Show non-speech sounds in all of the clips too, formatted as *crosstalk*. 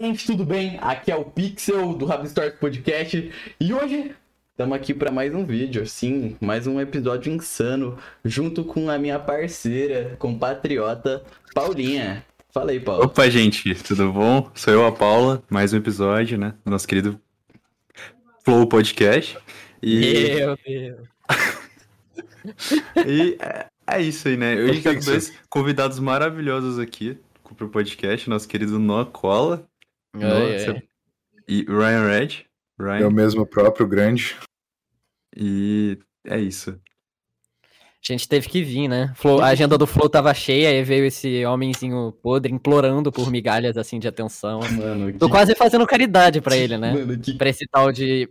gente, tudo bem? Aqui é o Pixel do Rabo Stories Podcast e hoje estamos aqui para mais um vídeo, sim, mais um episódio insano, junto com a minha parceira, compatriota, Paulinha. Fala aí, Paulo. Opa, gente, tudo bom? Sou eu, a Paula, mais um episódio, né, do nosso querido Flow Podcast. E... Meu *laughs* Deus. e é, é, isso aí, né? Hoje temos dois convidados maravilhosos aqui pro podcast, nosso querido Noah Cola. Noah, e Ryan Red. Ryan. Eu mesmo próprio, grande. E é isso. A gente teve que vir, né? Flow, a agenda do Flow tava cheia, aí veio esse homenzinho podre implorando por migalhas assim de atenção. Mano, que... Tô quase fazendo caridade pra *laughs* ele, né? Mano, que... Pra esse tal de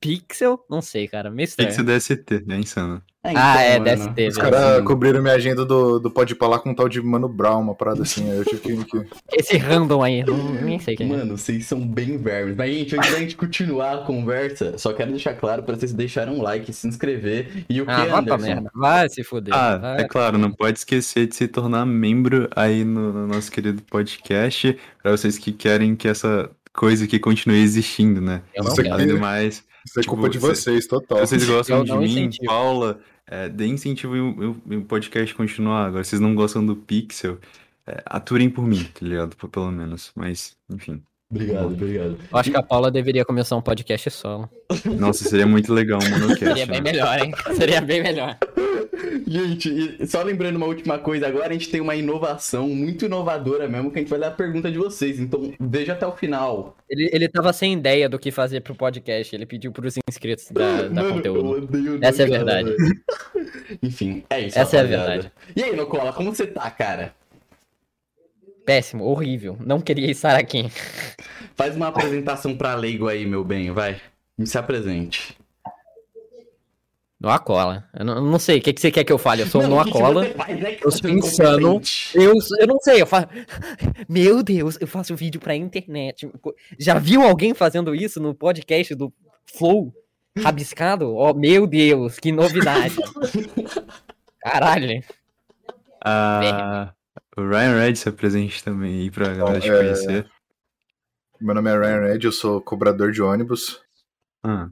Pixel? Não sei, cara. Meio estranho. Pixel DST, é insano. É, então, ah, é, mano. DST. Os caras cobriram minha agenda do, do Pode Falar com um tal de Mano Brown, uma parada assim. eu tive que. Esse random aí, não, nem sei quem é. Mano, vocês são bem vermes. Mas, gente, antes da gente continuar a conversa, só quero deixar claro pra vocês deixarem um like, se inscrever. E o que, ah, Anderson? Merda. Vai se fuder. Ah, vai. é claro, não pode esquecer de se tornar membro aí no, no nosso querido podcast. Pra vocês que querem que essa coisa aqui continue existindo, né? Eu não quero. Do mais. Isso é tipo, culpa de vocês, total. Vocês gostam de mim, incentivo. Paula, é, dê incentivo e o podcast continuar. Agora, vocês não gostam do Pixel, é, aturem por mim, tá ligado? Pelo menos. Mas, enfim. Obrigado, obrigado. Eu acho que a Paula deveria começar um podcast solo. Nossa, seria muito legal um *laughs* monocast. seria bem né? melhor, hein? Seria bem melhor. *laughs* Gente, só lembrando uma última coisa, agora a gente tem uma inovação muito inovadora mesmo, que a gente vai dar a pergunta de vocês, então veja até o final. Ele, ele tava sem ideia do que fazer pro podcast, ele pediu pros inscritos da, da Mano, conteúdo. Essa é a verdade. *laughs* Enfim, é isso. Essa rapaziada. é a verdade. E aí, Nocola, como você tá, cara? Péssimo, horrível. Não queria estar aqui. *laughs* Faz uma apresentação pra leigo aí, meu bem, vai. Me se apresente. No Acola. Eu não, não sei, o que, que você quer que eu fale? Eu sou não, no Acola. Né, eu sou insano. Eu, eu não sei, eu faço. *laughs* Meu Deus, eu faço vídeo pra internet. Já viu alguém fazendo isso no podcast do Flow? Rabiscado? Oh, meu Deus, que novidade. *laughs* Caralho. Ah, o Ryan Red se apresente também aí pra galera te é... conhecer. Meu nome é Ryan Red, eu sou cobrador de ônibus. Ah.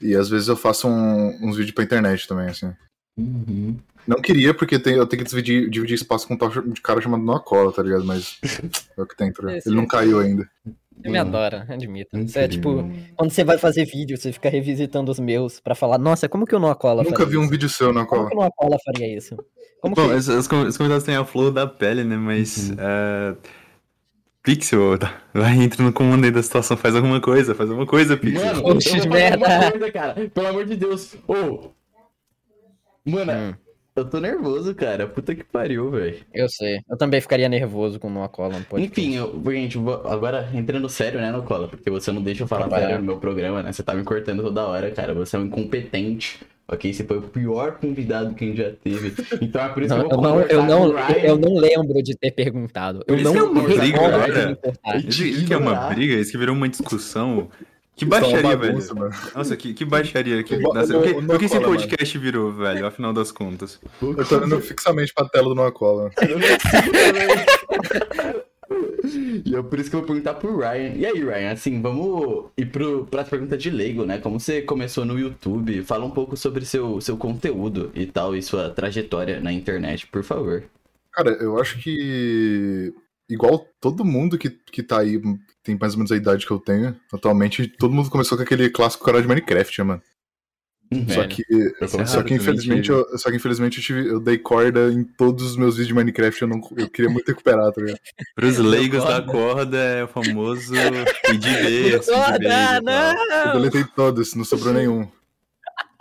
E às vezes eu faço um, uns vídeos pra internet também, assim. Uhum. Não queria, porque eu tenho que dividir, dividir espaço com um tal de cara chamado Noah Cola, tá ligado? Mas é o que tem, tá Ele não caiu ainda. Ele me adora, admito. É tipo, quando você vai fazer vídeo, você fica revisitando os meus pra falar, nossa, como que o Noah Cola Nunca vi um isso? vídeo seu, Noah Cola. Como que o Noah Cola faria isso? Como Bom, que... os, os convidados têm a flor da pele, né? Mas. Uhum. Uh Pixel, *laughs* vai, entra no comando aí da situação, faz alguma coisa, faz alguma coisa, Pixel. Mano, Poxa, eu vou merda. Coisa, cara. Pelo amor de Deus. Ô. Oh. Mano, hum. Eu tô nervoso, cara. Puta que pariu, velho. Eu sei. Eu também ficaria nervoso com uma cola no podcast. Enfim, eu, gente, agora entrando sério, né, no cola, porque você não deixa eu falar sério no meu programa, né? Você tá me cortando toda hora, cara. Você é um incompetente. Ok, esse foi o pior convidado que a gente já teve. Então é por isso não, que eu vou eu não, eu não, eu não lembro de ter perguntado. Eu não é uma briga agora. Isso que é uma briga, isso que virou uma discussão. Que é baixaria, velho. Mano. Nossa, que, que baixaria. Que, nossa, o que, o que esse podcast mano. virou, velho, afinal das contas? Eu tô olhando fixamente pra tela do Noa Cola. *laughs* E é por isso que eu vou perguntar pro Ryan. E aí, Ryan, assim, vamos ir pro, pra pergunta de leigo, né? Como você começou no YouTube, fala um pouco sobre seu, seu conteúdo e tal, e sua trajetória na internet, por favor. Cara, eu acho que igual todo mundo que, que tá aí, tem mais ou menos a idade que eu tenho atualmente, todo mundo começou com aquele clássico canal de Minecraft, né, mano? Só que, só que infelizmente, eu, só que infelizmente eu, tive, eu dei corda em todos os meus vídeos de Minecraft, eu, não, eu queria muito recuperar, tá ligado? *laughs* Pros leigos da corda é o famoso assim, corda, não! Eu deletei todos, não sobrou nenhum.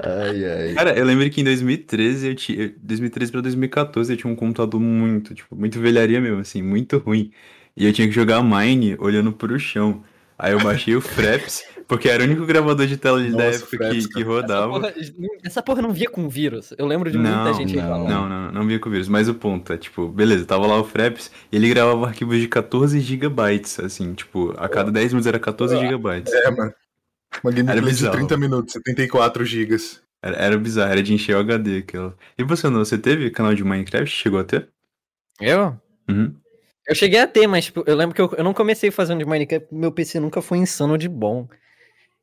Ai, ai. Cara, eu lembro que em 2013, eu tinha, 2013 pra 2014, eu tinha um computador muito, tipo, muito velharia mesmo, assim, muito ruim. E eu tinha que jogar Mine olhando pro chão. Aí eu baixei o Fraps, porque era o único gravador de tela Nossa, da época Fraps, que, que, rodava. Essa porra, essa porra, não via com vírus. Eu lembro de não, muita gente não, não, não, não via com vírus. Mas o ponto é, tipo, beleza, tava lá o Fraps e ele gravava arquivos de 14 gigabytes, assim, tipo, a cada 10 minutos era 14 gigabytes. É, mano. Uma gameplay de 30 minutos, 74 gigas. Era, era bizarro, era de encher o HD aquilo. E você não, você teve canal de Minecraft? Chegou a ter? Eu? Uhum. Eu cheguei a ter, mas tipo, eu lembro que eu, eu não comecei fazendo de Minecraft, meu PC nunca foi insano de bom.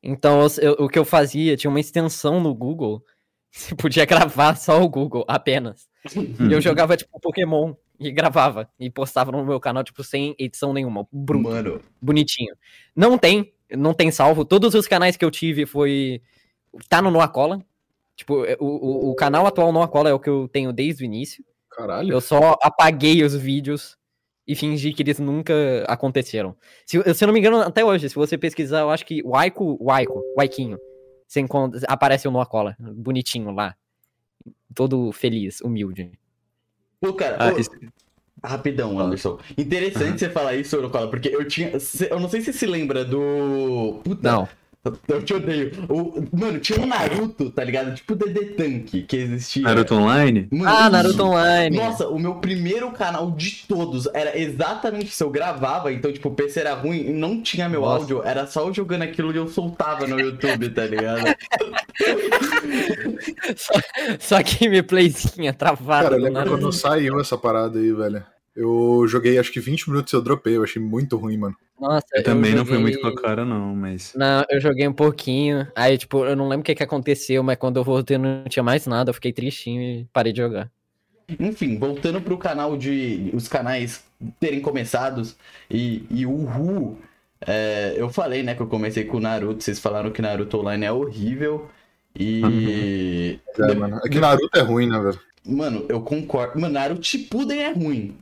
Então, eu- eu- o que eu fazia, tinha uma extensão no Google, *laughs* você podia gravar só o Google, apenas. E eu jogava, tipo, Pokémon, e gravava, e postava no meu canal, tipo, sem edição nenhuma, bruto, Mano, bonitinho. Não tem, não tem salvo, todos os canais que eu tive foi... Tá no Noacola, tipo, o, o, o canal atual Noacola é o que eu tenho desde o início. Caralho. Eu só apaguei os vídeos e fingi que eles nunca aconteceram. Se, se eu não me engano, até hoje, se você pesquisar, eu acho que Waiko, Waiko, Waikinho, você encontra, aparece o Noah Cola, bonitinho lá. Todo feliz, humilde. pô, cara, Ah, esse- rapidão, Anderson. Interessante você falar isso, Orocola, porque eu tinha. Eu não sei se você se lembra do. Puta, Não, eu te odeio. O, mano, tinha um Naruto, tá ligado? Tipo o DD Tank que existia. Naruto Online? Mano, Ah, isso. Naruto Online. Nossa, o meu primeiro canal de todos era exatamente isso. Eu gravava, então, tipo, o PC era ruim e não tinha meu Nossa. áudio, era só eu jogando aquilo e eu soltava no YouTube, tá ligado? *laughs* só, só que minha playzinha travada. Cara, Naruto. quando saiu essa parada aí, velho. Eu joguei acho que 20 minutos e eu dropei, eu achei muito ruim, mano. Nossa, Eu também não fui muito com joguei- a cara, não, mas. Não, eu joguei um pouquinho. Aí, tipo, eu não lembro o que, que aconteceu, mas quando eu voltei não tinha mais nada. Eu fiquei tristinho e parei de jogar. Enfim, voltando pro canal de. os canais terem começados e, e o Ru. é, eu falei, né, que eu comecei com o Naruto, vocês falaram que Naruto Online é horrível. E. É, mano. É que Naruto é ruim, né, velho? Mano, eu concordo. Mano, Naruto Shippuden é ruim.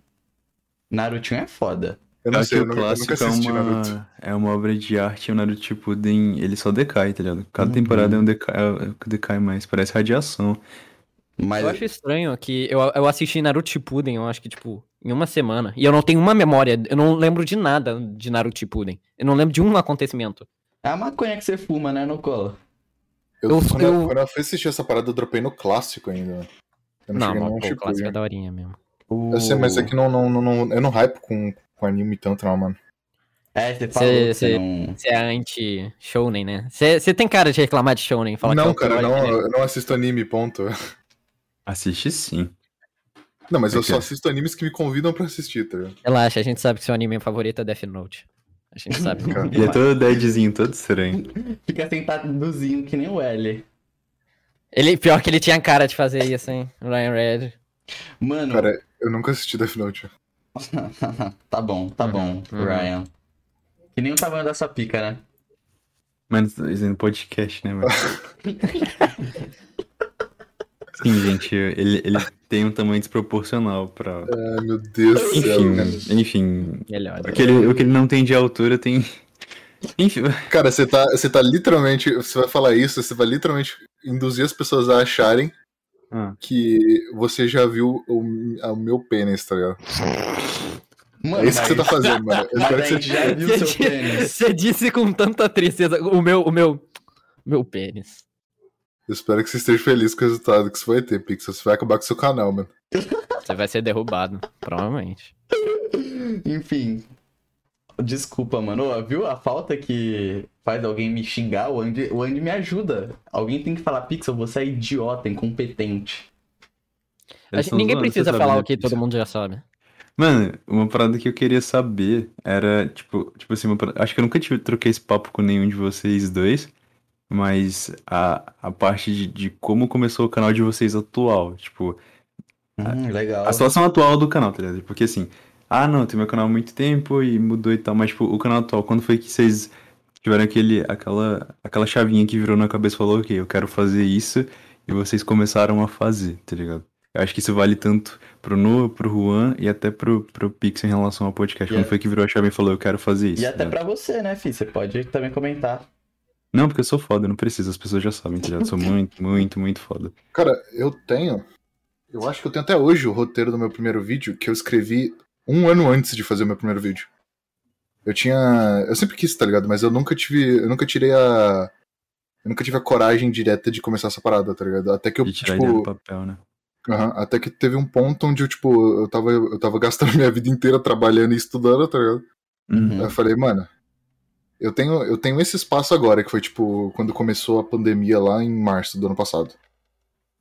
Narutinho é foda. Eu não Acho sei, que eu o nunca, eu nunca clássico é Naruto. uma, é uma obra de arte e o Naruto Shippuden, ele só decai, tá ligado? Cada Uhum. temporada é um decai, é que decai mais, parece radiação. Mas Eu acho estranho que eu, eu assisti Naruto Shippuden, eu acho que, tipo, em uma semana. E eu não tenho uma memória, eu não lembro de nada de Naruto Shippuden. Eu não lembro de um acontecimento. é a maconha que você fuma, né, no colo? Eu, Eu- quando, eu... quando eu fui assistir essa parada, eu dropei no clássico ainda. velho. Eu não, Não, no pô, o clássico é daorinha mesmo. Eu sei, mas é que não, não, não, eu não hype com, com anime tanto, não, mano. É, você falou Cê- cê- não. Você é anti-shounen, né? Você tem cara de reclamar de shounen. Fala não, que é cara, não, gênero. eu não assisto anime, ponto. *laughs* Assiste sim. Não, mas eu Por quê? só assisto animes que me convidam pra assistir, tá ligado? Relaxa, a gente sabe que seu anime favorito é Death Note. A gente sabe. *laughs* Cara, Ele é todo deadzinho, todo estranho. *laughs* Fica sentadozinho que nem o L. ele, pior que ele tinha cara de fazer isso, hein? Ryan Red. Mano, Cara, eu nunca assisti Death Note. *laughs* tá bom, tá bom, uhum. Ryan. Que nem o tamanho da sua pica, né? Mas isso é no podcast, né, mano? *laughs* Sim, gente, ele, ele tem um tamanho desproporcional pra. Ai, meu Deus do céu. Enfim, enfim. Melhor. O que, ele, o que ele não tem de altura tem. Enfim, Cara, você tá, você tá literalmente. Você vai falar isso, você vai literalmente induzir as pessoas a acharem ah, que você já viu o, o meu pênis, tá ligado? Mano, É isso que você tá fazendo, mano. Eu espero que você. já viu seu di- pênis. Você disse com tanta tristeza o meu, o meu, meu pênis. Eu espero que você esteja feliz com o resultado que você vai ter, Pixel. Você vai acabar com o seu canal, mano. Você vai ser derrubado, provavelmente. Enfim. Desculpa, mano. Ó, viu a falta que faz alguém me xingar? O Andy, o Andy me ajuda. Alguém tem que falar, Pixel, você é idiota, incompetente. A gente- ninguém zoando, precisa falar o que todo mundo já sabe. Mano, uma parada que eu queria saber era, tipo, tipo assim, uma parada- acho que eu nunca tive, troquei esse papo com nenhum de vocês dois, mas a, a parte de, de como começou o canal de vocês atual, tipo, Hum, legal. a situação atual do canal, tá ligado? Porque assim, ah não, tem meu canal há muito tempo e mudou e tal, mas tipo, o canal atual, quando foi que vocês tiveram aquele, aquela, aquela chavinha que virou na cabeça e falou, ok, eu quero fazer isso, e vocês começaram a fazer, tá ligado? Eu acho que isso vale tanto pro Nu, pro Juan e até pro, pro Pix em relação ao podcast. E Quando a- foi que virou a chave e falou, eu quero fazer isso. E até ligado? pra você, né, Fih? Você pode também comentar. Não, porque eu sou foda, eu não preciso, as pessoas já sabem, tá ligado? Eu sou *laughs* muito, muito, muito foda. Cara, eu tenho. Eu acho que eu tenho até hoje o roteiro do meu primeiro vídeo que eu escrevi um ano antes de fazer o meu primeiro vídeo. Eu tinha. Eu sempre quis, tá ligado? Mas eu nunca tive. Eu nunca tirei a. Eu nunca tive a coragem direta de começar essa parada, tá ligado? Até que eu, tipo. papel, né? aham, até que teve um ponto onde eu, tipo, eu tava, eu tava gastando *laughs* minha vida inteira trabalhando e estudando, tá ligado? Uhum. Aí eu falei, mano, eu tenho, eu tenho esse espaço agora, que foi tipo quando começou a pandemia lá em março do ano passado.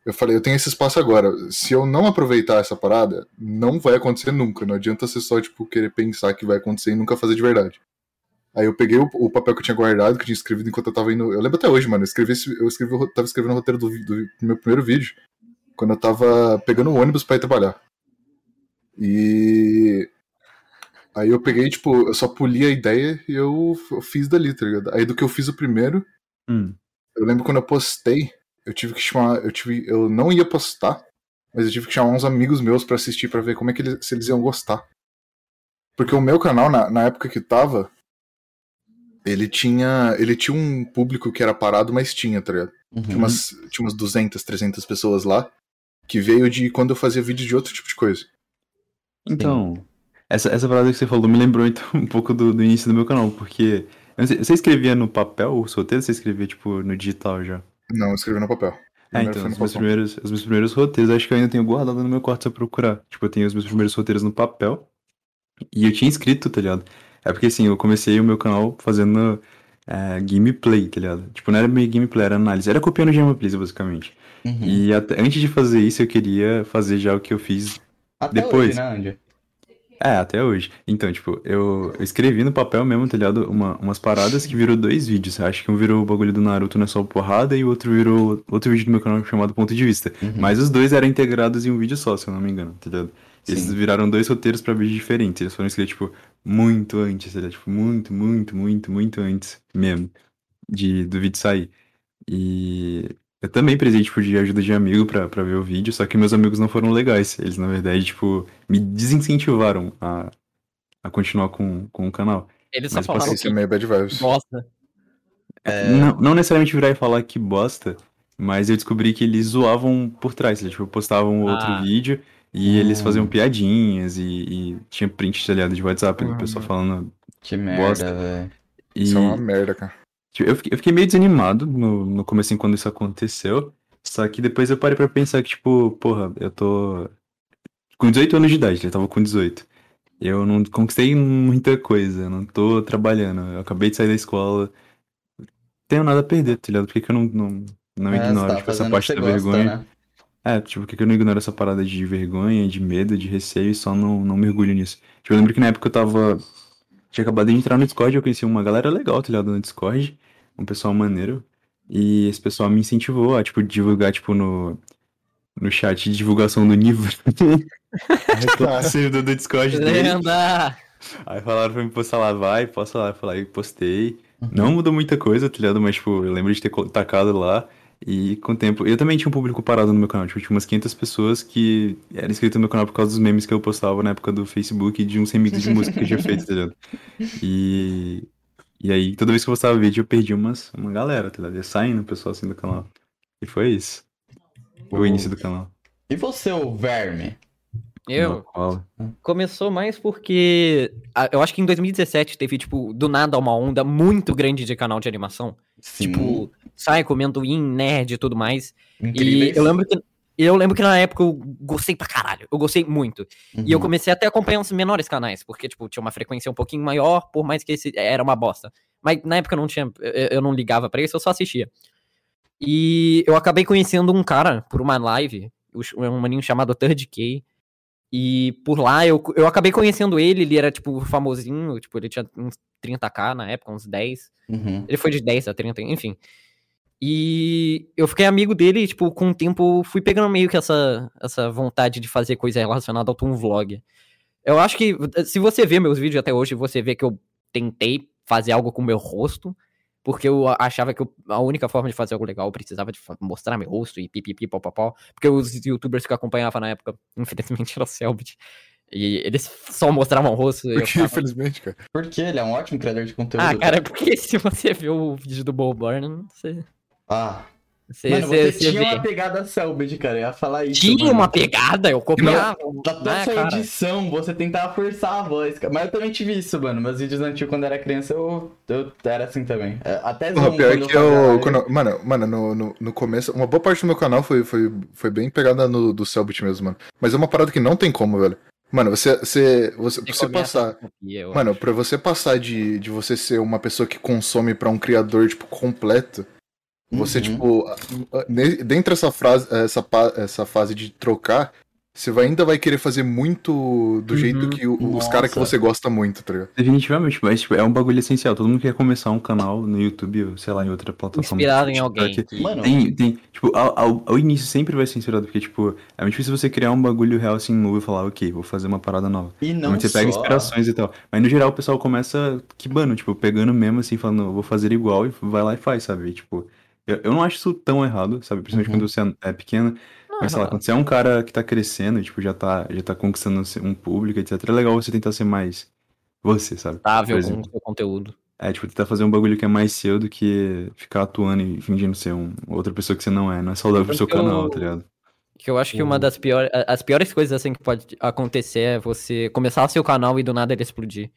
Eu falei, eu tenho esse espaço agora. Se eu não aproveitar essa parada, não vai acontecer nunca. Não adianta você só, tipo, querer pensar que vai acontecer e nunca fazer de verdade. Aí eu peguei o, o papel que eu tinha guardado, que eu tinha escrevido enquanto eu tava indo. Eu lembro até hoje, mano. Eu escrevi, eu escrevi, eu tava escrevendo o roteiro do, do, do meu primeiro vídeo. Quando eu tava pegando o ônibus pra ir trabalhar. E. Aí eu peguei, tipo, eu só poli a ideia e eu, eu fiz dali, tá ligado? Aí do que eu fiz o primeiro, Hum. eu lembro quando eu postei, eu tive que chamar. Eu, tive, eu não ia postar, mas eu tive que chamar uns amigos meus pra assistir pra ver como é que eles, se eles iam gostar. Porque o meu canal, na, na época que tava, ele tinha. Ele tinha um público que era parado, mas tinha, tá ligado? Uhum. Tinha umas, tinha umas 200, 300 pessoas lá, que veio de quando eu fazia vídeo de outro tipo de coisa. Então, essa, essa parada que você falou me lembrou então, *laughs* um pouco do, do início do meu canal, porque. eu não sei, Você escrevia no papel o roteiro ou você escrevia, tipo, no digital já? Não, eu escrevi no papel. É, então, os meus, primeiros, os meus primeiros roteiros, acho que eu ainda tenho guardado no meu quarto se eu procurar. Tipo, eu tenho os meus primeiros roteiros no papel. E eu tinha escrito, tá ligado? É porque assim, eu comecei o meu canal fazendo é, gameplay, tá ligado? Tipo, não era meio gameplay, era análise. Era copiando gameplays, basicamente. Uhum. E até- antes de fazer isso, eu queria fazer já o que eu fiz Até depois. hoje, né, Andy? É, até hoje. Então, tipo, eu, eu escrevi no papel mesmo, tá ligado? Uma, umas paradas que virou dois vídeos. Acho que um virou o bagulho do Naruto não é só porrada e o outro virou outro vídeo do meu canal chamado Ponto de Vista. Uhum. Mas os dois eram integrados em um vídeo só, se eu não me engano, tá ligado? Eles Sim. viraram dois roteiros pra vídeos diferentes. Eles foram escritos, tipo, muito antes, tá ligado? Tipo, muito, muito, muito, muito antes mesmo de, do vídeo sair. E eu também precisei, tipo, de ajuda de amigo pra, pra ver o vídeo, só que meus amigos não foram legais. Eles, na verdade, tipo, me desincentivaram a, a continuar com, com o canal. Eles só Mas falaram Isso é que meio bad vibes. bosta. É. Não, não necessariamente virar e falar que bosta, mas eu descobri que eles zoavam por trás. Eles, tipo, postavam outro Ah. vídeo e eles Hum. faziam piadinhas e, e tinha print, ligado, de WhatsApp, do Uhum. pessoal falando. Que merda, Bosta. velho. E Isso é uma merda, cara. Tipo, eu, fiquei, eu fiquei meio desanimado no, no começo quando isso aconteceu. Só que depois eu parei pra pensar que, tipo, porra, eu tô com 18 anos de idade, eu tava com 18. Eu não conquistei muita coisa, não tô trabalhando. Eu acabei de sair da escola. Tenho nada a perder, tá ligado? Por que, que eu não, não, não É, ignoro tá tipo, essa parte da gosta, vergonha? né? É, tipo, por que, que eu não ignoro essa parada de vergonha, de medo, de receio e só não, não mergulho nisso? Tipo, eu lembro que na época eu tava. Tinha acabado de entrar no Discord, eu conheci uma galera legal, tá ligado? No Discord, um pessoal maneiro. E esse pessoal me incentivou a, tipo, divulgar, tipo, no, no chat de divulgação do nível. *laughs* Aí, servidor do Discord dele. Lenda! Aí falaram pra me postar lá, vai, posta lá. Eu falei, postei. Não mudou muita coisa, tá ligado? Mas, tipo, eu lembro de ter tacado lá. E com o tempo. Eu também tinha um público parado no meu canal. Tipo, tinha umas 500 pessoas que eram inscritas no meu canal por causa dos memes que eu postava na época do Facebook e de uns remixes de música que eu tinha *laughs* feito, tá ligado? E. E aí, toda vez que eu postava vídeo, eu perdi umas, uma galera, tá ligado? Ia saindo o pessoal assim do canal. E foi isso. O início do canal. E você, o verme? Eu. Começou mais porque. Eu acho que em 2017 teve, tipo, do nada uma onda muito grande de canal de animação. Sim. Tipo, sai comendo in, nerd e tudo mais. incríveis. E eu lembro que. Eu lembro que na época eu gostei pra caralho. Eu gostei muito. E eu Uhum. comecei até a acompanhar uns menores canais, porque, tipo, tinha uma frequência um pouquinho maior, por mais que esse era uma bosta. Mas na época eu não tinha. Eu não ligava pra isso, eu só assistia. E eu acabei conhecendo um cara por uma live, um maninho chamado Third K. E por lá eu, eu acabei conhecendo ele, ele era, tipo, famosinho, tipo, ele tinha uns 30k na época, uns 10. Uhum. Ele foi de 10 a 30, enfim. E eu fiquei amigo dele, e, tipo, com o tempo fui pegando meio que essa, essa vontade de fazer coisa relacionada ao Toon Vlog. Eu acho que, se você vê meus vídeos até hoje, você vê que eu tentei fazer algo com o meu rosto, porque eu achava que eu- a única forma de fazer algo legal eu precisava de mostrar meu rosto e pipipi, popopó, porque os youtubers que eu acompanhava na época, *laughs* infelizmente, era o Selbit. E eles só mostravam o rosto. e Porque, ficava, infelizmente, cara. Porque ele é um ótimo criador de conteúdo. ah, cara, é *laughs* porque se você vê o vídeo do Bob Burnham, você, Ah, você, mano, você, tinha vê. uma pegada Selbit, cara. Eu ia falar isso. Tinha mano. uma pegada, eu copiava. Da toda né, sua cara? edição, você tentava forçar a voz. cara. Mas eu também tive isso, mano. Meus vídeos antigos, quando eu era criança, eu, eu era assim também. É, Até Zoom, pior que eu. quando- mano, mano no, no, no começo. Uma boa parte do meu canal foi, foi, foi bem pegada no, do Selbit mesmo, mano. Mas é uma parada que não tem como, velho. Mano, você. Você, você, Você passar. copia, Mano, acho. pra você passar de, de você ser uma pessoa que consome pra um criador, tipo, completo, Você, Uhum. tipo, dentro dessa, frase, essa, essa fase de trocar, você vai- ainda vai querer fazer muito do Uhum. jeito que o- os caras que você gosta muito, tá ligado? Definitivamente, mas tipo, é um bagulho essencial. Todo mundo quer começar um canal no YouTube, ou sei lá, em outra plataforma. Inspirado em alguém. Mano, Tem, tem, tipo, ao, ao, ao início sempre vai ser inspirado, porque, tipo, é muito difícil você criar um bagulho real assim novo e falar, ok, vou fazer uma parada nova. e não você pega só... inspirações e tal. Mas no geral o pessoal começa quibando, tipo, pegando mesmo assim, falando, vou fazer igual e vai lá e faz, sabe? E, tipo, eu, eu não acho isso tão errado, sabe? Principalmente Uhum. quando você é pequeno. Mas sei lá, quando você é um cara que tá crescendo e, tipo, já tá, já tá conquistando um público, etc., é legal você tentar ser mais você, sabe? Estável com o seu conteúdo. É, tipo, tentar fazer um bagulho que é mais seu do que ficar atuando e fingindo ser um, outra pessoa que você não é. Não é saudável pro seu eu- canal, tá ligado? Que eu acho que Uhum. uma das piores. As piores coisas assim que pode acontecer é você começar o seu canal e do nada ele explodir.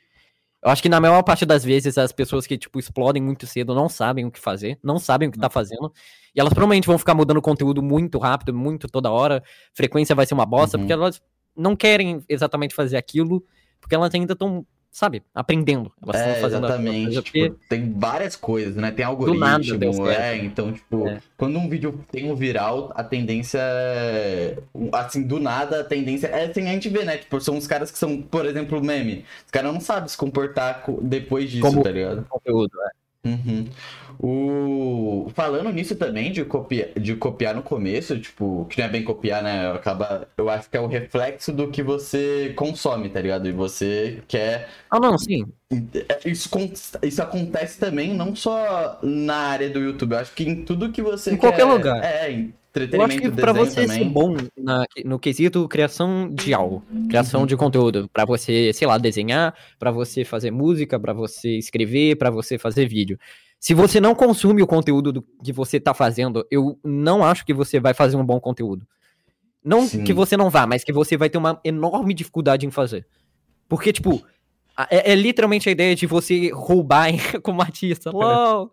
Eu acho que na maior parte das vezes as pessoas que, tipo, explodem muito cedo não sabem o que fazer, não sabem o que tá fazendo. E elas provavelmente vão ficar mudando conteúdo muito rápido, muito toda hora. Frequência vai ser uma bosta, Uhum. porque elas não querem exatamente fazer aquilo, porque elas ainda estão, sabe, aprendendo. Elas É, fazendo exatamente. tipo, tem várias coisas, né? Tem algoritmo, é, então, tipo, É. quando um vídeo tem um viral, a tendência é. Assim, do nada, a tendência. É assim, a gente vê, né? Tipo, são os caras que são, por exemplo, meme. Os caras não sabem se comportar co- depois disso, Como- tá ligado? conteúdo. é. Uhum. O... Falando nisso também, de, copia... de copiar no começo, tipo, que não é bem copiar, né? Acaba... Eu acho que é o reflexo do que você consome, tá ligado? E você quer. Ah, não, sim. Isso, con- isso acontece também, não só na área do YouTube. Eu acho que em tudo que você Em quer. qualquer lugar. É, em Eu acho que pra você também. ser bom na- no quesito criação de algo, criação Uhum. de conteúdo, pra você, sei lá, desenhar, pra você fazer música, pra você escrever, pra você fazer vídeo. Se você não consome o conteúdo do que você tá fazendo, eu não acho que você vai fazer um bom conteúdo. Não Sim. que você não vá, mas que você vai ter uma enorme dificuldade em fazer. Porque, tipo, é, é literalmente a ideia de você roubar *laughs* como artista. LOL,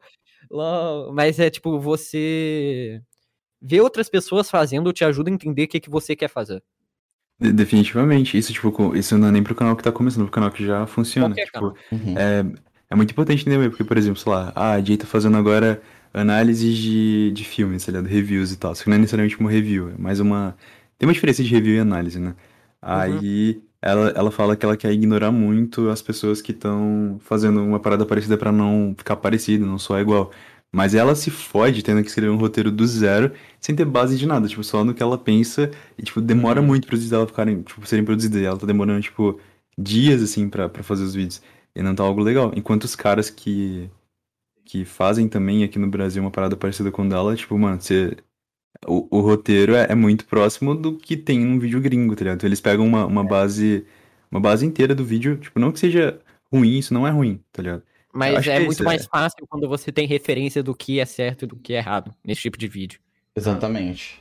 LOL. Mas é tipo, você ver outras pessoas fazendo te ajuda a entender o que, que você quer fazer. De- definitivamente. Isso, tipo, isso não é nem pro canal que tá começando, é pro canal que já funciona. Tipo, canal. Uhum. é, é muito importante entender, porque, por exemplo, sei lá, ah, a Jay tá fazendo agora análises de, de filmes, tá ligado? Reviews e tal. Só que não é necessariamente uma review, é mais uma. Tem uma diferença de review e análise, né? Aí ela, ela fala que ela quer ignorar muito as pessoas que estão fazendo uma parada parecida pra não ficar parecido, não soar igual. Mas ela se fode tendo que escrever um roteiro do zero, sem ter base de nada, tipo, só no que ela pensa, e, tipo, demora muito para os vídeos dela ficarem, tipo, serem produzidos, e ela tá demorando, tipo, dias, assim, pra fazer os vídeos, e não tá algo legal. Enquanto os caras que, que fazem também aqui no Brasil uma parada parecida com o dela, tipo, mano, você... O, o roteiro é, é muito próximo do que tem num vídeo gringo, tá ligado? Então eles pegam uma, uma base, uma base inteira do vídeo, tipo, não que seja ruim, isso não é ruim, tá ligado? Mas é é muito isso, mais é. fácil quando você tem referência do que é certo e do que é errado nesse tipo de vídeo. Exatamente.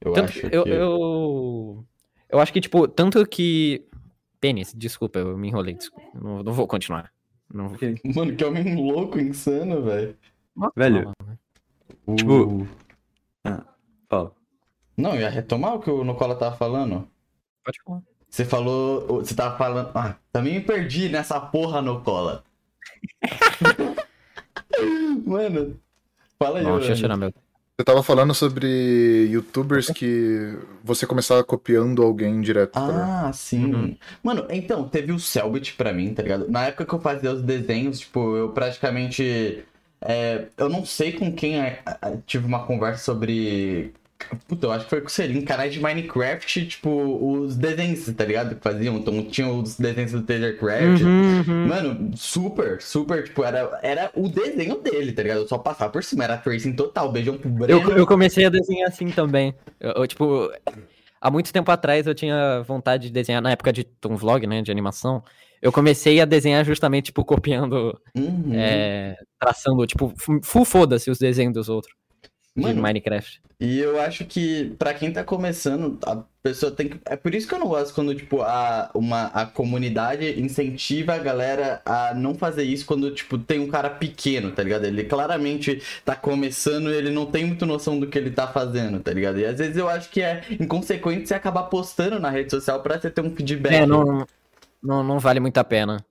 Eu Tanto- acho eu, que... eu, eu acho que, tipo, tanto que. Pênis, desculpa, eu me enrolei, desculpa. Não, não vou continuar. Não vou... Mano, que homem louco, insano, velho. Velho, O- Tipo- Fala. Não, ia retomar o que o Nicola tava falando. Pode falar. Você falou. Você tava falando. Ah, também me perdi nessa porra, Nicola. *laughs* Mano, fala aí, Não, deixa eu tirar meu. Você tava falando sobre youtubers que você começava copiando alguém direto. tá? Ah, sim. Uhum. Mano, então, teve o Selbit pra mim, tá ligado? Na época que eu fazia os desenhos, tipo, eu praticamente. é, eu não sei com quem é, é, tive uma conversa sobre. Puta, eu acho que foi com o Selim, canais de Minecraft, tipo, os desenhos, tá ligado? Que faziam. Então tinha os desenhos do Tasercraft. Uhum, uhum. Mano, super, super, tipo, era, era o desenho dele, tá ligado? Eu só passava por cima, era tracing total, beijão pro Breno. Eu, eu comecei a desenhar assim também. Eu, eu, tipo, há muito tempo atrás eu tinha vontade de desenhar, na época de um vlog, né, de animação. Eu comecei a desenhar justamente, tipo, copiando, Uhum. é, traçando, tipo, fu- full foda-se os desenhos dos outros de Mano, Minecraft. E eu acho que pra quem tá começando, a pessoa tem que. É por isso que eu não gosto quando, tipo, a, uma, a comunidade incentiva a galera a não fazer isso quando, tipo, tem um cara pequeno, tá ligado? Ele claramente tá começando e ele não tem muito noção do que ele tá fazendo, tá ligado? E às vezes eu acho que é inconsequente você acabar postando na rede social pra você ter um feedback. É, não, não, não vale muito a pena.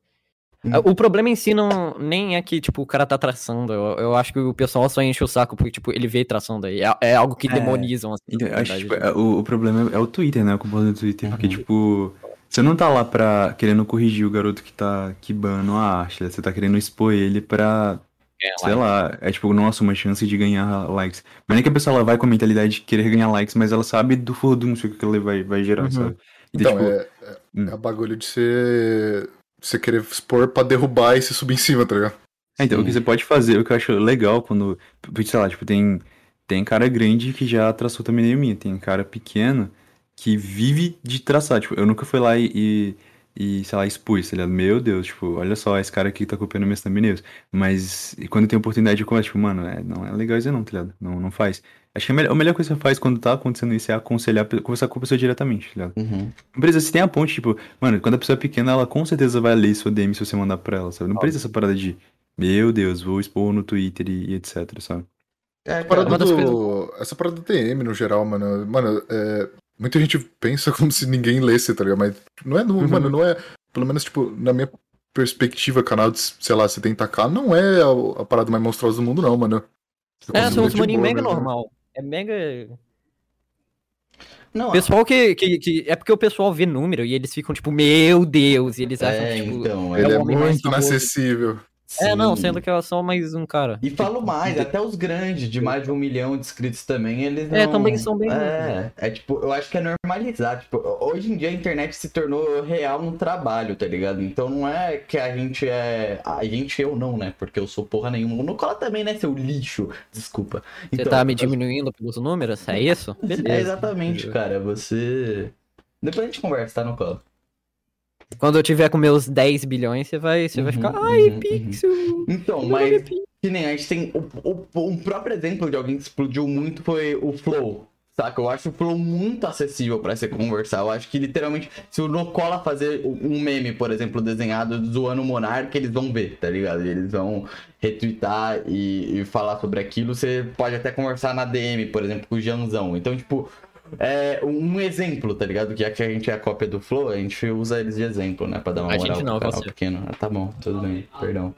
Hum. O problema em si não nem é que, tipo, o cara tá traçando. Eu, eu acho que o pessoal só enche o saco porque, tipo, ele vê traçando aí. É, é algo que É. demonizam, assim. Então, acho tipo, é- o, o problema é, é o Twitter, né? A culpa do Twitter. Porque, Uhum. tipo, você não tá lá pra querendo corrigir o garoto que tá quibando a arte, né? Você tá querendo expor ele pra, É, sei lá, é tipo, nossa, uma chance de ganhar likes. Mas nem que a pessoa ela vai com a mentalidade de querer ganhar likes, mas ela sabe do furdúncio que aquilo vai, vai gerar, Uhum. sabe? Então, tipo, é, hum. é bagulho de ser. Você querer expor pra derrubar e se subir em cima, tá ligado? É, então, o que Sim. você pode fazer, o que eu acho legal quando, sei lá, tipo, tem, tem cara grande que já traçou também nem minha, tem cara pequeno que vive de traçar, tipo, eu nunca fui lá e, e, e, sei lá, expus, tá ligado? Meu Deus, tipo, olha só, esse cara aqui tá copiando minhas thumbnails, mas e quando tem oportunidade de conversa, tipo, mano, é, não é legal isso não, tá ligado? Não, não faz. Acho que a melhor, a melhor coisa que você faz quando tá acontecendo isso é aconselhar, conversar com a pessoa diretamente, tá ligado? Uhum. Não precisa, se tem a ponte, tipo, mano, quando a pessoa é pequena, ela com certeza vai ler sua DM se você mandar pra ela, sabe? Não precisa essa parada de, meu Deus, vou expor no Twitter e, e etc, sabe? É, Essa parada, das do... Essa parada do DM no geral, mano. Mano, é... muita gente pensa *laughs* como se ninguém lesse, tá ligado? Mas não é, não, Uhum. mano, não é. Pelo menos, tipo, na minha perspectiva, canal de, sei lá, 70k não é a, a parada mais monstruosa do mundo, não, mano. É, são uns de maninho boa mega mesmo. normal. É mega. Não, Pessoal que, que, que- É porque o pessoal vê número e eles ficam tipo, meu Deus, e eles acham é, que, tipo. então. Ele É é, o homem mais muito famoso. Inacessível. É, não, sim. sendo que é só mais um cara. E falo mais, até os grandes, de mais de um milhão de inscritos também, eles não... É, também são bem É, é tipo, eu acho que é normalizar. Tipo, hoje em dia a internet se tornou real no trabalho, tá ligado? Então não é que a gente é... A gente, eu não, né? Porque eu sou porra nenhuma. No cola também, né, seu lixo? Desculpa. Você Então, tá me diminuindo pelos números? É isso? *laughs* É, Beleza. exatamente, cara. Você... Depois a gente conversa, tá no colo. Quando eu tiver com meus 10 bilhões, você vai, você vai Uhum, ficar. Ai, uhum, Pixel! Então, nome é mas Pixel." que nem a gente tem. O, o- um próprio exemplo de alguém que explodiu muito foi o Flow. Saca? Eu acho o Flow muito acessível pra você conversar. Eu acho que literalmente, se o Nocola fazer um meme, por exemplo, desenhado zoando o Monark, eles vão ver, tá ligado? Eles vão retweetar e, e falar sobre aquilo. Você pode até conversar na DM, por exemplo, com o Janzão. Então, tipo, é um exemplo, tá ligado? Que que a gente é a cópia do Flow, a gente usa eles de exemplo, né? Pra dar uma A moral gente não, pro canal você. pequeno. Ah, tá bom, tudo bem, perdão.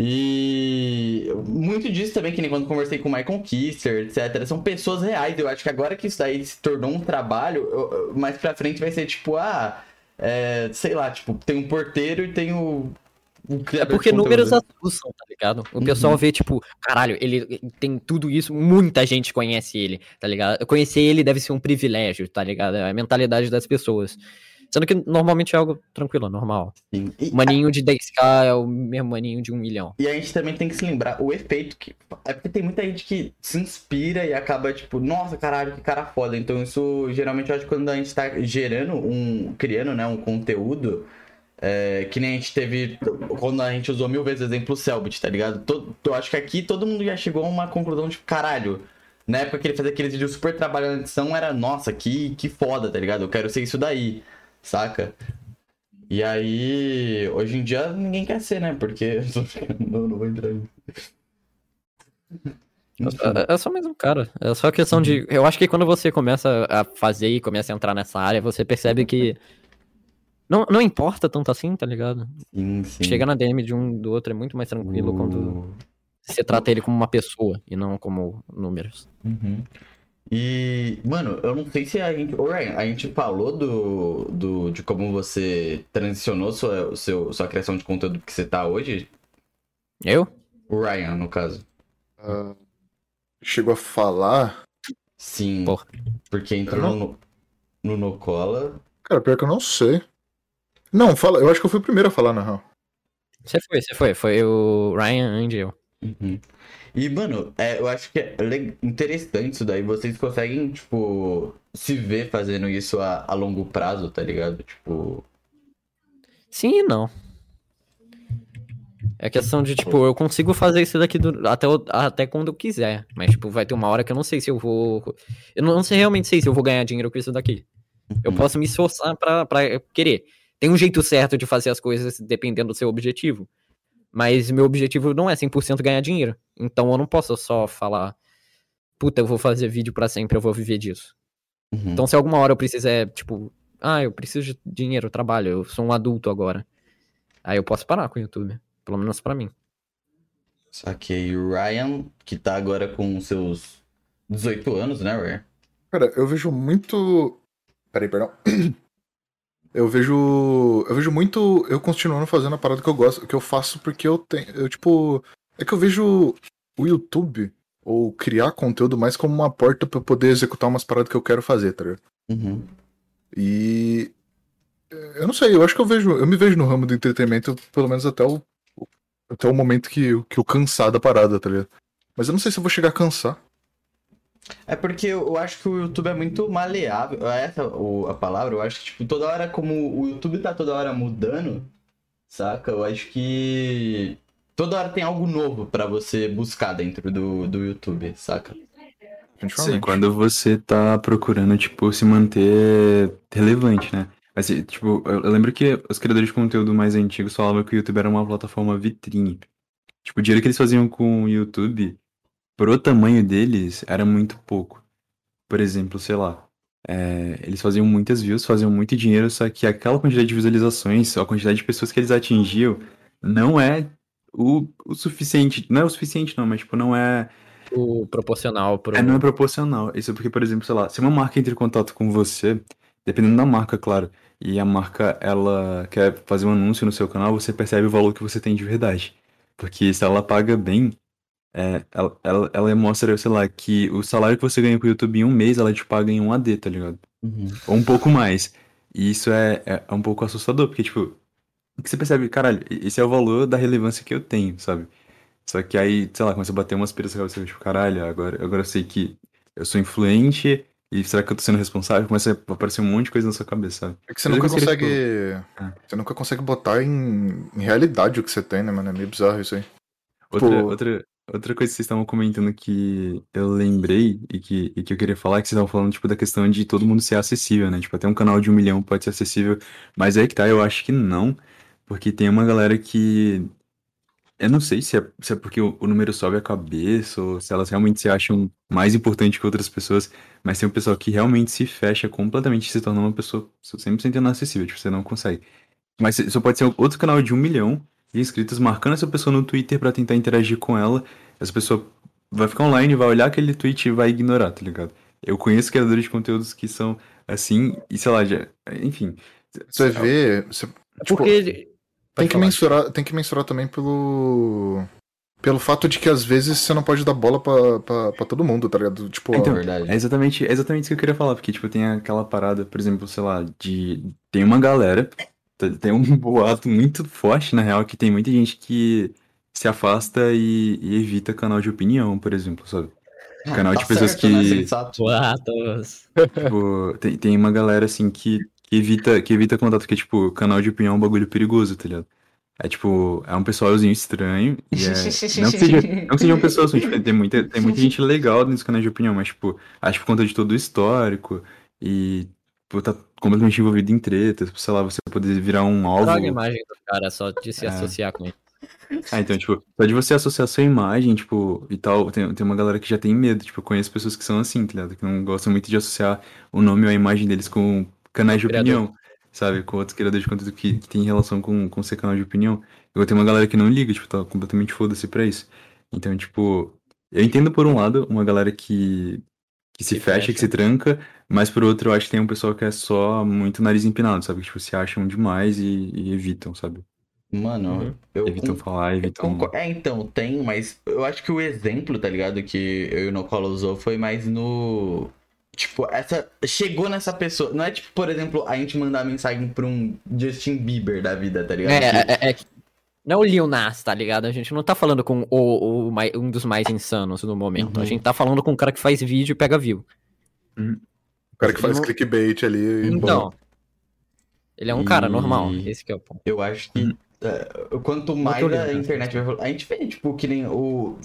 E muito disso também, que nem quando conversei com o Michael Kister, etc. São pessoas reais. Eu acho que agora que isso daí se tornou um trabalho, eu- mais pra frente vai ser tipo, ah, é, sei lá, tipo, tem um porteiro e tem o. É porque números conteúdo. assustam, tá ligado? O Uhum. pessoal vê, tipo, caralho, ele tem tudo isso, muita gente conhece ele, tá ligado? Conhecer ele deve ser um privilégio, tá ligado? É a mentalidade das pessoas. Sendo que normalmente é algo tranquilo, normal. Sim. E, maninho de 10k é o mesmo maninho de 1 milhão. e a gente também tem que se lembrar o efeito que. É porque tem muita gente que se inspira e acaba, tipo, nossa, caralho, que cara foda. Então, isso geralmente eu acho que quando a gente tá gerando um. criando, né, um conteúdo. É, que nem a gente teve quando a gente usou mil vezes o exemplo Selbit, tá ligado? Todo, eu acho que aqui todo mundo já chegou a uma conclusão de caralho. Na época que ele fazia aqueles vídeos super trabalhando edição, era nossa, que, que foda, tá ligado? Eu quero ser isso daí, saca? E aí, hoje em dia ninguém quer ser, né? Porque. *laughs* não, não vou entrar nisso. Enfim. *laughs* É, é só mais um cara. É só questão de. Eu acho que quando você começa a fazer e começa a entrar nessa área, você percebe que. Não, não importa tanto assim, tá ligado? Sim, sim. Chegar na DM de um do outro é muito mais tranquilo quando O- você trata ele como uma pessoa e não como números. Uhum. E, mano, eu não sei se a gente. Ô, Ryan, a gente falou do, do, de como você transicionou sua, seu, sua criação de conteúdo que você tá hoje. Eu? O Ryan, no caso. Ah, chegou a falar. Sim. Porra. Porque entrou Eu no, no Nocola. Cara, pior que eu não sei. Não, fala. Eu acho que eu fui o primeiro a falar, na real. Você foi, você foi. Foi o Ryan Angel. Uhum. E, mano, é, eu acho que é interessante isso daí. Vocês conseguem, tipo, se ver fazendo isso a, a longo prazo, tá ligado? Tipo. Sim e não. É questão de, tipo, eu consigo fazer isso daqui do- até, até quando eu quiser. Mas, tipo, vai ter uma hora que eu não sei se eu vou. Eu não, não sei realmente sei se eu vou ganhar dinheiro com isso daqui. Eu Uhum. posso me esforçar pra, pra querer. Tem um jeito certo de fazer as coisas dependendo do seu objetivo. Mas meu objetivo não é 100% ganhar dinheiro. Então eu não posso só falar, puta, eu vou fazer vídeo pra sempre, eu vou viver disso. Uhum. Então se alguma hora eu preciser, tipo, ah, eu preciso de dinheiro, trabalho, eu sou um adulto agora. Aí eu posso parar com o YouTube. Pelo menos pra mim. Saquei. O Ryan, que tá agora com seus 18 anos, né, Ryan? Cara, eu vejo muito. Peraí, perdão. *clears throat* Eu vejo. Eu vejo muito. Eu continuando fazendo a parada que eu gosto, que eu faço porque eu tenho. Eu, tipo. É que eu vejo o YouTube ou criar conteúdo mais como uma porta pra eu poder executar umas paradas que eu quero fazer, tá ligado? Uhum. E. Eu não sei, eu acho que eu vejo. Eu me vejo no ramo do entretenimento, pelo menos até o. Até o momento que, que eu cansar da parada, tá ligado? Mas eu não sei se eu vou chegar a cansar. É porque eu acho que o YouTube é muito maleável. Essa o- a palavra, eu acho que, tipo, toda hora, como o YouTube tá toda hora mudando, saca? Eu acho que toda hora tem algo novo pra você buscar dentro do, do YouTube, saca? Sim, quando você tá procurando, tipo, se manter relevante, né? Mas, tipo, eu lembro que os criadores de conteúdo mais antigos falavam que o YouTube era uma plataforma vitrine. Tipo, o dinheiro que eles faziam com o YouTube, pro tamanho deles, era muito pouco. Por exemplo, sei lá, é, eles faziam muitas views, faziam muito dinheiro, só que aquela quantidade de visualizações, a quantidade de pessoas que eles atingiam, não é o, o suficiente. Não é o suficiente, não, mas, tipo, não é. O proporcional pro. É, não é proporcional. Isso é porque, por exemplo, sei lá, se uma marca entra em contato com você, dependendo da marca, claro, e a marca, ela quer fazer um anúncio no seu canal, você percebe o valor que você tem de verdade. Porque se ela paga bem, é, ela, ela, ela mostra, sei lá, que o salário que você ganha com o YouTube em um mês, ela te paga em um AD, tá ligado? Uhum. Ou um pouco mais. E isso é, é, é um pouco assustador, porque, tipo, que você percebe, caralho, esse é o valor da relevância que eu tenho, sabe? Só que aí, sei lá, começa a bater umas piras na cabeça, tipo, caralho, agora, agora eu sei que eu sou influente e será que eu tô sendo responsável? Começa a aparecer um monte de coisa na sua cabeça, sabe? É que você Mas nunca queria, consegue. Ah. Você nunca consegue botar em, em realidade o que você tem, né, mano? É meio bizarro isso aí. Outra, Pô. outra, outra coisa que vocês estavam comentando que eu lembrei e que, e que eu queria falar é que vocês estavam falando, tipo, da questão de todo mundo ser acessível, né? Tipo, até um canal de um milhão pode ser acessível, mas aí que tá, eu acho que não, porque tem uma galera que. Eu não sei se é, se é porque o, o número sobe a cabeça ou se elas realmente se acham mais importantes que outras pessoas, mas tem um pessoal que realmente se fecha completamente e se torna uma pessoa 100% inacessível, tipo, você não consegue. Mas isso pode ser outro canal de um milhão de inscritos marcando essa pessoa no Twitter pra tentar interagir com ela. Essa pessoa vai ficar online, vai olhar aquele tweet e vai ignorar, tá ligado? Eu conheço criadores de conteúdos que são assim, e sei lá, já, enfim. Você vê. Você, tipo, Porque. tem que, falar. mensurar, tem que mensurar também pelo. Pelo fato de que às vezes você não pode dar bola pra, pra, pra todo mundo, tá ligado? Tipo, Então, verdade. É exatamente, é exatamente isso que eu queria falar, porque, tipo, tem aquela parada, por exemplo, sei lá, de. Tem uma galera, tem um *laughs* boato muito forte, na real, que tem muita gente que se afasta e, e evita canal de opinião, por exemplo, sabe? Ah, canal tá de pessoas certo, né? que-. Boatos. Tipo, tem, tem uma galera assim que, que evita, que evita contato, porque, tipo, canal de opinião é um bagulho perigoso, tá ligado? É tipo, é um pessoalzinho estranho e é. *laughs* Não que seja, não que seja uma pessoa assim, tipo, tem muita, tem muita *laughs* gente legal nesse canal de opinião, mas, tipo, acho que por conta de todo o histórico e por tá completamente envolvido em tretas, sei lá, você poder virar um alvo. Droga a imagem do cara só de se É. associar com ele. Ah, então, tipo, só de você associar sua imagem, tipo, e tal, tem, tem uma galera que já tem medo, tipo, eu conheço pessoas que são assim, tá ligado? Que não gostam muito de associar o nome ou a imagem deles com canais de Criador. opinião, sabe? Com outros criadores de conteúdo que, que tem relação com, com ser canal de opinião. Eu tenho uma galera que não liga, tipo, tá completamente foda-se pra isso. Então, tipo, eu entendo por um lado uma galera que, que se, Se fecha, fecha. que se tranca, mas por outro eu acho que tem um pessoal que é só muito nariz empinado, sabe? Que, tipo, se acham demais e, e evitam, sabe? Mano, Uhum. eu. Evitam falar, evitam... concor- É, então, tem, mas eu acho que o exemplo, tá ligado, que eu e o Nocola usou foi mais no. Tipo, essa. Chegou nessa pessoa. Não é tipo, por exemplo, a gente mandar mensagem pra um Justin Bieber da vida, tá ligado? É, Que- é, é, é que- Não é o Lil Nas, tá ligado? A gente não tá falando com o, o um dos mais insanos no momento. Uhum. A gente tá falando com um cara que faz vídeo e pega view. o cara que faz Não- clickbait ali. e Então. Ele é um cara E- normal. Esse que é o ponto. Eu acho que é, quanto mais a internet vai evoluir. A gente vê, tipo, que nem o.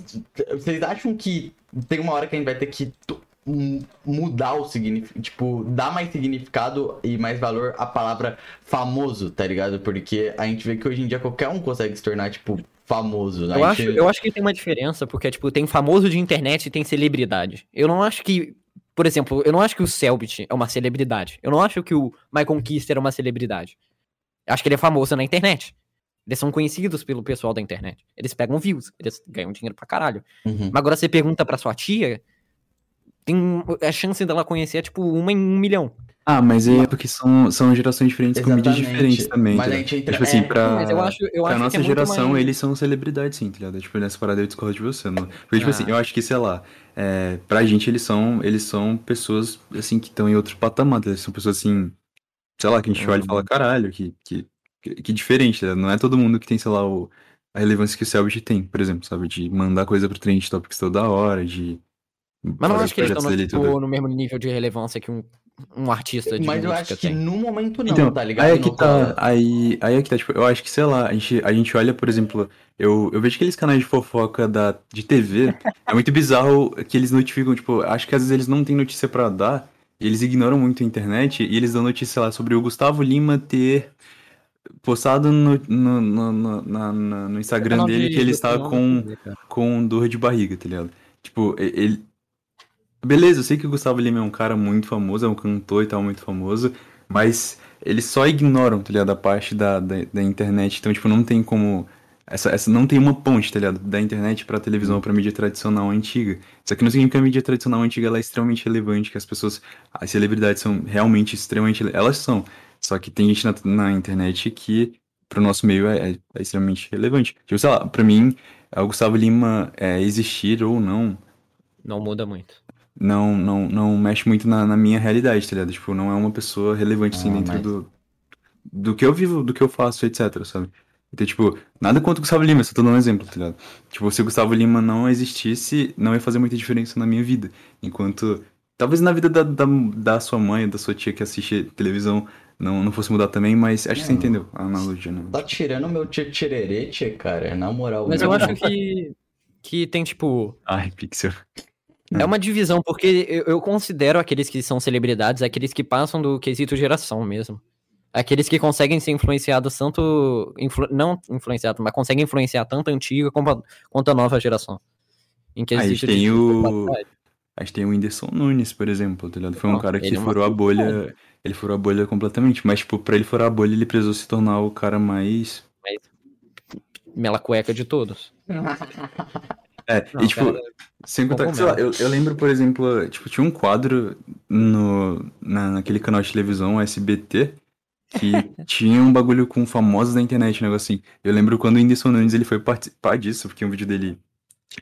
Vocês acham que tem uma hora que a gente vai ter que mudar o significado? Tipo, dar mais significado e mais valor à palavra famoso, tá ligado? Porque a gente vê que hoje em dia qualquer um consegue se tornar, tipo, famoso. né? Eu acho, gente- eu acho que tem uma diferença, porque, tipo, tem famoso de internet e tem celebridade. Eu não acho que. Por exemplo, eu não acho que o Selbit é uma celebridade. Eu não acho que o Michael Kister é uma celebridade. Eu acho que ele é famoso na internet. Eles são conhecidos pelo pessoal da internet. Eles pegam views, eles ganham dinheiro pra caralho. Uhum. Mas agora você pergunta pra sua tia, tem a chance dela conhecer é tipo uma em um milhão. Ah, mas é porque são, são gerações diferentes com mídias Exatamente. diferentes também. Mas tá a gente entra- Tipo assim, é, pra, Mas eu acho, eu pra acho que nossa é geração, mais... eles são celebridades, sim, tá ligado? Tipo, nessa parada eu discordo de você. Não... Porque, tipo Ah. assim, eu acho que, sei lá, é, pra gente eles são, eles são pessoas, assim, que estão em outro patamar, tá ligado? São pessoas, assim, sei lá, que a gente olha e Uhum. fala, caralho, que, que, que, que diferente, tá ligado? Não é todo mundo que tem, sei lá, o, a relevância que o Selbit tem, por exemplo, sabe? De mandar coisa pro Trend Topics toda hora, de... Mas não acho que eles estão no, tipo, no mesmo nível de relevância que um, um artista de Mas eu acho que tem. no momento não, Então, tá ligado? aí é que No tá, aí, aí é que tá, tipo, eu acho que, sei lá, a gente, a gente olha, por exemplo, eu, eu vejo aqueles canais de fofoca da, de TV, *laughs* é muito bizarro que eles notificam, tipo, acho que às vezes eles não têm notícia pra dar, e eles ignoram muito a internet, e eles dão notícia, sei lá, sobre o Gustavo Lima ter postado no, no, no, no, na- na- no Instagram dele de- que ele está com, cara. com dor de barriga, tá ligado? Tipo, ele. Beleza, eu sei que o Gustavo Lima é um cara muito famoso, é um cantor e tal, muito famoso, mas eles só ignoram, tá ligado? A parte da, da, da internet. Então, tipo, não tem como. Essa, essa não tem uma ponte, tá ligado? Da internet pra televisão, pra mídia tradicional antiga. Isso aqui não significa que a mídia tradicional antiga ela é extremamente relevante, que as pessoas, as celebridades são realmente extremamente. Elas são. Só que tem gente na, na internet que, pro nosso meio, é, é- é extremamente relevante. Tipo, sei lá, pra mim, o Gustavo Lima é, existir ou não, Não muda muito. Não, não, não mexe muito na, na minha realidade, tá ligado? Tipo, não é uma pessoa relevante assim Ah, dentro mas- do, do que eu vivo, do que eu faço, etc, sabe? Então, tipo, nada contra o Gustavo Lima, só tô dando um exemplo, tá ligado? Tipo, se o Gustavo Lima não existisse, não ia fazer muita diferença na minha vida. Enquanto, talvez na vida da, da, da sua mãe, da sua tia que assiste televisão, não, não fosse mudar também, mas acho que você Não. entendeu a analogia, né? Tá tirando meu tchê cara, na moral. Mas eu acho que, que tem, tipo, Ai, Pixel. É uma divisão, porque eu, eu considero aqueles que são celebridades aqueles que passam do quesito geração mesmo. Aqueles que conseguem ser influenciados tanto. influ- não influenciados, mas conseguem influenciar tanto a antiga como a- quanto a nova geração. Em a gente quesito tem de o-. A gente tem o Whindersson Nunes, por exemplo, tá ligado? Foi um Não, cara que é furou a bolha. Ele furou a bolha completamente. Mas, tipo, pra ele furar a bolha, ele precisou se tornar o cara mais. Mela cueca de todos. *laughs* É, Não, e tipo, cara, sem contar que, sei lá, eu, eu lembro, por exemplo, tipo, tinha um quadro no, na, naquele canal de televisão, SBT, que *laughs* tinha um bagulho com famosos da internet, um negócio assim. Eu lembro quando o Whindersson Nunes ele foi participar disso, porque um vídeo dele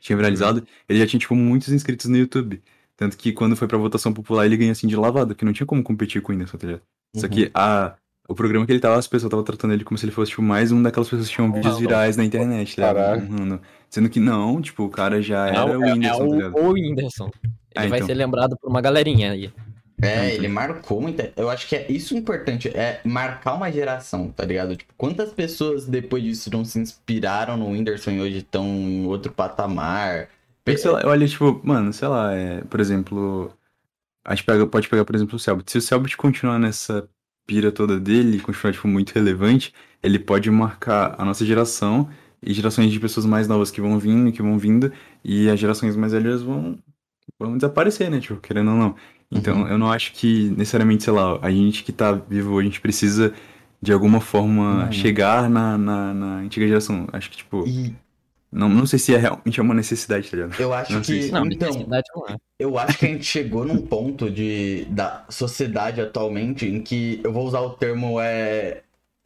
tinha viralizado, ele já tinha, tipo, muitos inscritos no YouTube. Tanto que quando foi pra votação popular, ele ganhou assim de lavada, que não tinha como competir com o Whindersson, tá ligado? Só Uhum. que a, o programa que ele tava, as pessoas estavam tratando ele como se ele fosse, tipo, mais um daquelas pessoas que tinham vídeos não. virais na internet, tá ligado? Sendo que não, tipo, o cara já É, era o o- é, Whindersson, tá o, ligado? o Whindersson. Ele Ah, vai então. ser lembrado por uma galerinha aí. É, Então. ele marcou muita. Eu acho que é isso importante, é marcar uma geração, tá ligado? Tipo, quantas pessoas depois disso não se inspiraram no Whindersson e hoje estão em outro patamar? Sei lá, eu olho, tipo, mano, sei lá, é, por exemplo, a gente pega, pode pegar, por exemplo, o Selbit. Se o Selbit continuar nessa pira toda dele, e continuar, tipo, muito relevante, ele pode marcar a nossa geração e gerações de pessoas mais novas que vão vindo, que vão vindo, e as gerações mais velhas vão, vão desaparecer, né, tipo, querendo ou não. Então, Uhum. eu não acho que, necessariamente, sei lá, a gente que tá vivo a gente precisa, de alguma forma, Uhum. chegar na, na, na antiga geração. Acho que, tipo, E não, não sei se é realmente uma necessidade, tá ligado? eu acho Não que. se- Não, então, necessidade não é. eu acho que a gente chegou num ponto de, da sociedade atualmente em que eu vou usar o termo é,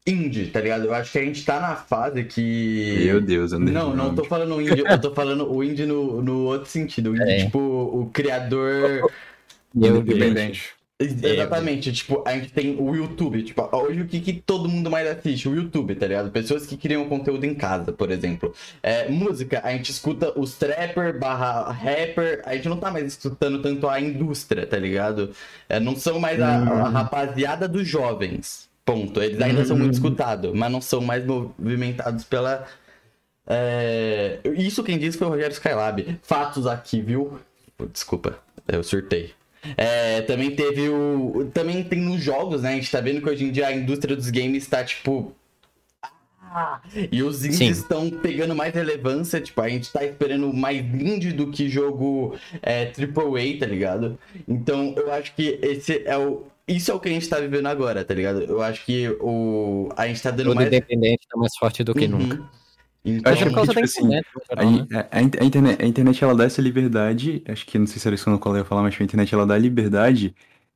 indie, tá ligado? Eu acho que a gente tá na fase que. Meu Deus, André. Não, não tô falando indie, eu tô falando o indie no, no outro sentido. O indie, É. tipo, o criador. Meu Independente. Exatamente, tipo, a gente tem o YouTube, tipo, hoje o que, que todo mundo mais assiste? O YouTube, tá ligado? Pessoas que criam conteúdo em casa, por exemplo. É, música, a gente escuta os trapper barra rapper, a gente não tá mais escutando tanto a indústria, tá ligado? É, não são mais a, a rapaziada dos jovens, ponto. Eles ainda são muito escutados, mas não são mais movimentados pela... é, Isso quem disse foi o Rogério Skylab. Fatos aqui, viu? Desculpa, eu surtei. É, também teve o. Também tem nos jogos, né? A gente tá vendo que hoje em dia a indústria dos games tá tipo. ah, E os indies Sim. estão pegando mais relevância, tipo, a gente tá esperando mais indie do que jogo é, AAA, tá ligado? Então eu acho que esse é o. isso é o que a gente tá vivendo agora, tá ligado? Eu acho que o, a gente tá dando Todo mais. independente tá mais forte do que Uhum. nunca. Então, Acho que é tipo da assim, internet, A, né? a- a a internet, a internet ela dá essa liberdade, acho que não sei se era isso que eu ia falar, mas tipo, a internet ela dá liberdade,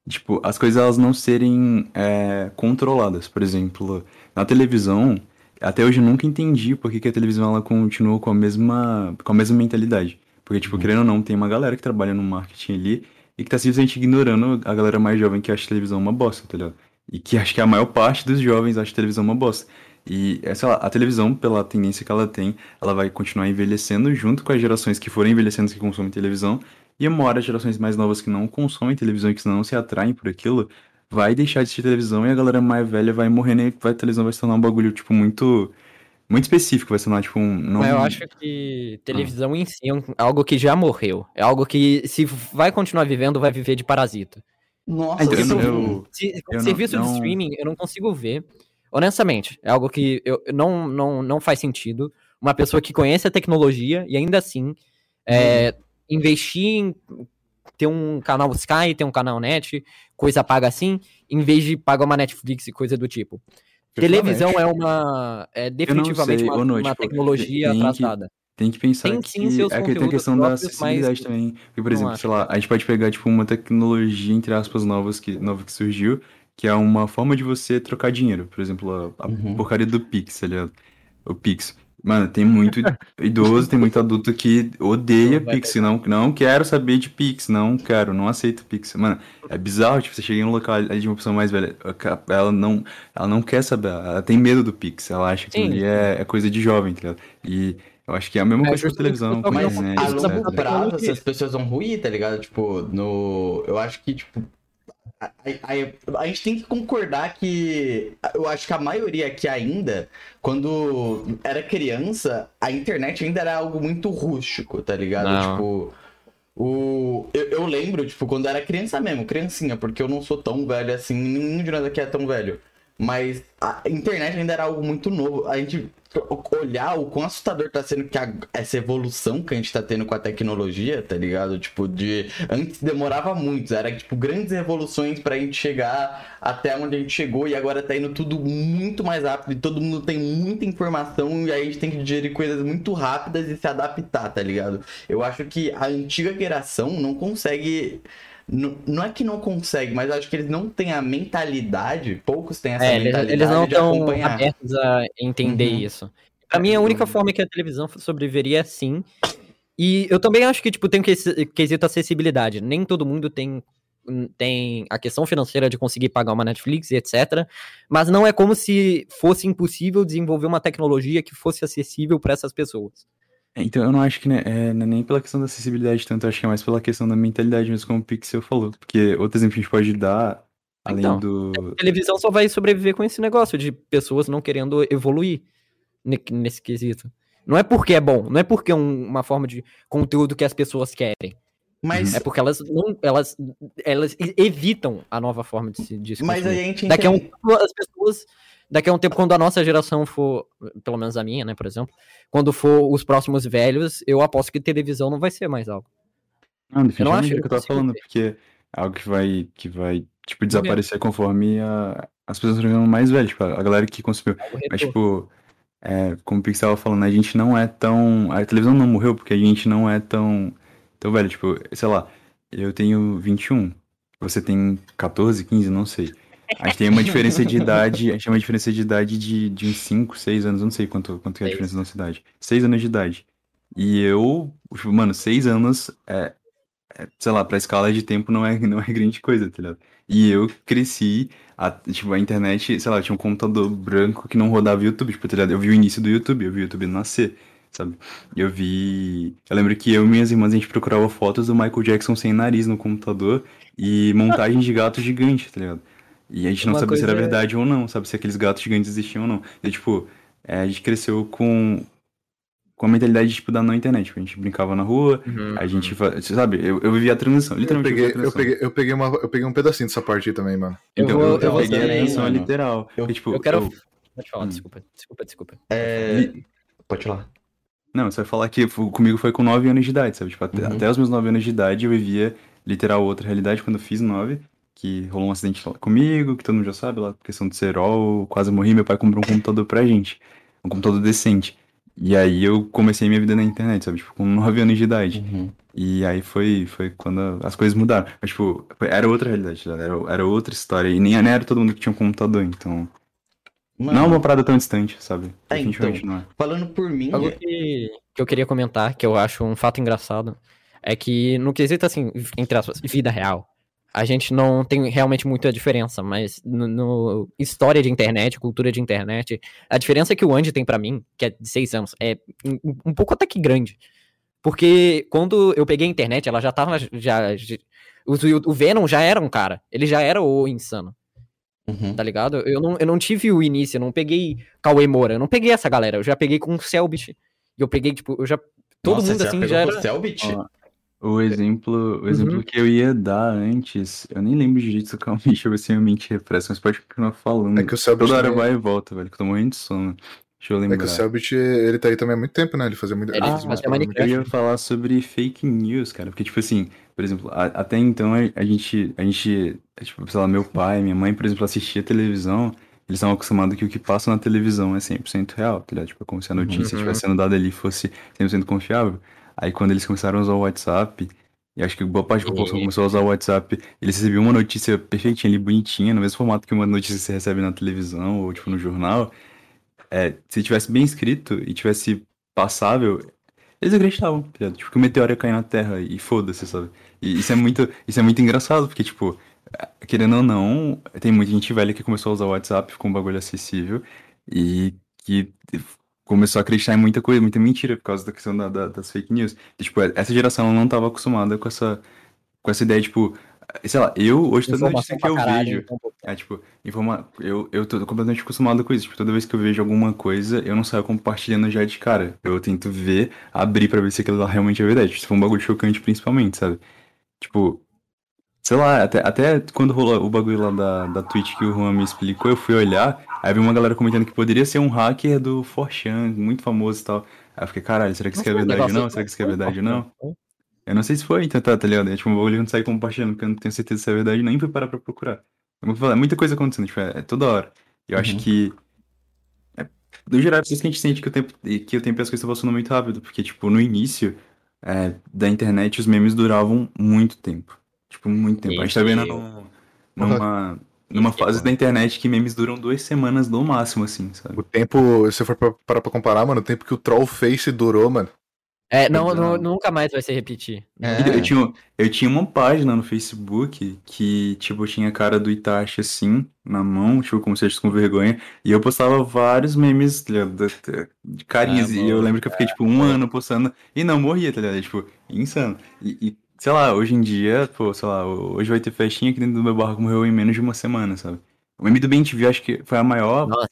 tipo, as coisas elas não serem é, controladas. Por exemplo, na televisão, até hoje eu nunca entendi por que, que a televisão ela continua com a mesma, com a mesma mentalidade. Porque, tipo, querendo ou não, tem uma galera que trabalha no marketing ali e que tá simplesmente ignorando a galera mais jovem que acha televisão uma bosta, tá ligado? E que acho que a maior parte dos jovens acha televisão uma bosta. E, é, sei lá, a televisão, pela tendência que ela tem, ela vai continuar envelhecendo junto com as gerações que forem envelhecendo que consomem televisão. E uma hora as gerações mais novas que não consomem televisão e que não se atraem por aquilo, vai deixar de assistir televisão e a galera mais velha vai morrendo e vai, a televisão vai se tornar um bagulho, tipo, muito. Muito específico, vai se tornar, tipo, um. Não... Eu acho que televisão em si é um- algo que já morreu. É algo que, se vai continuar vivendo, vai viver de parasita. Nossa, Ah, então, eu- eu- Se, Eu não- serviço de não- streaming, eu não consigo ver. Honestamente, é algo que eu, não, não, não faz sentido. Uma pessoa que conhece a tecnologia e ainda assim é, investir em ter um canal Sky, ter um canal Net, coisa paga assim, em vez de pagar uma Netflix e coisa do tipo. Televisão é uma. É definitivamente sei, uma, Noite, uma tecnologia tem que- atrada. Tem que pensar Tem que sim seus é que tem a questão da próprios, mas acessibilidade também. Porque, por exemplo, sei lá, a gente pode pegar, tipo, uma tecnologia, entre aspas, novas que, nova que surgiu, que é uma forma de você trocar dinheiro. Por exemplo, a, a Uhum. porcaria do Pix, tá ligado? O Pix. Mano, tem muito *laughs* idoso, tem muito adulto que odeia Não Pix, não, não quero saber de Pix, não quero, não aceito Pix. Mano, é bizarro, tipo, você chega em um local ali de uma pessoa mais velha, ela não, ela não quer saber, ela tem medo do Pix, ela acha que Sim. ali é, é coisa de jovem, tá ligado? E eu acho que é a mesma É coisa com televisão, com internet, a longo prazo, essas pessoas vão ruir, tá ligado? Tipo, no. Eu acho que, tipo. A, a- a- gente tem que concordar que. Eu acho que a maioria aqui ainda, quando era criança, a internet ainda era algo muito rústico, tá ligado? Não. Tipo. O, eu, eu lembro, tipo, quando era criança mesmo, criancinha, porque eu não sou tão velho assim, nenhum de nós aqui é tão velho. Mas a internet ainda era algo muito novo. A gente olhar o quão assustador tá sendo que a- essa evolução que a gente tá tendo com a tecnologia, tá ligado? Tipo, de. Antes demorava muito, era tipo grandes revoluções pra gente chegar até onde a gente chegou e agora tá indo tudo muito mais rápido e todo mundo tem muita informação e aí a gente tem que digerir coisas muito rápidas e se adaptar, tá ligado? Eu acho que a antiga geração não consegue. Não, é que não consegue, mas acho que eles não têm a mentalidade, poucos têm essa É, mentalidade eles não de estão acompanhar. abertos a entender Uhum. isso. Pra mim, a única forma que a televisão sobreviveria é assim. E eu também acho que, tipo, tem um quesi- quesito acessibilidade. Nem todo mundo tem, tem a questão financeira de conseguir pagar uma Netflix e etc. Mas não é como se fosse impossível desenvolver uma tecnologia que fosse acessível para essas pessoas. Então eu não acho que né, é, não é nem pela questão da acessibilidade tanto, eu acho que é mais pela questão da mentalidade mesmo, como o Pixel falou. Porque outro exemplo que a gente pode dar, além Então, do. A televisão só vai sobreviver com esse negócio de pessoas não querendo evoluir ne- nesse quesito. Não é porque é bom, não é porque é um- uma forma de conteúdo que as pessoas querem. Mas, É porque elas não, elas, elas evitam a nova forma de se, de se mas a gente Daqui a um tempo, as pessoas. Daqui a um tempo, quando a nossa geração for, pelo menos a minha, né, por exemplo, quando for os próximos velhos, eu aposto que televisão não vai ser mais algo. Não, definitivamente acho, é o eu que eu tava falando, ver. porque é algo que vai, que vai tipo, desaparecer conforme a- as pessoas estão ficando mais velhas, tipo, a galera que consumiu. Algo Mas, tipo, é, como o Pix tava falando, a gente não é tão. A televisão não morreu porque a gente não é tão. Tão velho. Tipo, sei lá, eu tenho 21, você tem 14, 15, não sei. A gente tem uma diferença de idade, a gente tem uma diferença de idade de, de uns 5, 6 anos, não sei quanto, quanto é a diferença da nossa idade. 6 anos de idade. E eu, tipo, mano, 6 anos é, é, sei lá, pra escala de tempo não é, *laughs* não é grande coisa, tá ligado? E eu cresci, a, tipo, a internet, sei lá, tinha um computador branco que não rodava YouTube, tipo, tá ligado? Eu vi o início do YouTube, eu vi o YouTube nascer, sabe? Eu vi... Eu lembro que eu e minhas irmãs, a gente procurava fotos do Michael Jackson sem nariz no computador e montagem de gato gigante, tá ligado? E a gente não Uma sabia se era é- verdade ou não, sabe? Se aqueles gatos gigantes existiam ou não. E, tipo, é, a gente cresceu com, com a mentalidade, tipo, da não internet. Tipo, a gente brincava na rua, Uhum. a gente, sabe, eu, eu vivi a transição, Eu literalmente peguei, vivi a eu, transição. peguei, eu, peguei uma, eu peguei um pedacinho dessa parte aí também, mano. Eu Então, vou- eu, eu eu vou peguei a transição mano. literal. Eu- Porque, tipo, Eu quero. eu- Pode falar, Hum. desculpa, desculpa, desculpa. É, vi- Pode falar. Não, você vai falar que comigo foi com 9 anos de idade, sabe? Tipo, até, Uhum. até os meus 9 anos de idade eu vivia literal outra realidade quando eu fiz 9, que rolou um acidente lá comigo, que todo mundo já sabe, lá, questão de cerol, quase morri, meu pai comprou um computador pra gente. Um computador decente. E aí eu comecei minha vida na internet, sabe? Tipo, com 9 anos de idade. Uhum. E aí foi, foi quando as coisas mudaram. Mas, tipo, era outra realidade, era, era outra história. E nem, nem era todo mundo que tinha um computador, então. Mano, Não é uma parada tão distante, sabe? É, Definitivamente não é. falando por mim, Algo que, que eu queria comentar, que eu acho um fato engraçado, é que no quesito, assim, entre aspas, vida real, a gente não tem realmente muita diferença, mas no, no história de internet, cultura de internet, a diferença que o Andy tem pra mim, que é de seis anos, é um, um pouco até que grande. Porque quando eu peguei a internet, ela já tava. Já, já- o, o Venom já era um cara. Ele já era o insano, Uhum. tá ligado? Eu não, eu não tive o início, eu não peguei Cauê Moura, eu não peguei essa galera, eu já peguei com o Selbit. E eu peguei, tipo, eu já. Todo Nossa, mundo assim já com era. o Selbit? O exemplo, o exemplo Uhum. que eu ia dar antes, eu nem lembro direito, calma deixa eu ver se minha mente refresca, mas pode continuar falando. É que o Selbit Toda hora vai e volta, velho, que eu tô morrendo de sono. Deixa eu É lembrar. que o Selbit, ele tá aí também há muito tempo, né? Ele fazia muito. Ele fazia fazia Minecraft. Eu ia falar sobre fake news, cara, porque, tipo assim, por exemplo, a- até então a, a gente, a gente, é, tipo, sei lá, meu pai, minha mãe, por exemplo, assistia televisão, eles estavam acostumados que o que passa na televisão é 100% real, tá ligado? Tipo, é como se a notícia Uhum. estivesse sendo dada ali fosse 100% confiável. Aí quando eles começaram a usar o WhatsApp, e acho que boa parte da população começou a usar o WhatsApp, eles recebiam uma notícia perfeitinha ali, bonitinha, no mesmo formato que uma notícia que você recebe na televisão ou, tipo, no jornal, é, se tivesse bem escrito e tivesse passável, eles acreditavam, tá ligado? Tipo, que o meteoro ia cair na Terra e foda-se, sabe? E isso é muito, isso é muito engraçado, porque, tipo, querendo ou não, tem muita gente velha que começou a usar o WhatsApp, ficou um bagulho acessível, e que começou a acreditar em muita coisa, muita mentira, por causa da questão da- da- das fake news. E, tipo, essa geração não tava acostumada com essa, com essa ideia, tipo, sei lá, eu, hoje, toda notícia que eu caralho, vejo, então, é, tipo, informar. Eu, eu tô completamente acostumado com isso. Tipo, toda vez que eu vejo alguma coisa, eu não saio compartilhando já de cara. Eu tento ver, abrir pra ver se aquilo lá realmente é verdade. Se for um bagulho chocante, principalmente, sabe? Tipo, sei lá, até, até quando rolou o bagulho lá da, da Twitch que o Juan me explicou, eu fui olhar, aí vi uma galera comentando que poderia ser um hacker do 4chan, muito famoso e tal. Aí eu fiquei, caralho, será que isso é verdade ou não? Será que isso é verdade ou não? Eu não sei se foi, então tá, tá ligado? É tipo um bagulho que eu não saí compartilhando, porque eu não tenho certeza se é verdade, nem fui parar pra procurar. Como eu falei, é muita coisa acontecendo, tipo, é, é toda hora. Eu acho Uhum. que. É, no geral, é por isso que a gente sente que o tempo, que o tempo e as coisas estão passando muito rápido, porque, tipo, no início é, da internet, os memes duravam muito tempo. Tipo, muito tempo. A gente tá vendo num- numa, numa fase da internet que memes duram duas semanas no máximo, assim, sabe? O tempo, se você for pra- parar pra comparar, mano, o tempo que o Trollface durou, mano. É, não, não- nunca mais vai se repetir. É. Eu, tinha, eu tinha uma página no Facebook que, tipo, tinha a cara do Itachi assim, na mão, tipo, como se estivesse com vergonha, e eu postava vários memes, tá ligado, de- carinhas, Ah, e eu lembro que eu fiquei, tipo, um ano postando, e não morria, tá ligado? Tipo, insano. E, e, sei lá, hoje em dia, pô, sei lá, hoje vai ter festinha aqui dentro do meu barraco, morreu em menos de uma semana, sabe? O meme do Bem TV, acho que foi a maior Nossa,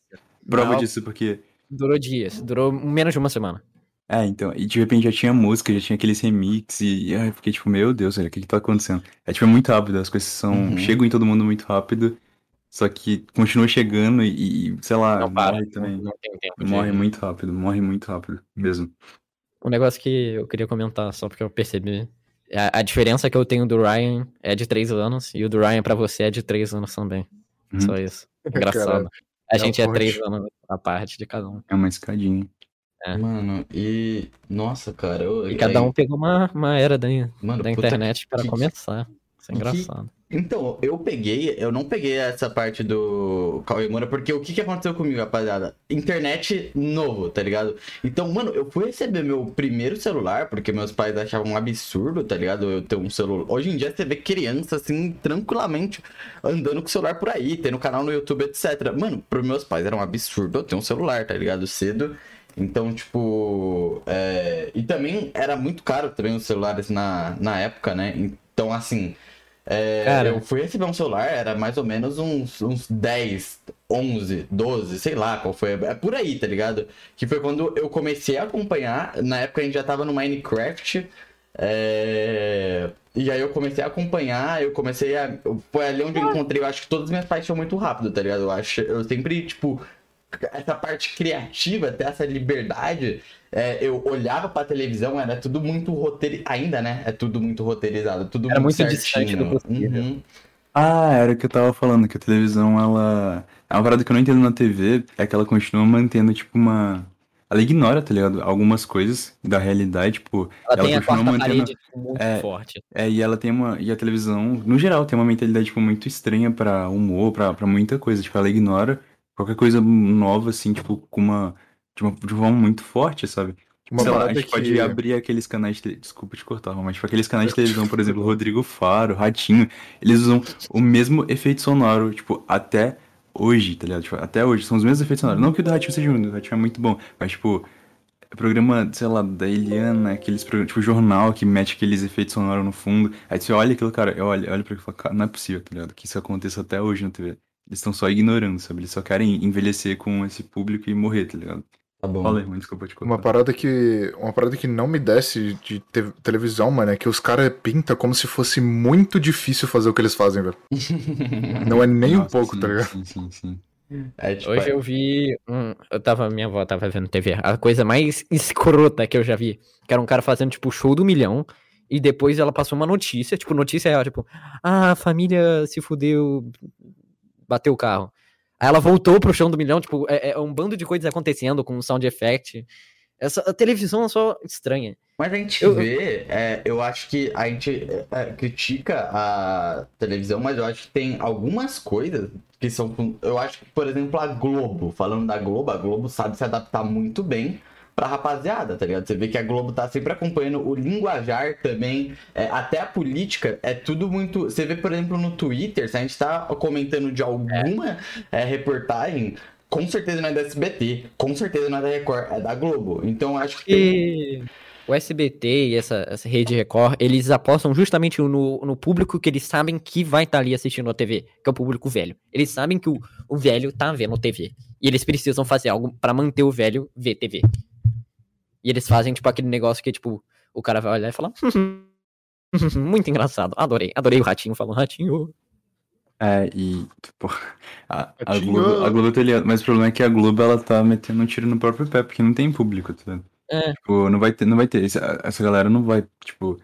prova não, disso, porque durou dias, durou menos de uma semana. É, então, e de repente já tinha música, já tinha aqueles remix, e, e aí eu fiquei tipo, meu Deus, velho, o que que tá acontecendo? É tipo, é muito rápido, as coisas são, Uhum. chegam em todo mundo muito rápido, só que continua chegando e, e, sei lá, Não para, morre também. não tem tempo. de- Morre muito rápido, morre muito rápido, mesmo. Um negócio que eu queria comentar, só porque eu percebi. A, a diferença que eu tenho do Ryan é de 3 anos, e o do Ryan pra você é de 3 anos também. Uhum. Só isso. *laughs* Engraçado. Caralho. A É gente é forte. 3 anos a parte de cada um. É uma escadinha. É. Mano, e. Nossa, cara. Eu, E cada um pegou uma, uma era da, Mano, da internet para que- começar. Isso é que- engraçado. Então, eu peguei, eu não peguei essa parte do Cauê Moura, porque o que, que aconteceu comigo, rapaziada? Internet novo, tá ligado? Então, mano, eu fui receber meu primeiro celular, porque meus pais achavam um absurdo, tá ligado? Eu ter um celular. Hoje em dia você vê criança, assim, tranquilamente andando com o celular por aí, tendo canal no YouTube, etc. Mano, pros meus pais era um absurdo eu ter um celular, tá ligado? Cedo. Então, tipo. é, E também era muito caro também os celulares na, na época, né? Então, assim. é, Cara. Eu fui receber um celular, era mais ou menos uns, uns 10, 11, 12, sei lá qual foi. É por aí, tá ligado? Que foi quando eu comecei a acompanhar. Na época a gente já tava no Minecraft. é, E aí eu comecei a acompanhar, eu comecei a. Foi ali onde eu encontrei, eu acho que todas as minhas paixões muito rápido, tá ligado? Eu acho. Eu sempre, tipo, essa parte criativa, ter essa liberdade, é, eu olhava pra televisão, era tudo muito roteirizado. Ainda, né? É tudo muito roteirizado, tudo Era muito certinho. distante do possível. Uhum. Ah, era o que eu tava falando, que a televisão, ela. É uma parada que eu não entendo na TV, é que ela continua mantendo, tipo, uma. Ela ignora, tá ligado? Algumas coisas da realidade, tipo. Ela, tem a continua quarta mantendo. parede tipo, muito é, forte. É, e ela tem uma. E a televisão, no geral, tem uma mentalidade, tipo, muito estranha pra humor, pra, pra muita coisa. Tipo, ela ignora qualquer coisa nova, assim, tipo, com uma. De uma, de uma forma muito forte, sabe? Uma Sei lá, a gente que- pode abrir aqueles canais de. Desculpa te cortar, mas tipo, aqueles canais de televisão, por exemplo, *laughs* Rodrigo Faro, Ratinho, eles usam o mesmo efeito sonoro, tipo, até hoje, tá ligado? Tipo, até hoje, são os mesmos efeitos sonoros. Não que o do Ratinho seja ruim, o Ratinho é muito bom, mas tipo, programa, sei lá, da Eliana, aqueles programas, tipo, jornal que mete aqueles efeitos sonoros no fundo. Aí você olha aquilo, cara, eu olho, olho pra aquilo e falo, cara, não é possível, tá ligado? Que isso aconteça até hoje na TV. Eles estão só ignorando, sabe? Eles só querem envelhecer com esse público e morrer, tá ligado? Tá bom. Fala aí, mano, desculpa te cortar. Uma parada que. Uma parada que não me desce de te- televisão, mano, é que os caras pintam como se fosse muito difícil fazer o que eles fazem, velho. *laughs* Não é nem um Nossa, pouco, sim, tá ligado? Sim, sim, sim. É, tipo, Hoje eu vi. um- eu tava. Minha avó tava vendo TV. A coisa mais escrota que eu já vi. Que era um cara fazendo, tipo, show do milhão. E depois ela passou uma notícia. Tipo, notícia real, tipo, ah, a família se fudeu. Bateu o carro. Aí ela voltou pro show do milhão, tipo, é, é um bando de coisas acontecendo com sound effect. Essa a televisão é só estranha. Mas a gente Eu- vê, é, eu acho que a gente é, critica a televisão, mas eu acho que tem algumas coisas que são. Eu acho que, por exemplo, a Globo, falando da Globo, a Globo sabe se adaptar muito bem pra rapaziada, tá ligado? Você vê que a Globo tá sempre acompanhando o linguajar também, é, até a política, é tudo muito. Você vê, por exemplo, no Twitter, se a gente tá comentando de alguma é, reportagem. Com certeza não é da SBT, com certeza não é da Record, é da Globo. Então acho que o SBT e essa, essa rede Record, eles apostam justamente no, no público que eles sabem que vai estar ali assistindo a TV, que é o público velho. Eles sabem que o, o velho tá vendo TV. E eles precisam fazer algo pra manter o velho ver TV. E eles fazem, tipo, aquele negócio que, tipo, o cara vai olhar e falar. *laughs* Muito engraçado. Adorei. Adorei o ratinho falando ratinho. É, e, tipo, a, a. Globo, a Globo tá ligado, mas o problema é que a Globo, ela tá metendo um tiro no próprio pé, porque não tem público, tá ligado? É. Tipo, não vai ter, não vai ter, essa, essa galera não vai, tipo,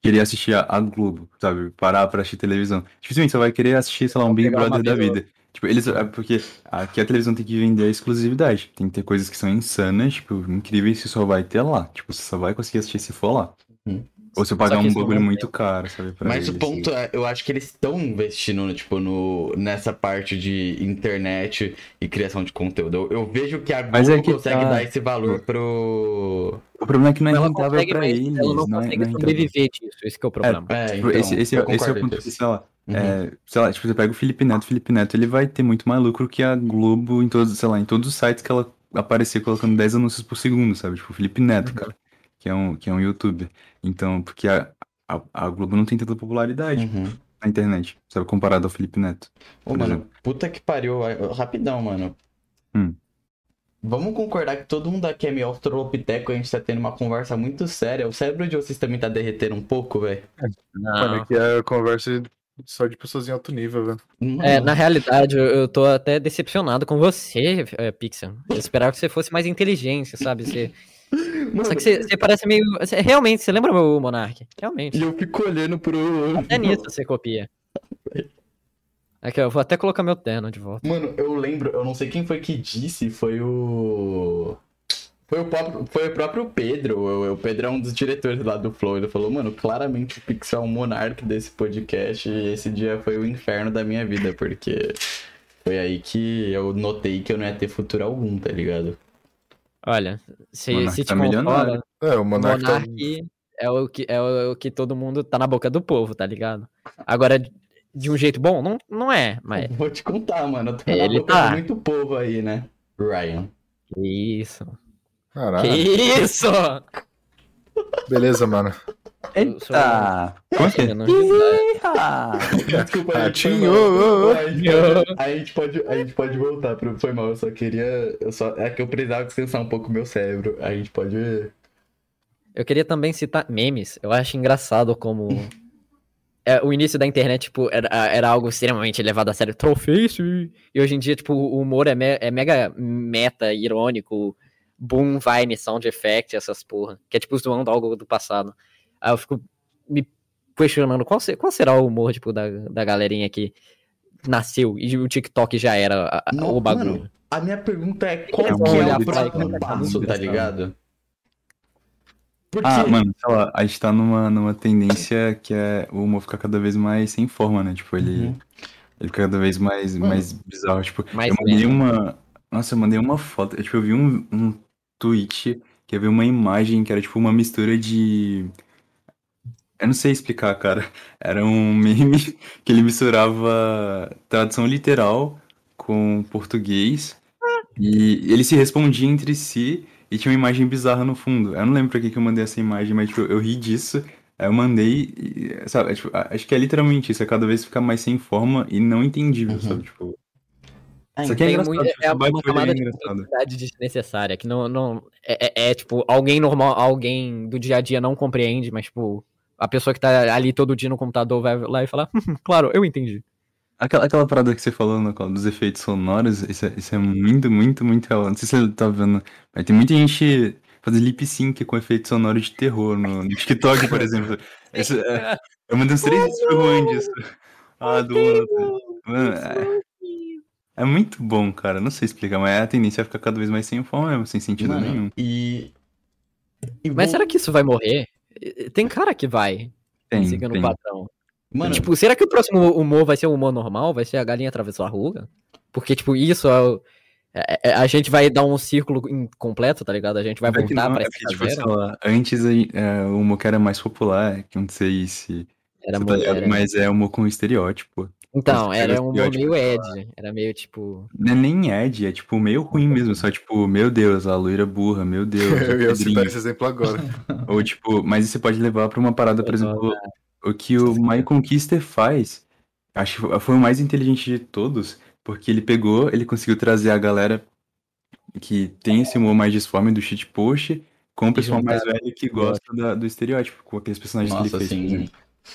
querer assistir a, a Globo, sabe? Parar pra assistir televisão. Dificilmente você vai querer assistir, sei lá, um Big Brother da vida- vida. Tipo, eles, é porque aqui a televisão tem que vender a exclusividade. Tem que ter coisas que são insanas, tipo, incríveis que só vai ter lá. Tipo, você só vai conseguir assistir se for lá. Uhum. Ou se eu pagar um bagulho não muito caro, sabe? pra Mas o eles. ponto é, eu acho que eles estão investindo, tipo, no, nessa parte de internet e criação de conteúdo. Eu, eu vejo que a Globo Mas é que consegue tá. dar esse valor pro. O problema é que não é rentável consegue, pra mas eles. ela não não é, consegue não é sobreviver disso. Esse que é o problema. É, Tipo, então, esse, esse, é, eu esse é o ponto sei lá, Uhum. é, sei lá, tipo, você pega o Felipe Neto, o Felipe Neto, ele vai ter muito mais lucro que a Globo em todos, sei lá, em todos os sites que ela aparecer colocando 10 anúncios por segundo, sabe? Tipo, o Felipe Neto, Uhum. cara, que é um, que é um youtuber. Então, porque a, a, a Globo não tem tanta popularidade Uhum. na internet, sabe? Comparado ao Felipe Neto. Ô, mano, exemplo. puta que pariu. Rapidão, mano. Hum. Vamos concordar que todo mundo aqui é meio australopiteco, a gente tá tendo uma conversa muito séria. O cérebro de vocês também tá derretendo um pouco, velho. Mano, Não. aqui é conversa só de pessoas em alto nível, velho. É, na realidade, eu, eu tô até decepcionado com você, é, Pixel. Eu esperava que você fosse mais inteligente, sabe? Você... Mano, Só que você, você parece meio. você- realmente, você lembra o Monark? Realmente. E eu fico olhando pro. Até nisso você copia. Aqui, ó, eu vou até colocar meu terno de volta. Mano, eu lembro, eu não sei quem foi que disse, foi o. Foi o próprio, foi o próprio Pedro. O, o Pedro é um dos diretores lá do Flow. Ele falou, mano, claramente o Pixel é um monarca desse podcast. E esse dia foi o inferno da minha vida, porque foi aí que eu notei que eu não ia ter futuro algum, tá ligado? Olha, se, Monark se te tá controla, É, o Monark tá... Monark é o, que, é o que todo mundo tá na boca do povo, tá ligado? Agora, de um jeito bom, não, não é, mas. Vou te contar, mano. Eu tô na Ele boca tá. muito povo aí, né? Ryan. Que isso. Caralho. Que isso! Beleza, mano. Eita! Desculpa, ô. a, gente pode, a, gente pode, voltar pro. Foi mal, eu só queria. Eu só, é que eu precisava descansar um pouco o meu cérebro. A gente pode. Eu queria também citar memes. Eu acho engraçado como. é, o início da internet, tipo, era, era algo extremamente levado a sério. Trollface. E hoje em dia, tipo, o humor é, me- é mega meta, irônico. Boom, Vine, sound effect, essas porra. Que é tipo zoando algo do passado. Aí eu fico me questionando qual, se- qual será o humor, tipo, da, da galerinha que nasceu e o TikTok já era a- a- Não, o bagulho. mano, a minha pergunta é qual Eles que é olhar o próximo passo, tá engraçado. ligado? Porque, Ah, mano, sei lá, a gente tá numa, numa tendência que é o humor ficar cada vez mais sem forma, né? Tipo, ele, Uhum. ele fica cada vez mais, Mano. mais bizarro. Tipo, Mais eu mandei meme. uma. Nossa, eu mandei uma foto. Tipo, eu vi um, um tweet que havia uma imagem que era tipo uma mistura de. Eu não sei explicar, cara. Era um meme que ele misturava tradução literal com português e ele se respondia entre si e tinha uma imagem bizarra no fundo. Eu não lembro pra que que eu mandei essa imagem, mas tipo, eu ri disso. Aí eu mandei, e, sabe, é, tipo, acho que é literalmente isso, é cada vez ficar mais sem forma e não entendível, Uhum. sabe? Tipo, Ah, isso aqui é engraçado, muito- tipo, é uma camada é de complexidade desnecessária, que não, não é, é- é, tipo, alguém normal, alguém do dia a dia não compreende, mas, tipo, a pessoa que tá ali todo dia no computador vai lá e falar, "Hum, claro, eu entendi. Aquela, aquela parada que você falou, Nicole, dos efeitos sonoros, isso é, isso é muito, muito, muito real. Não sei se você tá vendo, mas tem muita gente fazendo lip sync com efeito sonoro de terror no, no TikTok, por exemplo. *laughs* Isso é- eu mandei uns três vídeos pro Juan disso. Ah, do. Mano, é, é muito bom, cara. Não sei explicar, mas a tendência é ficar cada vez mais sem forma sem sentido mano, nenhum. e... e Mas será que isso vai morrer? Tem cara que vai, Tem, seguindo tem. o padrão. Mano, Tipo, será que o próximo humor vai ser o humor normal? Vai ser a galinha atravessou a ruga? Porque, tipo, isso é, o- é- é- a gente vai dar um círculo incompleto, tá ligado? A gente vai É voltar não, pra é esse tipo, sei lá, antes é, o humor que era mais popular, que não sei se Era tá era- mas é humor com estereótipo. Então, era um humor meio Ed. Era meio, tipo... Não é nem Ed, é tipo meio ruim mesmo, só tipo, meu Deus, a loira burra, meu Deus, o *laughs* Eu ia citar esse exemplo agora. *laughs* Ou tipo, mas isso você pode levar pra uma parada, por exemplo, o que o Michael Kister faz, acho que foi o mais inteligente de todos, porque ele pegou, ele conseguiu trazer a galera que tem esse humor mais disforme do shitpost com o pessoal mais velho que gosta da- do estereótipo, com aqueles personagens que nossa, ele fez. assim...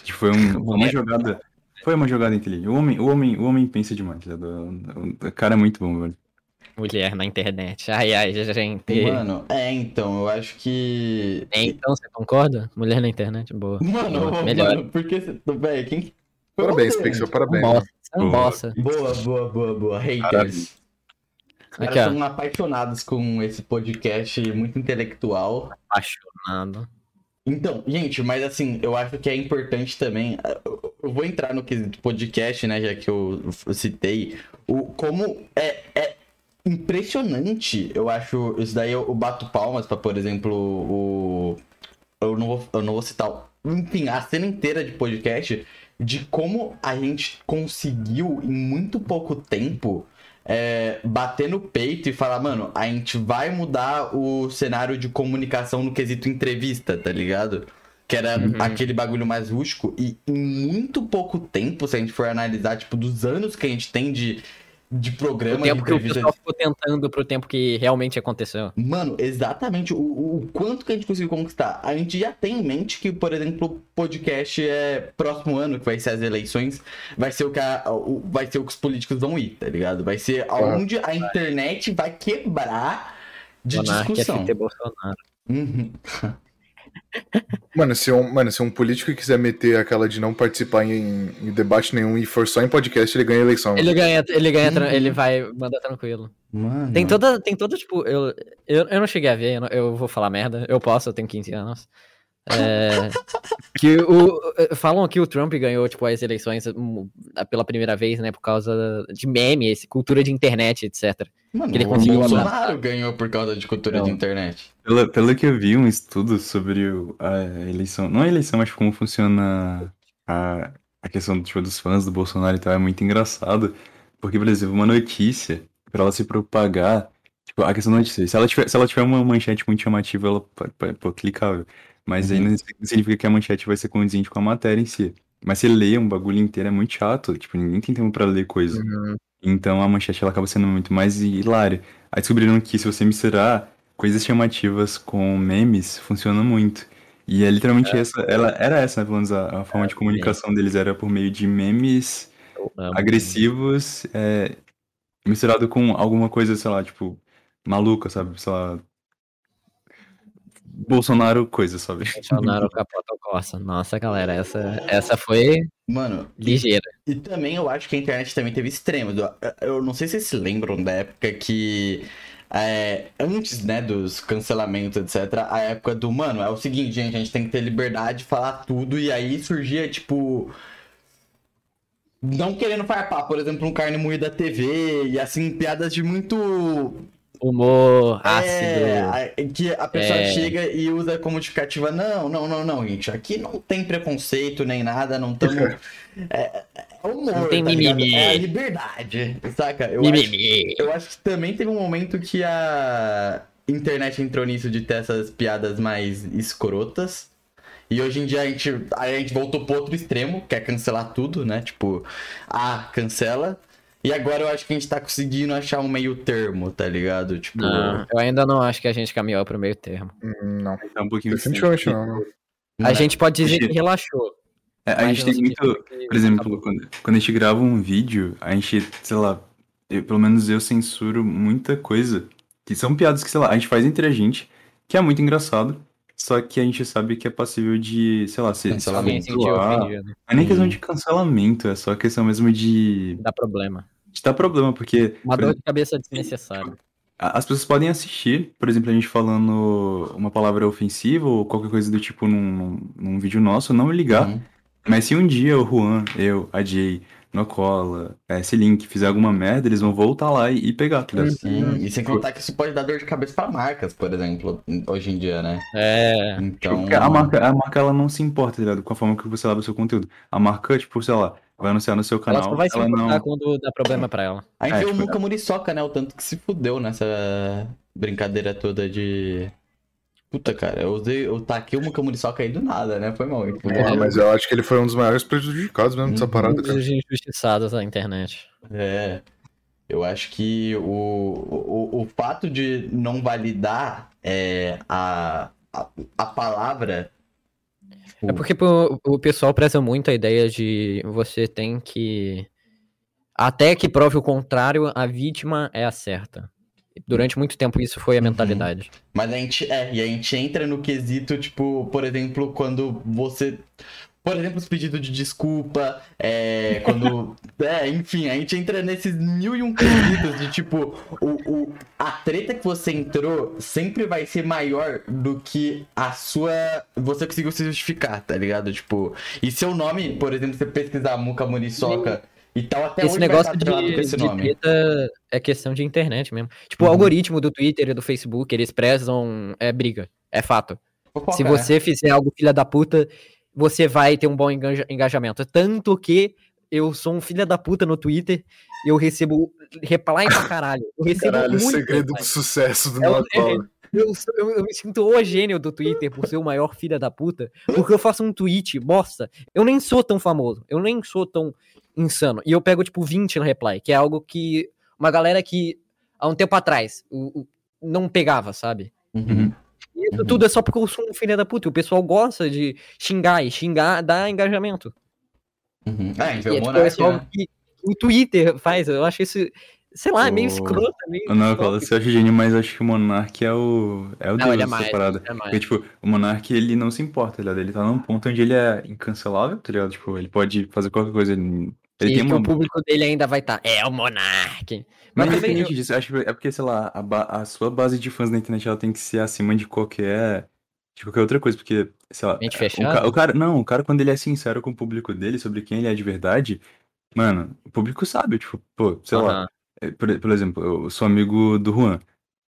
Tipo, foi um- *laughs* foi uma jogada. Foi uma jogada inteligente. O homem, o homem, o homem pensa demais. O, o cara é muito bom, velho. Mulher na internet. Ai, ai, gente. Mano, é, então, eu acho que... É, então, você concorda? Mulher na internet, boa. Mano, Boa, melhor. mano, porque você... Véi, quem... Parabéns. Pixel, parabéns. É Boa. bosta. Boa, boa, boa, boa. Haters. Caras são apaixonados com esse podcast muito intelectual. Apaixonado. Então, gente, mas assim, eu acho que é importante também. Eu eu vou entrar no podcast, né? Já que eu, citei. O, como é, é impressionante, eu acho. Isso daí eu, eu bato palmas pra, por exemplo, o. Eu não vou, eu não vou citar. Enfim, a cena inteira de podcast de como a gente conseguiu, em muito pouco tempo, é, bater no peito e falar, mano, a gente vai mudar o cenário de comunicação no quesito entrevista, tá ligado? Que era Uhum. aquele bagulho mais rústico. E em muito pouco tempo, se a gente for analisar, tipo, dos anos que a gente tem de, de O programa de tempo que o pessoal ficou tentando pro tempo que realmente aconteceu. Mano, exatamente o, o quanto que a gente conseguiu conquistar. A gente já tem em mente que, por exemplo, o podcast é próximo ano, que vai ser as eleições, vai ser o que, a- o, vai ser o que os políticos vão ir, tá ligado? Vai ser aonde a internet vai quebrar de Monarca discussão. FT Bolsonaro. Uhum. *laughs* Mano se, um, mano, se um político quiser meter aquela de não participar em, em debate nenhum e for só em podcast, ele ganha a eleição. Ele ganha, ele ganha, Uhum. ele vai mandar tranquilo. Mano. Tem toda, tem toda, tipo, eu, eu, eu não cheguei a ver, eu, não- eu vou falar merda, eu posso, eu tenho 15 anos. É, que o, falam que o Trump ganhou, tipo, as eleições hum, pela primeira vez, né, por causa de meme, esse, cultura de internet, etc. Mano, que ele o conseguiu Bolsonaro abraçar. ganhou por causa de cultura Não. de internet. Pelo, pelo que eu vi, um estudo sobre o- a eleição, não a eleição, mas como funciona a, a questão tipo, dos fãs do Bolsonaro e tal, é muito engraçado. Porque, por exemplo, uma notícia, pra ela se propagar, tipo, a questão da notícia, se ela tiver, se ela tiver uma manchete muito chamativa, ela pô, clicável. Mas aí Uhum. não significa que a manchete vai ser condizente com a matéria em si. Mas se ler um bagulho inteiro é muito chato, tipo, ninguém tem tempo pra ler coisa. Então a manchete ela acaba sendo muito mais hilária. Aí descobriram que se você misturar coisas chamativas com memes, funciona muito. E é literalmente essa, ela era essa, né, pelo menos a, a forma de comunicação deles era por meio de memes agressivos, é, misturado com alguma coisa, sei lá, tipo, maluca, sabe? Sei lá. Bolsonaro coisa, sabe? Bolsonaro capota o Corsa. Nossa, galera, essa, essa foi Mano, ligeira. E também eu acho que a internet também teve extremos. Eu- Eu não sei se vocês se lembram da época que. é, antes, né, dos cancelamentos, etc., a época do, mano, é o seguinte, gente, a gente tem que ter liberdade de falar tudo, e aí surgia, tipo. Não querendo farpar, por exemplo, um carne moída TV, e assim, piadas de muito Humor é, ácido. a- que a pessoa É. chega e usa como justificativa. Não, não, não, não, gente. Aqui não tem preconceito nem nada, não estamos. *laughs* É, é humor, Não tem tá ligado? mimimi. É a liberdade, saca? Eu acho, Mimimi. eu acho que também teve um momento que a internet entrou nisso de ter essas piadas mais escrotas. E hoje em dia a gente, a gente voltou pro outro extremo, que é cancelar tudo, né? Tipo, ah, cancela. E agora eu acho que a gente tá conseguindo achar um meio termo, tá ligado? Tipo. Não, eu ainda não acho que a gente caminhou pro meio termo. Hum, Não, Tá um pouquinho definitivamente não. não. A gente pode dizer que relaxou. É, a gente tem muito. que Por exemplo, quando, quando a gente grava um vídeo, a gente, sei lá, eu- pelo menos eu censuro muita coisa. Que são piadas que, sei lá, a gente faz entre a gente, que é muito engraçado. Só que a gente sabe que é passível de, sei lá, se, se. Não é nem questão de cancelamento, é só questão mesmo de, Dá problema. de dar problema, porque Uma por dor de cabeça desnecessária. As pessoas podem assistir, por exemplo, a gente falando uma palavra ofensiva ou qualquer coisa do tipo num, num vídeo nosso, não ligar. Uhum. Mas se um dia o Juan, eu, a Jay, Nocola, esse link fizer alguma merda, eles vão voltar lá e, e pegar, tá ligado? Sim, e sem contar que isso pode dar dor de cabeça pra marcas, por exemplo, hoje em dia, né? É. Então. Porque a marca, a marca ela não se importa, tá ligado? Com a forma que você leva o seu conteúdo. A marca, tipo, sei lá, vai anunciar no seu Ela canal, só vai se ela importar não. quando dá problema pra ela. A gente É, viu o tipo, Muca Muriçoca, né? O tanto que se fudeu nessa brincadeira toda de. Puta, cara, eu usei. Eu taquei o Muca Muriçoca aí do nada, né? Foi mal. Tipo, Ah, mas eu acho que ele foi um dos maiores prejudicados mesmo dessa Uhum. parada, cara. Injustiçados na internet. É. Eu acho que o, o, o fato de não validar é, a, a, a palavra. É porque pô, o pessoal preza muito a ideia de você tem que. Até que prove o contrário, a vítima é a certa. Durante muito tempo isso foi a Uhum. mentalidade. Mas a gente. É, e a gente entra no quesito, tipo, por exemplo, quando você. Por exemplo, os pedidos de desculpa, é, *laughs* quando. é, enfim, a gente entra nesses mil e um quesitos de tipo, o, o, a treta que você entrou sempre vai ser maior do que a sua. Você conseguiu se justificar, tá ligado? Tipo, e seu nome, por exemplo, você pesquisar Muca Muriçoca e tal, até esse hoje negócio de, esse de nome. treta é questão de internet mesmo. Tipo, o Uhum. algoritmo do Twitter e do Facebook, eles prezam. É briga. É fato. Fofoca, Se né? você fizer algo filha da puta, você vai ter um bom engaja- engajamento. Tanto que eu sou um filha da puta no Twitter e eu recebo reply pra caralho. Eu recebo Caralho, o muito segredo reply. do sucesso do É o- Nocola. *laughs* Eu, sou- eu- eu me sinto o gênio do Twitter por ser o maior filha da puta, porque eu faço um tweet, bosta. Eu nem sou tão famoso, eu nem sou tão insano. E eu pego, tipo, 20 no reply, que é algo que uma galera que há um tempo atrás o- o- não pegava, sabe? Uhum. E isso Uhum. tudo é só porque eu sou um filho da puta. e O pessoal gosta de xingar, e xingar dá engajamento. Uhum. É, vê E o é, tipo, é Monark, só né? o que o Twitter faz. Eu acho isso, sei lá, é meio escroto. é Meio Não, Nocola, você acha gênio, mas acho que o Monark é o. É o Não, deus ele é mais. parada. É. Porque, tipo, o Monark, ele não se importa, tá ligado? Ele tá num ponto onde ele é incancelável, tá ligado? Tipo, ele pode fazer qualquer coisa. Ele, ele e tem uma. o público dele ainda vai estar. é o Monark. Mas Mas independente disso, eu acho que é porque, sei lá, a, ba- a sua base de fãs na internet ela tem que ser acima de qualquer. De qualquer outra coisa, porque, sei lá. Mente o, fechada? ca- o cara. Não, o cara, quando ele é sincero com o público dele sobre quem ele é de verdade, mano, o público sabe, tipo, pô, sei lá. Aham. É, Por, por exemplo, eu sou amigo do Juan.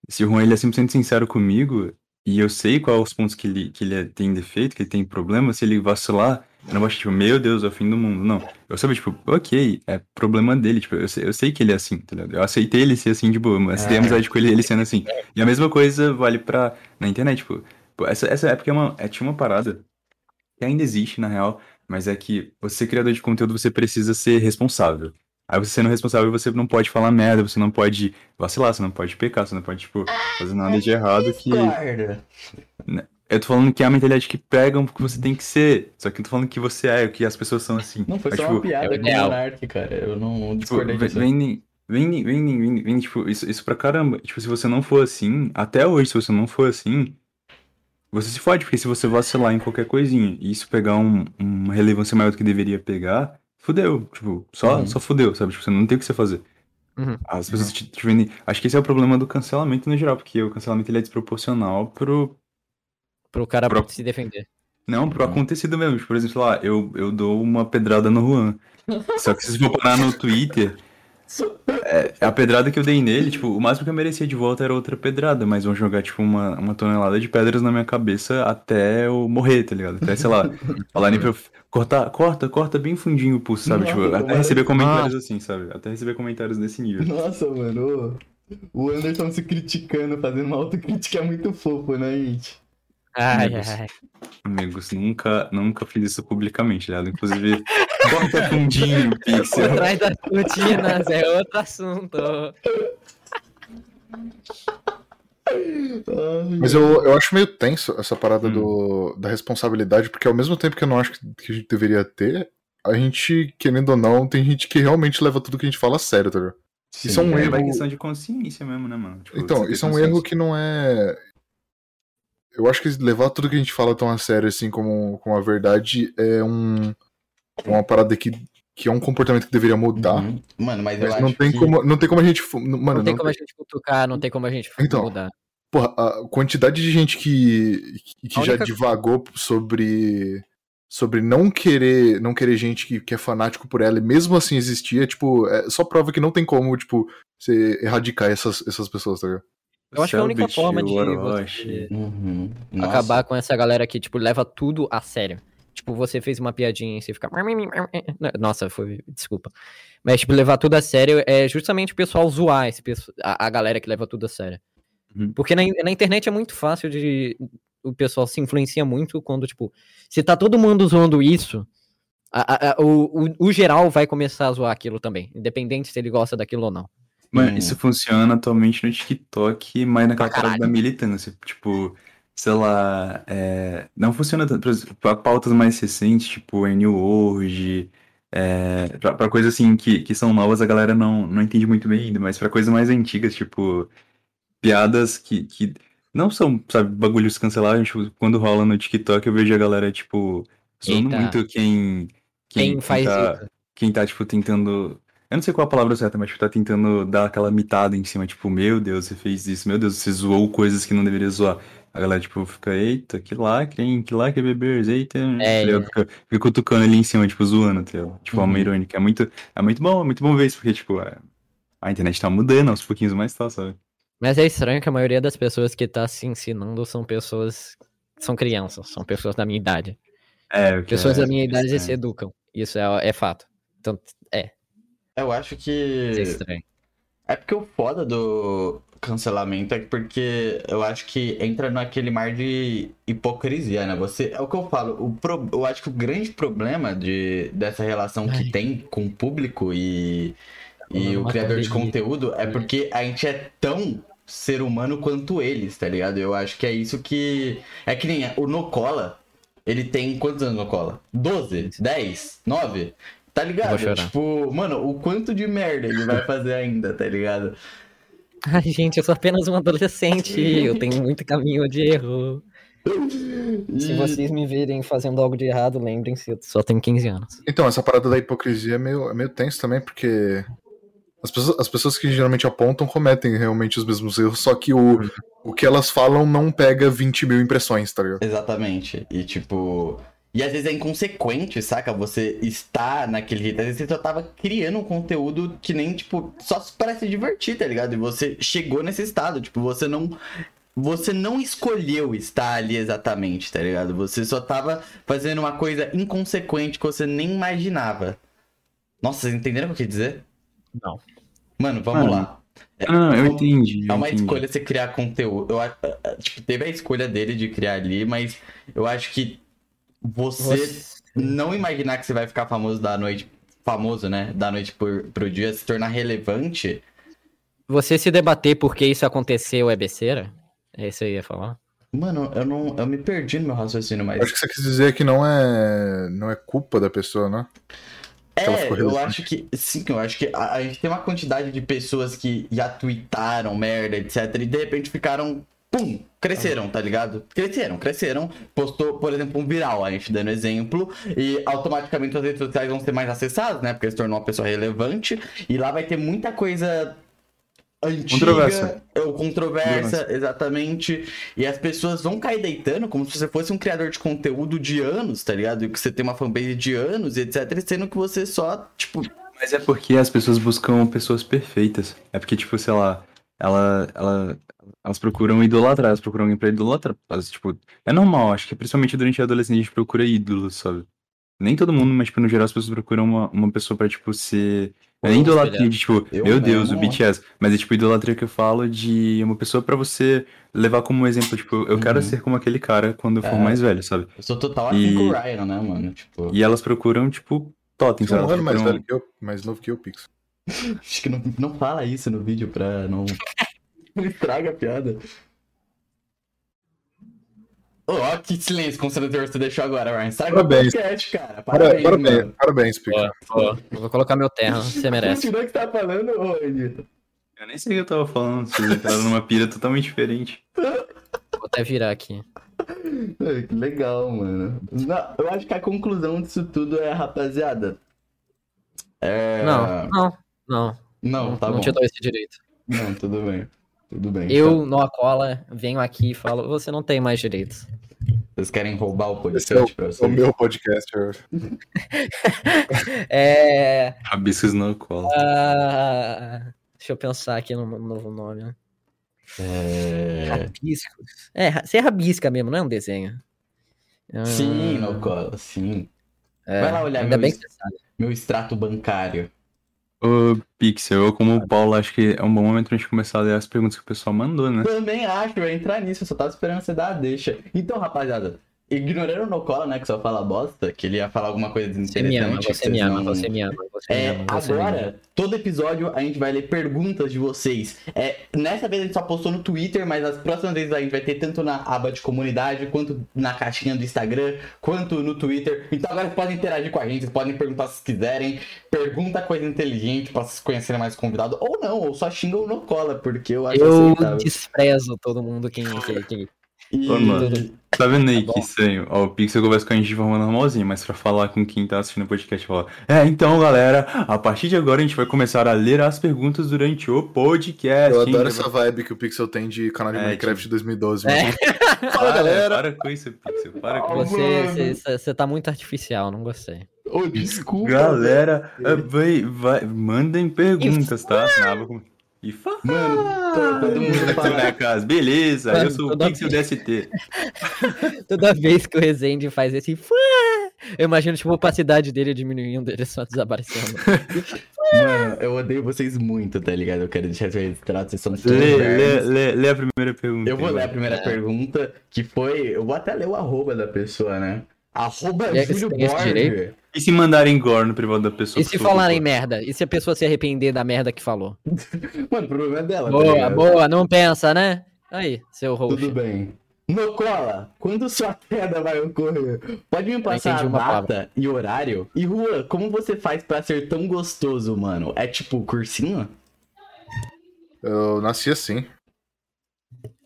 Se o Juan ele é 100% sincero comigo e eu sei quais os pontos que ele, que ele é- tem defeito, que ele tem problema, se ele vacilar, eu não achar, tipo, meu Deus, é o fim do mundo. Não. Eu sabe, tipo, ok, é problema dele. Tipo, eu sei, eu sei que ele é assim, tá ligado? Eu aceitei ele ser assim de boa, mas É. tenho amizade com ele, ele sendo assim. E a mesma coisa vale pra. na internet, tipo. essa, essa época é uma, é, tinha uma parada que ainda existe, na real, mas é que você, criador de conteúdo, você precisa ser responsável. Aí você sendo responsável, você não pode falar merda, você não pode vacilar, você não pode pecar, você não pode, tipo, fazer nada de errado que. Eu tô falando que é a mentalidade que pregam que você tem que ser. Só que eu tô falando que você é, que as pessoas são assim. Não, foi Mas, só tipo, uma piada é com o. Monark, cara. Eu não Tipo, discordei ve- disso. vendem, vendem, vendem, vendem, vendem, tipo, isso, isso pra caramba. Tipo, se você não for assim, até hoje, se você não for assim, você se fode, porque se você vacilar em qualquer coisinha e isso pegar um, uma relevância maior do que deveria pegar, fudeu. Tipo, só, Uhum. só fudeu, sabe? Tipo, você não tem o que você fazer. Uhum. As pessoas te, te vendem. Acho que esse é o problema do cancelamento no geral, porque o cancelamento ele é desproporcional pro. Pro cara Pro- se defender. Não, pro acontecido mesmo. Tipo, Por exemplo, lá, eu, eu dou uma pedrada no Juan. Só que se for parar no Twitter, é, a pedrada que eu dei nele, tipo, o máximo que eu merecia de volta era outra pedrada, mas vão jogar, tipo, uma, uma tonelada de pedras na minha cabeça até eu morrer, tá ligado? Até, sei lá, *laughs* falarem pra eu cortar, corta, corta bem fundinho o pulso, sabe? Nossa, tipo, até mano. receber comentários assim, sabe? Até receber comentários desse nível. Nossa, mano. O Anderson se criticando, fazendo uma autocrítica é muito fofo, né, gente? Ai, Deus. ai. Amigos, nunca, nunca fiz isso publicamente, ligado? Inclusive, *laughs* corta fundinho, pixel. Por trás das cortinas é outro assunto. Mas eu, eu acho meio tenso essa parada Hum. do, da responsabilidade, porque ao mesmo tempo que eu não acho que, que a gente deveria ter, a gente, querendo ou não, tem gente que realmente leva tudo que a gente fala a sério, tá ligado? Isso é um É, erro. vai questão de consciência mesmo, né, mano? Tipo, Então, isso é um erro que não é. Eu acho que levar tudo que a gente fala tão a sério assim como, como a verdade é um uma parada que, que é um comportamento que deveria mudar. Uhum. Mano, mas eu Mas acho não tem que... como não tem como a gente mano, Não tem não como a gente cutucar, não tem como a gente Então, mudar. Porra, a quantidade de gente que, que, que A já única- divagou sobre sobre não querer não querer gente que, que é fanático por ela e mesmo assim existia, tipo, é só prova que não tem como, tipo, você erradicar essas, essas pessoas, tá ligado? Eu acho que a única forma de você Uhum. Acabar com essa galera que, tipo, leva tudo a sério. Tipo, você fez uma piadinha e você fica. Nossa, foi. Desculpa. Mas, tipo, levar tudo a sério é justamente o pessoal zoar esse, pesso- a, a galera que leva tudo a sério. Uhum. Porque na, na internet é muito fácil de. O pessoal se influencia muito quando, tipo, se tá todo mundo zoando isso, a- a- a- o, o, o geral vai começar a zoar aquilo também. Independente se ele gosta daquilo ou não. Mano, Hum. isso funciona atualmente no TikTok, mas naquela parada da militância. Tipo, sei lá, é, não funciona tanto. Pra pautas mais recentes, tipo New World, é, pra, pra coisas assim que, que são novas, a galera não, não entende muito bem ainda, mas pra coisas mais antigas, tipo, piadas que, que não são, sabe, bagulhos canceláveis, tipo, quando rola no TikTok, eu vejo a galera, tipo, zoando Eita. muito quem, Quem, faz tá, isso? quem tá, tipo, tentando. Eu não sei qual a palavra certa, mas tipo, tá tentando dar aquela mitada em cima, tipo, meu Deus, você fez isso, meu Deus, você zoou coisas que não deveria zoar. A galera, tipo, fica, eita, que lacre, hein, que lacre, bebês, eita. É, é. Fica, fica cutucando ali em cima, tipo, zoando? Tipo, uma Uhum. irônica. É muito, é muito bom, é muito bom ver isso, porque, tipo, é- a internet tá mudando aos pouquinhos, mas tá, sabe? Mas é estranho que a maioria das pessoas que tá se ensinando são pessoas. São crianças, são pessoas da minha idade. É, o que Pessoas é da minha idade se educam. Isso é, é fato. Então, é, Eu acho que... isso é estranho. É porque o foda do cancelamento é porque eu acho que entra naquele mar de hipocrisia, né? Você, é o que eu falo, o pro, eu acho que o grande problema de, dessa relação Ai. que tem com o público e, e o criador de conteúdo é porque a gente é tão ser humano quanto eles, tá ligado? Eu acho que é isso que. É que nem o Nocola, ele tem quantos anos Nocola? 12? 10? 9? Tá ligado? Tipo, mano, o quanto de merda ele vai fazer ainda, tá ligado? *laughs* Ai, gente, eu sou apenas um adolescente. eu tenho *laughs* muito caminho de erro. Se vocês me verem fazendo algo de errado, lembrem-se, eu só tenho 15 anos. Então, essa parada da hipocrisia é meio, é meio tenso também, porque as pessoas, as pessoas que geralmente apontam cometem realmente os mesmos erros, só que o, o que elas falam não pega 20 mil impressões, tá ligado? Exatamente. E tipo. E às vezes é inconsequente, saca? Você está naquele jeito. Às vezes você só tava criando um conteúdo que nem, tipo, só para se divertir, tá ligado? E você chegou nesse estado. Tipo, você não. Você não escolheu estar ali exatamente, tá ligado? Você só tava fazendo uma coisa inconsequente que você nem imaginava. Nossa, vocês entenderam o que eu quis dizer? Não. Mano, vamos Mano, lá. Ah, eu entendi. É uma entendi. escolha você criar conteúdo. Eu, acho- tipo, teve a escolha dele de criar ali, mas eu acho que você, Você- não imaginar que você vai ficar famoso da noite. Famoso, né? Da noite por, pro dia, se tornar relevante. Você se debater por que isso aconteceu é besteira? É isso que eu ia falar? Mano, eu não. Eu me perdi no meu raciocínio, mas. Acho que você quis dizer que não é, não é culpa da pessoa, né? É, eu acho que. Sim, eu acho que a, a gente tem uma quantidade de pessoas que já tweetaram merda, etc. E de repente ficaram pum, cresceram, tá ligado? Cresceram, cresceram. Postou, por exemplo, um viral, a gente dando exemplo, e automaticamente as redes sociais vão ser mais acessadas, né? Porque se tornou uma pessoa relevante, e lá vai ter muita coisa antiga, Controversa. ou controversa, exatamente. E as pessoas vão cair deitando como se você fosse um criador de conteúdo de anos, tá ligado? E que você tem uma fanbase de anos, e etc. Sendo que você só, tipo, Mas é porque as pessoas buscam pessoas perfeitas. É porque, tipo, sei lá, ela, ela, elas procuram idolatrar, elas procuram alguém pra idolatrar. Elas, tipo, é normal, acho que principalmente durante a adolescência a gente procura ídolos, sabe? Nem todo mundo, mas, tipo, no geral as pessoas procuram uma, uma pessoa pra, tipo, ser. Não é idolatria de, tipo, Eu meu Deus, o mesmo. BTS. Mas é, tipo, idolatria que eu falo de uma pessoa pra você levar como exemplo, tipo, eu quero Uhum. ser como aquele cara quando eu for É. mais velho, sabe? eu sou total assim E- com o Ryan, né, mano? Tipo, E elas procuram, tipo, totem, Tem sabe? um ano mais velho que eu, mais novo que eu, Pix. *laughs* acho que não, não fala isso no vídeo pra não. *laughs* não estraga a piada. Ó, que silêncio constrangedor você deixou agora, Ryan. Estraga Parabéns. o podcast, cara. Parabéns, Parabéns, mano. parabéns. Ó, ó, eu vou colocar meu terno, *laughs* você merece. Continua o que você tá falando, ô, Anitta. Eu nem sei o que eu tava falando, vocês entraram numa pira totalmente diferente. Vou até virar aqui. Que legal, mano. Não, eu acho que a conclusão disso tudo é, rapaziada. É... Não, não, não. Não, tá não bom. te dou esse direito. Não, tudo bem. Tudo bem. Eu, no cola, venho aqui e falo, você não tem mais direitos. Vocês querem roubar o é podcast pra o vocês? meu podcast. *laughs* É. Rabiscos na cola. ah, deixa eu pensar aqui no novo nome. É... Rabiscos. É, você rabisca mesmo, não é um desenho. Ah, Sim, no colo, sim. é, Vai lá olhar Ainda meu, bem es- que você sabe. meu extrato bancário. Ô, Pixel, eu como o Paulo, acho que é um bom momento pra gente começar a ler as perguntas que o pessoal mandou, né? Também acho, eu ia entrar nisso, eu só tava esperando você dar a deixa. Então, rapaziada, ignorando o Nocola, né, que só fala bosta, que ele ia falar alguma coisa Você me ama, desinteressante. que você me vocês ama, você me ama, você me É, ama. você me ama. agora, todo episódio a gente vai ler perguntas de vocês. É, nessa vez a gente só postou no Twitter, mas as próximas vezes a gente vai ter tanto na aba de comunidade, quanto na caixinha do Instagram, quanto no Twitter. Então agora vocês podem interagir com a gente, vocês podem perguntar se quiserem. Pergunta coisa inteligente pra vocês conhecerem mais convidado. Ou não, ou só xingam no cola, porque eu acho Eu aceitável. desprezo todo mundo quem. quem, quem... E- mano. Tá vendo aí Tá que estranho? Ó, o Pixel conversa com a gente de forma normalzinha, mas pra falar com quem tá assistindo o podcast, fala: É, então, galera, a partir de agora a gente vai começar a ler as perguntas durante o podcast. Eu hein? adoro essa vibe que o Pixel tem de canal de É, Minecraft de 2012. É. Para, *laughs* Fala, galera. Para com isso, Pixel. Para com Ó, isso. Você, você, você tá muito artificial, não gostei. Ô, desculpa. Galera, vai, vai, mandem perguntas, tá? Na aba com- E fala. Mano, to- todo mundo Aqui na casa. Beleza, Mano, eu sou o Pixel DST. *laughs* Toda vez que o Rezende faz esse. "Fuá", Eu imagino, tipo, a opacidade dele diminuindo, ele só desaparecendo. *laughs* Mano, eu odeio vocês muito, tá ligado? Eu quero deixar registrado, vocês são todos Lê, lê, lê, lê a primeira pergunta. Eu vou ler a primeira É. pergunta, que foi. Eu vou até ler o arroba da pessoa, né? Arroba é Júlio Borger. E se mandarem gore no privado da pessoa? E se falarem merda? E se a pessoa se arrepender da merda que falou? *laughs* Mano, o problema é dela. tá Boa, ligado? boa, não pensa, né? Aí, seu Tudo host. bem. Nocola, quando sua *laughs* queda vai ocorrer? Pode me passar a data e horário? E Rua, como você faz pra ser tão gostoso, mano? É tipo cursinho? Eu nasci assim.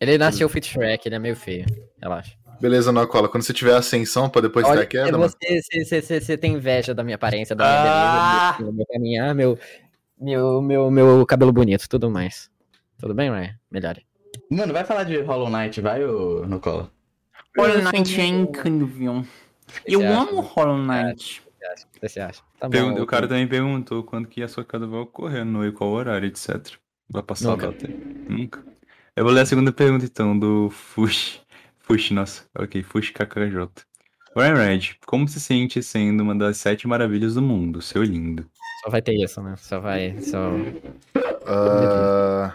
Ele nasceu fit Shrek, ele é meio feio. Relaxa. Beleza, Nocola. Quando você tiver ascensão pra depois Olha, dar queda, mano. você, você, você, você tem inveja da minha aparência, da minha Ah! beleza, do meu caminhar, meu, meu, meu, meu cabelo bonito, tudo mais. Tudo bem, Ryan? Melhor. Mano, vai falar de Hollow Knight, vai, ô Nocola? Hollow Knight é incrível. Eu amo Hollow Knight. O que você acha? Tá bom. O cara também perguntou quando que a sua queda vai ocorrer, no e qual horário, etc. Vai passar Nunca. a data. Nunca. Eu vou ler a segunda pergunta então, do Fush. Fush, nossa. Ok, Fush KKJ. Ryan Red, como se sente sendo uma das sete maravilhas do mundo, seu lindo? Só vai ter isso, né? Só vai. Só... Ah,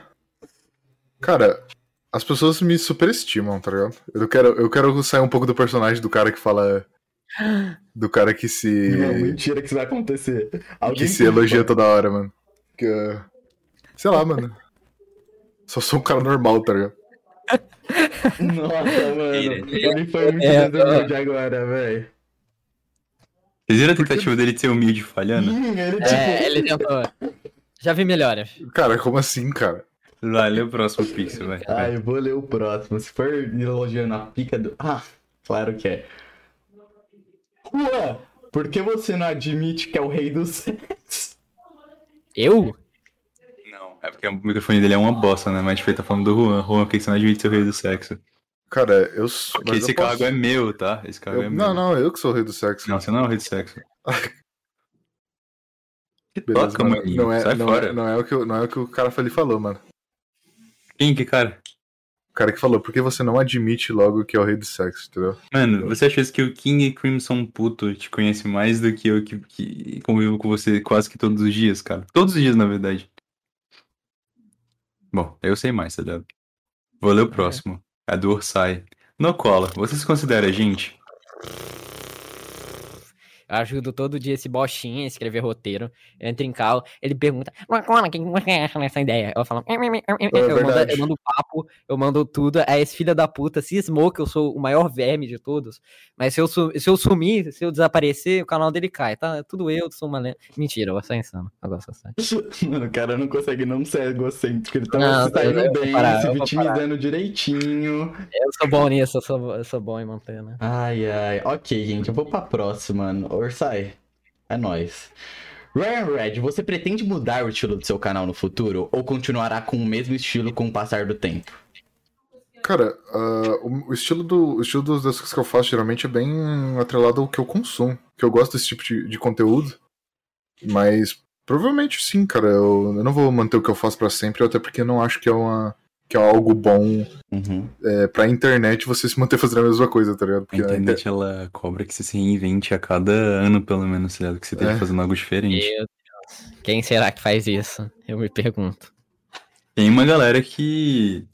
Cara, as pessoas me superestimam, tá ligado? Eu quero, eu quero sair um pouco do personagem do cara que fala. Do cara que se. Não, mentira que isso vai acontecer. Alguém que se elogia *laughs* toda hora, mano. Que, uh, sei lá, mano. Só sou um cara normal, tá ligado? Nossa, mano. Ele foi muito É, desumilde agora, velho. Vocês viram a tentativa dele de ser humilde falhando? Sim, ele tipo. É, ele tentou. Já vi melhores. Cara, como assim, cara? Vai, lê o próximo pixel, vai. Ah, eu vou ler o próximo. Se for elogiando a pica do. Ah, claro que é. Juan, por que você não admite que é o rei do sexo? Eu? É porque o microfone dele é uma bosta, né? Mas tipo, ele tá falando do Juan. Juan, por que você não admite ser o rei do sexo? Cara, eu sou. Porque esse posso- cargo é meu, tá? Esse cargo eu- é meu. Não, não, eu que sou o rei do sexo. Não, você não é o rei do sexo. *laughs* Que Beleza, toca, mano. maninho. Não é, Sai não, fora. é, não, é o que, não é o que o cara ali falou, mano. Quem que cara? O cara que falou, por que você não admite logo que é o rei do sexo, entendeu? Mano, você acha que o King Crimson Puto te conhece mais do que eu que, que convivo com você quase que todos os dias, cara? Todos os dias, na verdade. Bom, eu sei mais, tá ligado? Vou ler o próximo. É do Orsai. No cola, você se considera gente? Eu ajudo todo dia esse bochinha a escrever roteiro. Eu entro em cal, ele pergunta, Marcola, o que você acha nessa ideia? Eu falo, "Em, em, em, em, em." eu, mando, eu mando papo, eu mando tudo. Aí esse filho da puta cismou que eu sou o maior verme de todos. Mas se eu, se eu sumir, se eu desaparecer, o canal dele cai, tá? É Tudo eu, sou uma lenda. Mentira, eu ser insano. Agora só sai. Mano, o cara não consegue não ser egocêntrico. Ele tá Não, se saindo eu bem, parar, se eu vitimizando direitinho. Eu sou bom nisso, eu sou, eu sou bom em manter, né? Ai, ai. Ok, gente, eu vou pra próxima, mano. Orsai, é nóis. Ryan Red, você pretende mudar o estilo do seu canal no futuro? Ou continuará com o mesmo estilo com o passar do tempo? Cara, ah, o, estilo, do, o estilo das coisas que eu faço geralmente é bem atrelado ao que eu consumo. Que eu gosto desse tipo de, de conteúdo. Mas provavelmente sim, cara. Eu, eu não vou manter o que eu faço pra sempre, até porque eu não acho que é uma. Que é algo bom Uhum. é, pra internet você se manter fazendo a mesma coisa, tá ligado? A Porque a inter- internet, ela cobra que você se reinvente a cada ano, pelo menos, tá ligado? Que você esteja É. fazendo algo diferente. Meu Deus. Quem será que faz isso? Eu me pergunto. Tem uma galera que.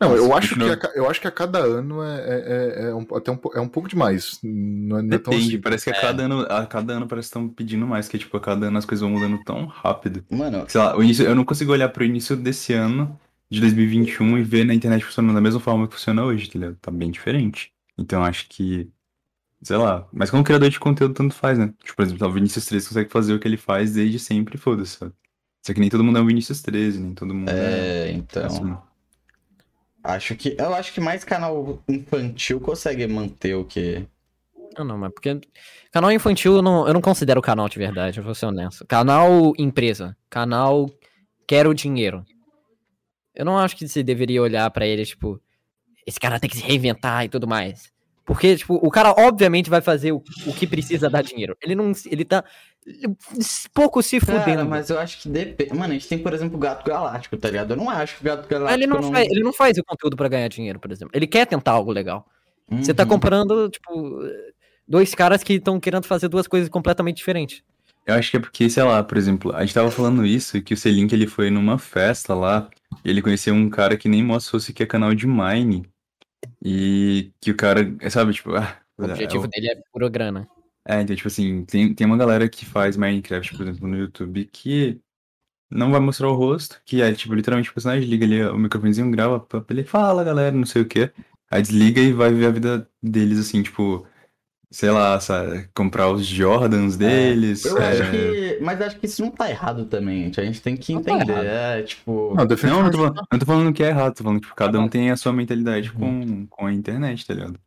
Não, eu Nossa, acho, que a, eu acho que a cada ano é, é, é- é um, até um, é um pouco demais. Não é, não é tão Depende, assim. parece que a cada ano, a cada ano parece que estão pedindo mais, que tipo, a cada ano as coisas vão mudando tão rápido. Mano, Sei lá, o início, eu não consigo olhar pro início desse ano, de 2021, e ver na internet funcionando da mesma forma que funciona hoje, tá ligado? Tá bem diferente. Então acho que. Sei lá, mas como criador de conteúdo tanto faz, né? Tipo, por exemplo, o Vinícius 13 consegue fazer o que ele faz desde sempre, foda-se, sabe? Só que nem todo mundo é o Vinícius 13, nem todo mundo é. é, então. assim. Acho que. Eu acho que mais canal infantil consegue manter o que. Não, não, mas porque. Canal infantil eu não, eu não considero canal de verdade, eu vou ser honesto. Canal empresa. Canal quero dinheiro. Eu não acho que você deveria olhar pra ele, tipo, esse cara tem que se reinventar e tudo mais. Porque, tipo, o cara obviamente vai fazer o, o que precisa dar dinheiro. Ele não. Ele tá pouco se Cara, fudendo. mas eu acho que depende. Mano, a gente tem, por exemplo, o Gato Galáctico, tá ligado? Eu não acho que o Gato Galáctico. ele não, não... faz, ele não faz o conteúdo pra ganhar dinheiro, por exemplo. Ele quer tentar algo legal. Você tá Uhum. comparando, tipo, dois caras que estão querendo fazer duas coisas completamente diferentes. Eu acho que é porque, sei lá, por exemplo, a gente tava falando isso, que o Selink ele foi numa festa lá, e ele conheceu um cara que nem mostra se que é canal de Mine. E que o cara, sabe, tipo, ah, O objetivo é, dele é pura grana. é, então, tipo assim, tem, tem uma galera que faz Minecraft, por exemplo, no YouTube, que não vai mostrar o rosto, que é, tipo, literalmente o personagem liga ali o microfonezinho, grava, ele fala, galera, não sei o quê. Aí desliga e vai ver a vida deles, assim, tipo, sei lá, sabe, comprar os Jordans deles. Eu é, acho que. Mas acho que isso não tá errado também, gente. A gente tem que Não tá entender. errado. é, tipo. Não, Não, não tô, falando, não tô falando que é errado, tô falando que tipo, cada um tem a sua mentalidade Uhum. com, com a internet, tá ligado?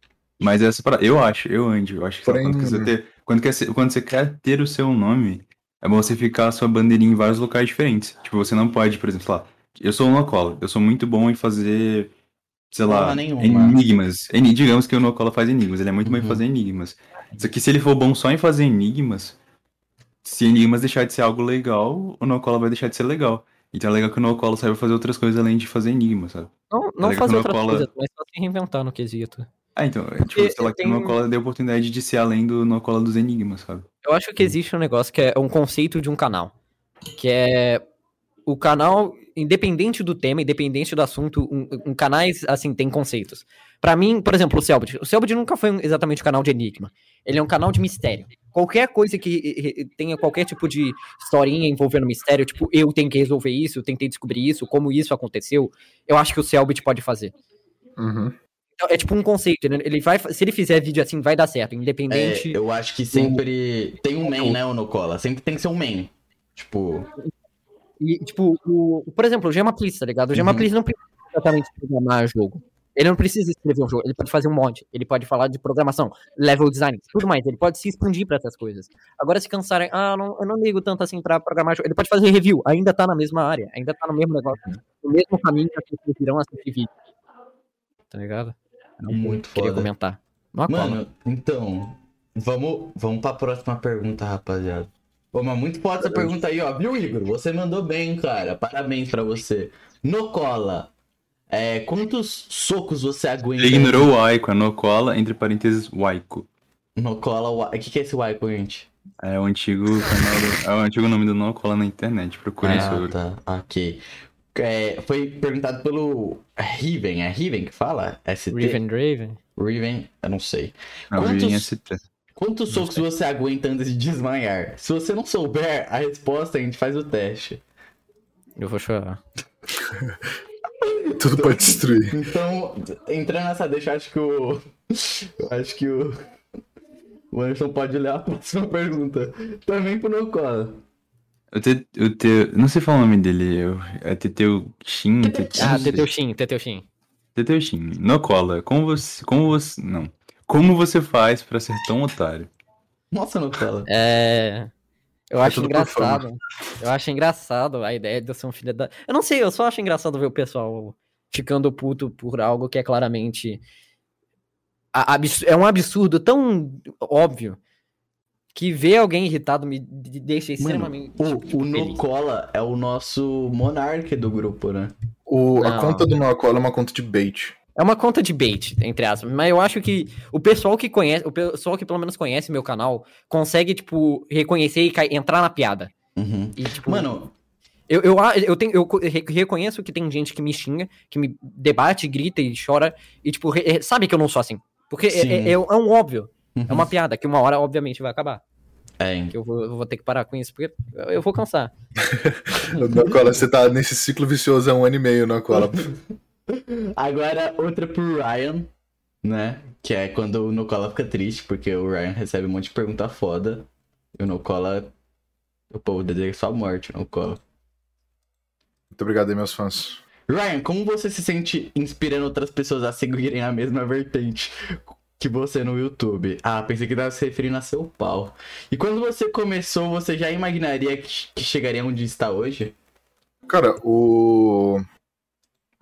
Mas essa parada, eu acho, eu, Andy, eu acho que Porém- quando, você ter, quando, quer ser- quando você quer ter o seu nome, é bom você ficar a sua bandeirinha em vários locais diferentes. Tipo, você não pode, por exemplo, lá, eu sou um Nocola, eu sou muito bom em fazer, sei lá, nenhuma. enigmas. Eni- digamos que o Nocola faz enigmas, ele é muito bom em Uhum. fazer enigmas. Só que se ele for bom só em fazer enigmas, se enigmas deixar de ser algo legal, o Nocola vai deixar de ser legal. Então é legal que o Nocola saiba fazer outras coisas além de fazer enigmas, sabe? Não, não legal fazer que outras cola- coisas, mas só se reinventar no quesito. Ah, então, é, tipo, Porque sei lá, que tem- o Nocola deu a oportunidade de ser além do Nocola dos enigmas, sabe? Eu acho que existe um negócio que é um conceito de um canal. Que é o canal, independente do tema, independente do assunto, um, um canais, assim, tem conceitos. Pra mim, por exemplo, o Selbit. O Selbit nunca foi um- exatamente um canal de enigma. Ele é um canal de mistério. Qualquer coisa que tenha qualquer tipo de historinha envolvendo mistério, tipo, eu tenho que resolver isso, eu tentei descobrir isso, como isso aconteceu, eu acho que o Selbit pode fazer. Uhum. Então, é tipo um conceito, né? Ele vai, se ele fizer vídeo assim, vai dar certo, É, independente. eu acho que sempre tem um main, né, o Nocola? Sempre tem que ser um main. Tipo. E, tipo, o, por exemplo, o Gemaplice, tá ligado? O Gemaplice uhum. não precisa exatamente programar jogo. Ele não precisa escrever um jogo, ele pode fazer um mod, ele pode falar de programação, level design, tudo mais, ele pode se expandir para essas coisas. Agora, se cansarem, ah, não, eu não ligo tanto assim para programar jogo, ele pode fazer review, ainda tá na mesma área, ainda tá no mesmo negócio, no mesmo caminho que as pessoas irão assistir vídeo. Tá ligado? Não muito queria foda. comentar. Mano, então, vamos, vamos pra próxima pergunta, rapaziada. Pô, mas muito foda essa pergunta aí, ó. Viu, Igor? Você mandou bem, cara. Parabéns pra você. No cola, é, quantos socos você aguenta? Ele ignorou o Waiko, é no cola, entre parênteses, Waiko. No cola, o que, que é esse Waiko, gente? É o antigo canal, é o antigo nome do No cola na internet, procurem ah, sobre. tá, ok. É, foi perguntado pelo Riven, é Riven que fala? ST? Riven Draven? Riven, eu não sei. Não, quantos, Riven ST. Quantos socos você aguenta antes de desmanhar? Se você não souber a resposta, a gente faz o teste. Eu vou chorar. Tudo pode destruir. Então, entrando nessa deixa, acho que o. Acho que o. O Anderson pode ler a próxima pergunta. Também pro Nocola. O, te, o te, não sei falar o nome dele. Eu, é Teteu Shin. Ah, Teteu Shin, Teteu Shin. Teteu Shin. Nocola, como você. Como você. Não. Como você faz pra ser tão otário? Nossa, Nocola. É. Eu é acho engraçado. Eu acho engraçado a ideia de eu ser um filho da. Eu não sei, eu só acho engraçado ver o pessoal ficando puto por algo que é claramente. É um absurdo tão óbvio que ver alguém irritado me deixa extremamente. Mano, o, o Nocola é o nosso monarca do grupo, né? O, a conta do Nocola é uma conta de bait. É uma conta de bait, entre aspas. Mas eu acho que o pessoal que conhece, o pessoal que pelo menos conhece meu canal, consegue, tipo, reconhecer e entrar na piada. Uhum. E, tipo, Mano. Eu, eu, eu, tenho, eu reconheço que tem gente que me xinga, que me debate, grita e chora, e, tipo, re, sabe que eu não sou assim. Porque é, é, é, é, um óbvio. Uhum. É uma uhum. piada que uma hora, obviamente, vai acabar. É. Que eu vou, eu vou ter que parar com isso, porque eu vou cansar. *laughs* Cola, você tá nesse ciclo vicioso há um ano e meio, Cola. *laughs* Agora, outra pro Ryan, né? Que é quando o Nocola fica triste, porque o Ryan recebe um monte de pergunta foda. E o Nocola. O povo deseja sua morte, Nocola. Muito obrigado aí, meus fãs. Ryan, como você se sente inspirando outras pessoas a seguirem a mesma vertente que você no YouTube? Ah, pensei que estava se referindo a seu pau. E quando você começou, você já imaginaria que, que chegaria onde está hoje? Cara, o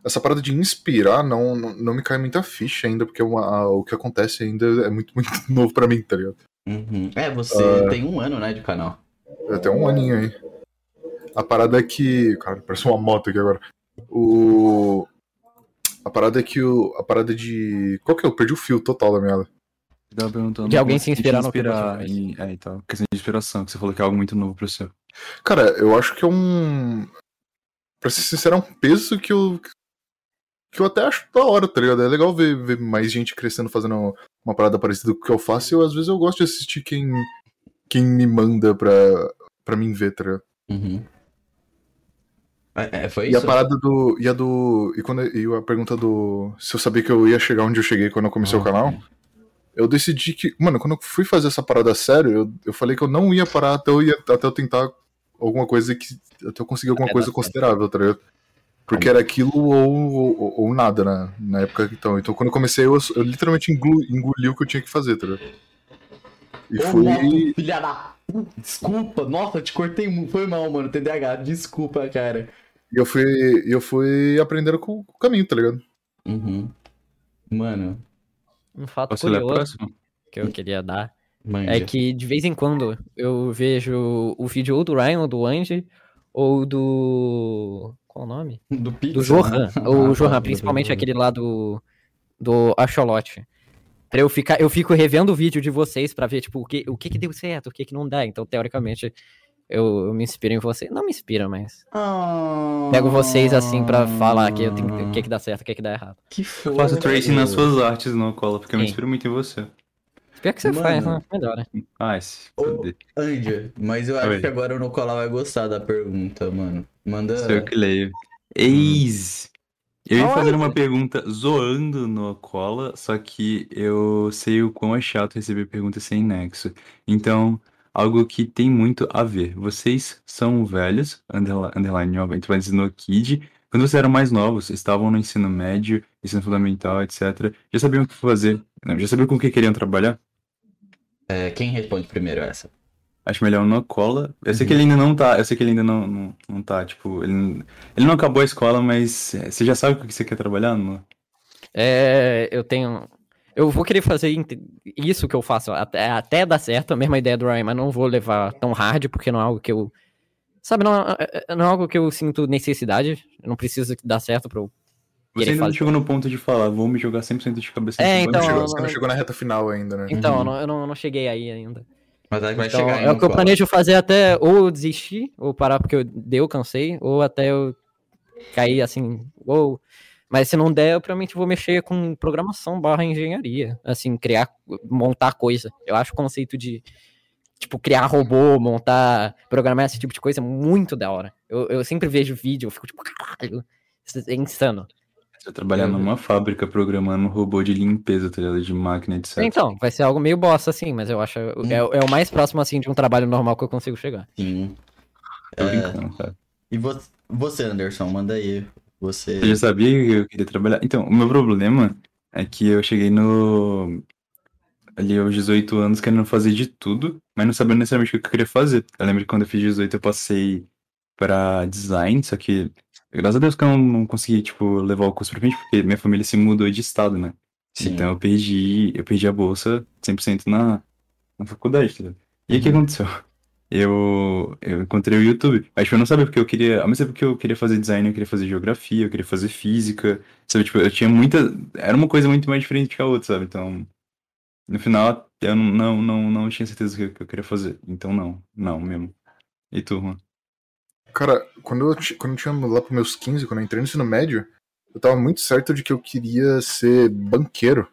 essa parada de inspirar não, não, me cai muita ficha ainda, porque uma, o que acontece ainda é muito, muito *laughs* novo para mim, tá ligado? Uhum. É, você uh, tem um ano, né, de canal. É, tem um aninho aí. A parada é que. Cara, parece uma moto aqui agora. O. A parada é que o. A parada de. Qual que é? Eu perdi o fio total da merda. De alguém se inspirar no inspirar em, É, então. Questão de inspiração, que você falou que é algo muito novo pro seu. Cara, eu acho que é um. Pra ser sincero, é um peso que eu, que eu até acho da hora, tá ligado? É legal ver, ver mais gente crescendo fazendo uma parada parecida com o que eu faço. E eu, às vezes eu gosto de assistir quem, quem me manda pra, pra mim ver, tá ligado? Uhum. É, é, foi e isso? a parada do. E a do. E, quando, e a pergunta do. Se eu sabia que eu ia chegar onde eu cheguei quando eu comecei o canal. Eu decidi que. Mano, quando eu fui fazer essa parada sério, eu, eu falei que eu não ia parar até eu, ia, até eu tentar alguma coisa que. Até eu conseguir alguma coisa considerável, tá ligado? Porque era aquilo ou, ou, ou, nada, né? Na época então. Então quando eu comecei, eu, eu literalmente engoli, engoli o que eu tinha que fazer, tá ligado? E Ô, fui. Filha da. Desculpa, nossa, te cortei muito. Foi mal, mano. TDAH, desculpa, cara. E eu fui, eu fui aprendendo com, o caminho, tá ligado? Uhum. Mano. Um fato Posso curioso que eu queria dar Manja. é que de vez em quando eu vejo o vídeo ou do Ryan ou do Angie ou do qual o nome? Do Pixel. Do Johan. Né? O ah, Johan, tá, principalmente aquele lá do. Do Axolote. Pra eu ficar. Eu fico revendo o vídeo de vocês pra ver, tipo, o que, o que, que deu certo, o que, que não dá. Então, teoricamente, eu, eu me inspiro em vocês. Não me inspira, mas. Oh, pego vocês assim pra falar que eu tenho, o que, que dá certo, o que, que dá errado. Que foda. Faço tracing nas suas artes, não cola, porque eu me inspiro muito em você. Pior que você Mano, faz, né? Melhor, né? Ah, se Andy, mas eu acho Oi. que agora o Nicolau vai gostar da pergunta, mano. Manda. Sou eu que leio. Eis! Eu ia fazer uma pergunta zoando no Cola, só que eu sei o quão é chato receber perguntas sem nexo. Então, algo que tem muito a ver. Vocês são velhos, underline, underline dizer no Kid. Quando vocês eram mais novos, estavam no ensino médio, ensino fundamental, etc. Já sabiam o que fazer? Não, já sabiam com o que queriam trabalhar? É, quem responde primeiro essa? Acho melhor uma cola. Eu sei que ele ainda não tá. Eu sei que ele ainda não, não, não tá, tipo. Ele, ele não acabou a escola, mas você já sabe o que você quer trabalhar? Não? É, eu tenho. Eu vou querer fazer isso que eu faço até, até dar certo, a mesma ideia do Ryan, mas não vou levar tão hard, porque não é algo que eu. Sabe, não, é- não é algo que eu sinto necessidade. Eu não preciso que dar certo pra eu. Você ainda não chegou no ponto de falar, vou me jogar 100% de cabeça É, então, você não chegou na reta final ainda, né? Então, Uhum. eu, não, eu não- eu não cheguei aí ainda. Mas que vai Então, chegar é o que eu planejo fazer até ou desistir, ou parar porque eu deu, cansei, ou até eu cair assim, ou. Mas se não der, eu provavelmente vou mexer com programação barra engenharia. Assim, criar, montar coisa. Eu acho o conceito de, tipo, criar robô, montar, programar esse tipo de coisa muito da hora. Eu, eu sempre vejo vídeo, eu fico tipo, caralho, é insano. Você trabalhar numa fábrica programando um robô de limpeza, tá ligado? De máquina, etc. Então, vai ser algo meio bosta, assim, mas eu acho. É, é o mais próximo, assim, de um trabalho normal que eu consigo chegar. Sim. Tô É, brincando, cara. E vo- você, Anderson, manda aí. Você. Você já sabia que eu queria trabalhar? Então, o meu problema é que eu cheguei no. Ali aos 18 anos querendo fazer de tudo, mas não sabendo necessariamente o que eu queria fazer. Eu lembro que quando eu fiz 18 eu passei pra design, só que graças a Deus que eu não, consegui, tipo, levar o curso pra frente, porque minha família se mudou de estado, né? Sim. Então eu perdi, eu perdi a bolsa 100% na, na faculdade, tá? E aí o que Uhum. aconteceu? Eu, eu encontrei o YouTube. Acho que eu não sabia porque eu queria. Ao mesmo tempo que eu queria fazer design, eu queria fazer geografia, eu queria fazer física. Sabe, tipo, eu tinha muita. Era uma coisa muito mais diferente que a outra, sabe? Então, no final, eu não, não, não, não tinha certeza do que, eu queria fazer. Então, não, não mesmo. E tu, Juan? Cara, quando eu, quando eu tinha lá pros meus 15, quando eu entrei no ensino médio, eu tava muito certo de que eu queria ser banqueiro.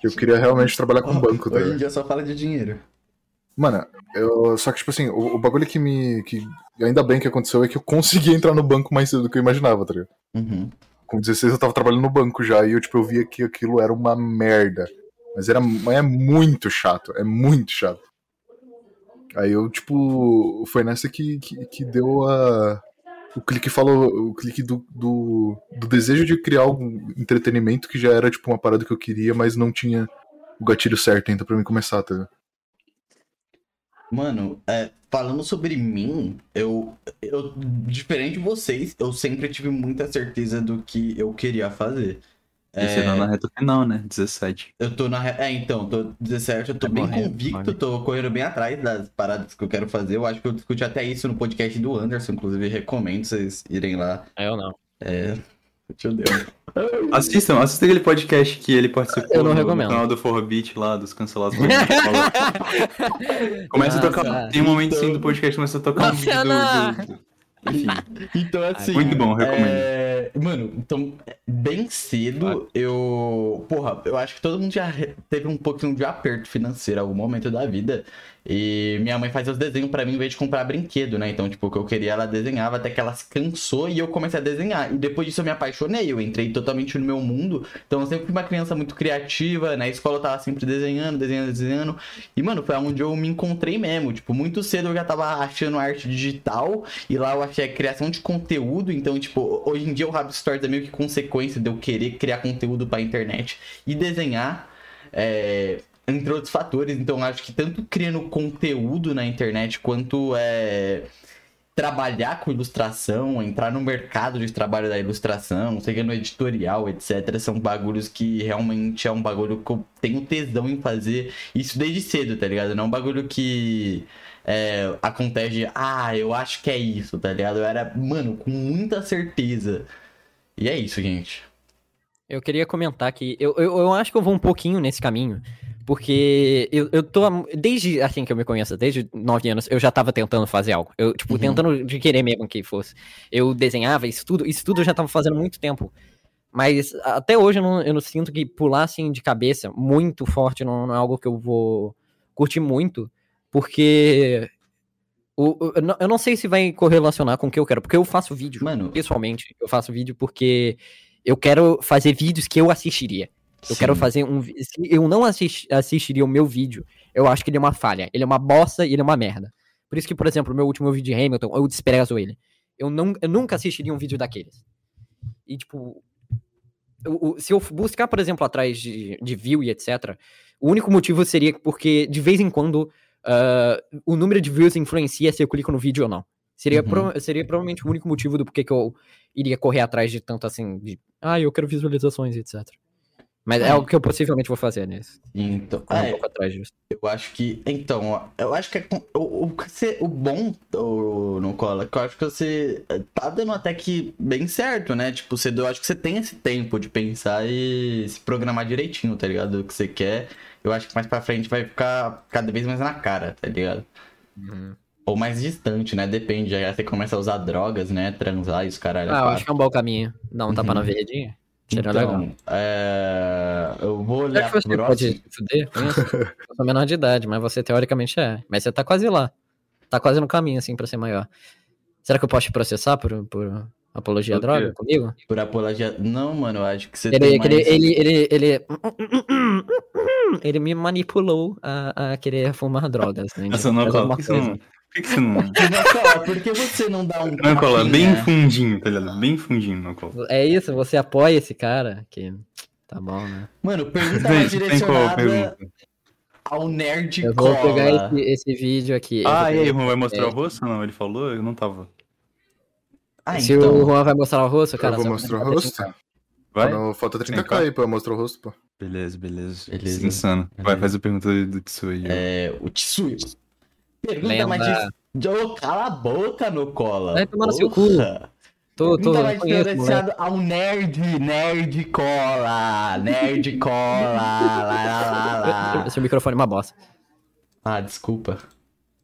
Que eu queria realmente trabalhar com banco, tá Hoje em dia só fala de dinheiro. Mano, eu, só que, tipo assim, o, o bagulho que me. Que, ainda bem que aconteceu é que eu consegui entrar no banco mais cedo do que eu imaginava, tá ligado? Uhum. Com 16 eu tava trabalhando no banco já e eu, tipo, eu via que aquilo era uma merda. Mas era mas é muito chato, é muito chato. Aí eu, tipo, foi nessa que, que, que deu a. O clique falou. O clique do, do, do desejo de criar um entretenimento que já era, tipo, uma parada que eu queria, mas não tinha o gatilho certo ainda pra mim começar, tá ligado? Mano, é, falando sobre mim, eu, eu, diferente de vocês, eu sempre tive muita certeza do que eu queria fazer. E você tá na reta final, né? 17. Eu tô na. re- É, então, tô 17, eu tô Tá bem convicto, tô correndo bem atrás das paradas que eu quero fazer. Eu acho que eu discuti até isso no podcast do Anderson, inclusive recomendo vocês irem lá. Eu não. É. Meu Deus. Assistam, assistam aquele podcast que ele participou Eu não no, no canal do Forrobit lá, dos cancelados. *laughs* Começa a tocar. Nossa. Tem um momento sim do podcast começa a tocar um vídeo Luciana! do. do- Enfim. Então, assim. Muito bom, recomendo. é, Mano, então, bem cedo, eu. Porra, eu acho que todo mundo já teve um pouquinho de aperto financeiro em algum momento da vida. E minha mãe fazia os desenhos pra mim em vez de comprar brinquedo, né? Então, tipo, o que eu queria, ela desenhava até que ela se cansou e eu comecei a desenhar. E depois disso eu me apaixonei, eu entrei totalmente no meu mundo. Então, eu sempre fui uma criança muito criativa. Na escola eu tava sempre desenhando, desenhando, desenhando. E, mano, foi onde eu me encontrei mesmo. Tipo, muito cedo eu já tava achando arte digital. E lá eu achei a criação de conteúdo. Então, tipo, hoje em dia o Rabbit Stories é meio que consequência de eu querer criar conteúdo pra internet e desenhar. é, entre outros fatores. Então, acho que tanto criando conteúdo na internet quanto é, trabalhar com ilustração, entrar no mercado de trabalho da ilustração, seja no editorial, etc. São bagulhos que realmente é um bagulho que eu tenho tesão em fazer isso desde cedo, tá ligado? Não é um bagulho que é, acontece ah, eu acho que é isso, tá ligado? Eu era, mano, com muita certeza. E é isso, gente. Eu queria comentar que eu, eu, eu acho que eu vou um pouquinho nesse caminho, porque eu, eu tô, desde assim que eu me conheço, desde nove anos, eu já tava tentando fazer algo. Eu, tipo, Uhum. tentando de querer mesmo que fosse. Eu desenhava isso tudo, isso tudo eu já tava fazendo há muito tempo. Mas até hoje eu não, eu não sinto que pular assim de cabeça muito forte não, não é algo que eu vou curtir muito, porque o, o- eu não- eu não sei se vai correlacionar com o que eu quero, porque eu faço vídeo Mano, pessoalmente, eu faço vídeo porque eu quero fazer vídeos que eu assistiria. Eu sim. quero fazer um. Se eu não assist, assistiria o meu vídeo, eu acho que ele é uma falha. Ele é uma bosta e ele é uma merda. Por isso que, por exemplo, o meu último vídeo de Hamilton, eu desprezo ele. Eu, não, eu nunca assistiria um vídeo daqueles. E, tipo, o- o- se eu buscar, por exemplo, atrás de, de view e etc., o único motivo seria porque, de vez em quando, ah, o número de views influencia se eu clico no vídeo ou não. Seria, Uhum. pro- seria provavelmente o único motivo do porquê que eu iria correr atrás de tanto assim, de, ah, eu quero visualizações e etc. Mas é Hum. algo que eu possivelmente vou fazer nisso. Então, Correr um é, pouco atrás disso. eu acho que. Então, eu acho que é o, o, o bom o, no cola, que eu acho que você tá dando até que bem certo, né? Tipo, você, eu acho que você tem esse tempo de pensar e se programar direitinho, tá ligado? O que você quer. Eu acho que mais pra frente vai ficar cada vez mais na cara, tá ligado? Ou mais distante, né? Depende. Aí você começa a usar drogas, né? Transar e os caralho. Ah, eu acho que é um bom caminho. Dar um tapa Uhum. na verdinha. Seria legal. Então, é... eu vou Será olhar que você próximo. pode fuder com isso? *laughs* Eu sou menor de idade, mas você teoricamente é. Mas você tá quase lá. Tá quase no caminho, assim, pra ser maior. Será que eu posso te processar por, por apologia à droga comigo? Por apologia. Não, mano, eu acho que você Ele, tem que ele, mais... ele, ele, ele, ele me manipulou a, a querer fumar drogas. Né? *laughs* Não, Por que você não. Por que que você não. *laughs* Não, cola, por que você não dá um Não, cola, bem fundinho, tá ligado? Bem fundinho, não cola. É isso, você apoia esse cara? Que tá bom, né? Mano, pergunta mais direcionada pergunta? ao nerd Eu vou cola. pegar esse, esse vídeo aqui. Ah, e aí, pegar- o Juan vai mostrar é. o rosto? Não, ele falou, eu não tava. Ah, Se então. o Juan vai mostrar o rosto, cara. eu vou mostrar o rosto. deixar. Vai? Quando falta 30k Tem aí pra eu mostrar o rosto, pô. Beleza, beleza. Beleza. Insano. Vai, faz a pergunta do, do Tsui. É, o Tsui. Pergunta Lenda. mais difícil. Ô, cala a boca, no cola. Vai tomar no seu Porra. Tô, tô, Pergunta mais direcionada ao nerd, nerd cola, nerd cola, lá, lá, lá, lá. *laughs* Seu microfone é uma bosta. Ah, desculpa.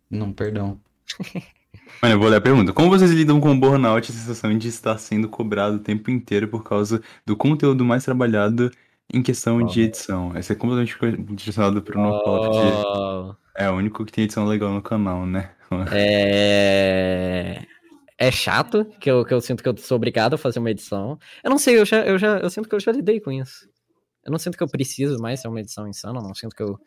Não, perdão. *laughs* Mano, eu vou ler a pergunta. Como vocês lidam com o burnout e a sensação de estar sendo cobrado o tempo inteiro por causa do conteúdo mais trabalhado em questão de edição? Essa é completamente direcionada pro Oh, é o único que tem edição legal no canal, né? *laughs* é... é chato que eu, que eu sinto que eu sou obrigado a fazer uma edição. Eu não sei, eu já, eu já eu sinto que eu já lidei com isso. Eu não sinto que eu preciso mais ser uma edição insana, eu não sinto que eu.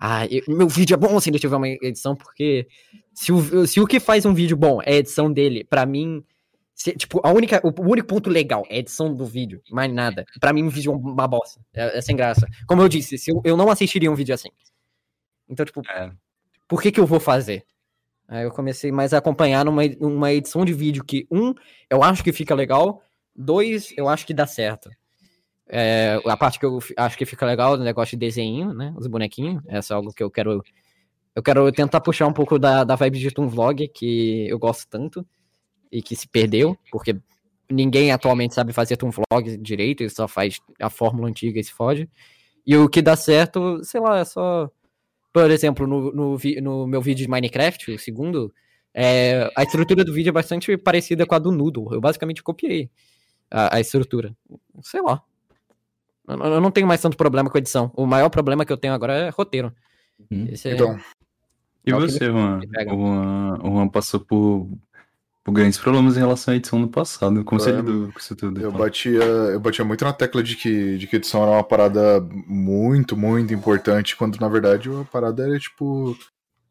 Ah, eu- meu vídeo é bom se ele tiver uma edição, porque se o, se o que faz um vídeo bom é a edição dele, pra mim. Se- tipo, a única, o único ponto legal é a edição do vídeo, mais nada. Pra mim, um vídeo é uma bosta. É, é sem graça. Como eu disse, se eu, eu não assistiria um vídeo assim. Então, tipo, É. por que que eu vou fazer? Aí eu comecei mais a acompanhar numa uma edição de vídeo que, um, eu acho que fica legal, dois, eu acho que dá certo. É, a parte que eu acho que fica legal é o negócio de desenho, né? Os bonequinhos. Essa é algo que eu quero. Eu quero tentar puxar um pouco da, da vibe de um vlog, que eu gosto tanto, e que se perdeu, porque ninguém atualmente sabe fazer um vlog direito, ele só faz a fórmula antiga e se fode. E o que dá certo, sei lá, é só. Por exemplo, no, no, no meu vídeo de Minecraft, o segundo, é, a estrutura do vídeo é bastante parecida com a do Noodle. Eu basicamente copiei a, a estrutura. Sei lá. Eu, eu não tenho mais tanto problema com edição. O maior problema que eu tenho agora é roteiro. Hum. Esse é- Então, E você, Juan? O Juan, passou por grandes problemas em relação à edição no passado. Como você É, lidou com isso tudo? eu batia, eu batia muito na tecla de que, de que edição era uma parada muito, muito importante, quando na verdade a parada era tipo.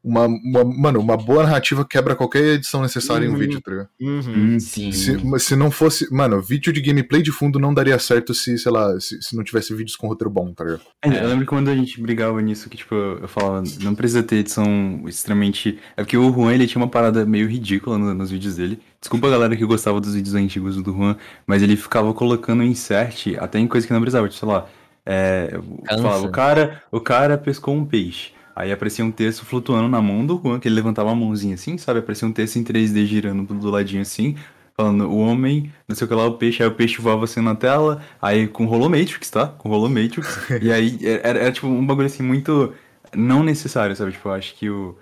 Uma, uma- mano, uma boa narrativa quebra qualquer edição necessária em um Uhum. vídeo, tá ligado? Uhum. Hum, Sim. Se, se não fosse. Mano, vídeo de gameplay de fundo não daria certo se, sei lá, se, se não tivesse vídeos com roteiro bom, tá ligado? É, Eu lembro quando a gente brigava nisso, que tipo, eu falava, não precisa ter edição extremamente. É porque o Juan ele tinha uma parada meio ridícula no- nos vídeos dele. Desculpa a galera que gostava dos vídeos antigos do Juan, mas ele ficava colocando insert até em coisa que não precisava, tipo, sei lá. É, falava, o cara, o cara pescou um peixe. Aí aparecia um texto flutuando na mão do Juan, que ele levantava a mãozinha assim, sabe? Aparecia um texto em 3D girando do ladinho assim, falando o homem, não sei o que lá, o peixe, aí o peixe voava assim na tela, aí com Holomatrix, tá? Com Holomatrix. *laughs* e aí era, era, tipo um bagulho assim muito não necessário, sabe? Tipo, eu acho que o,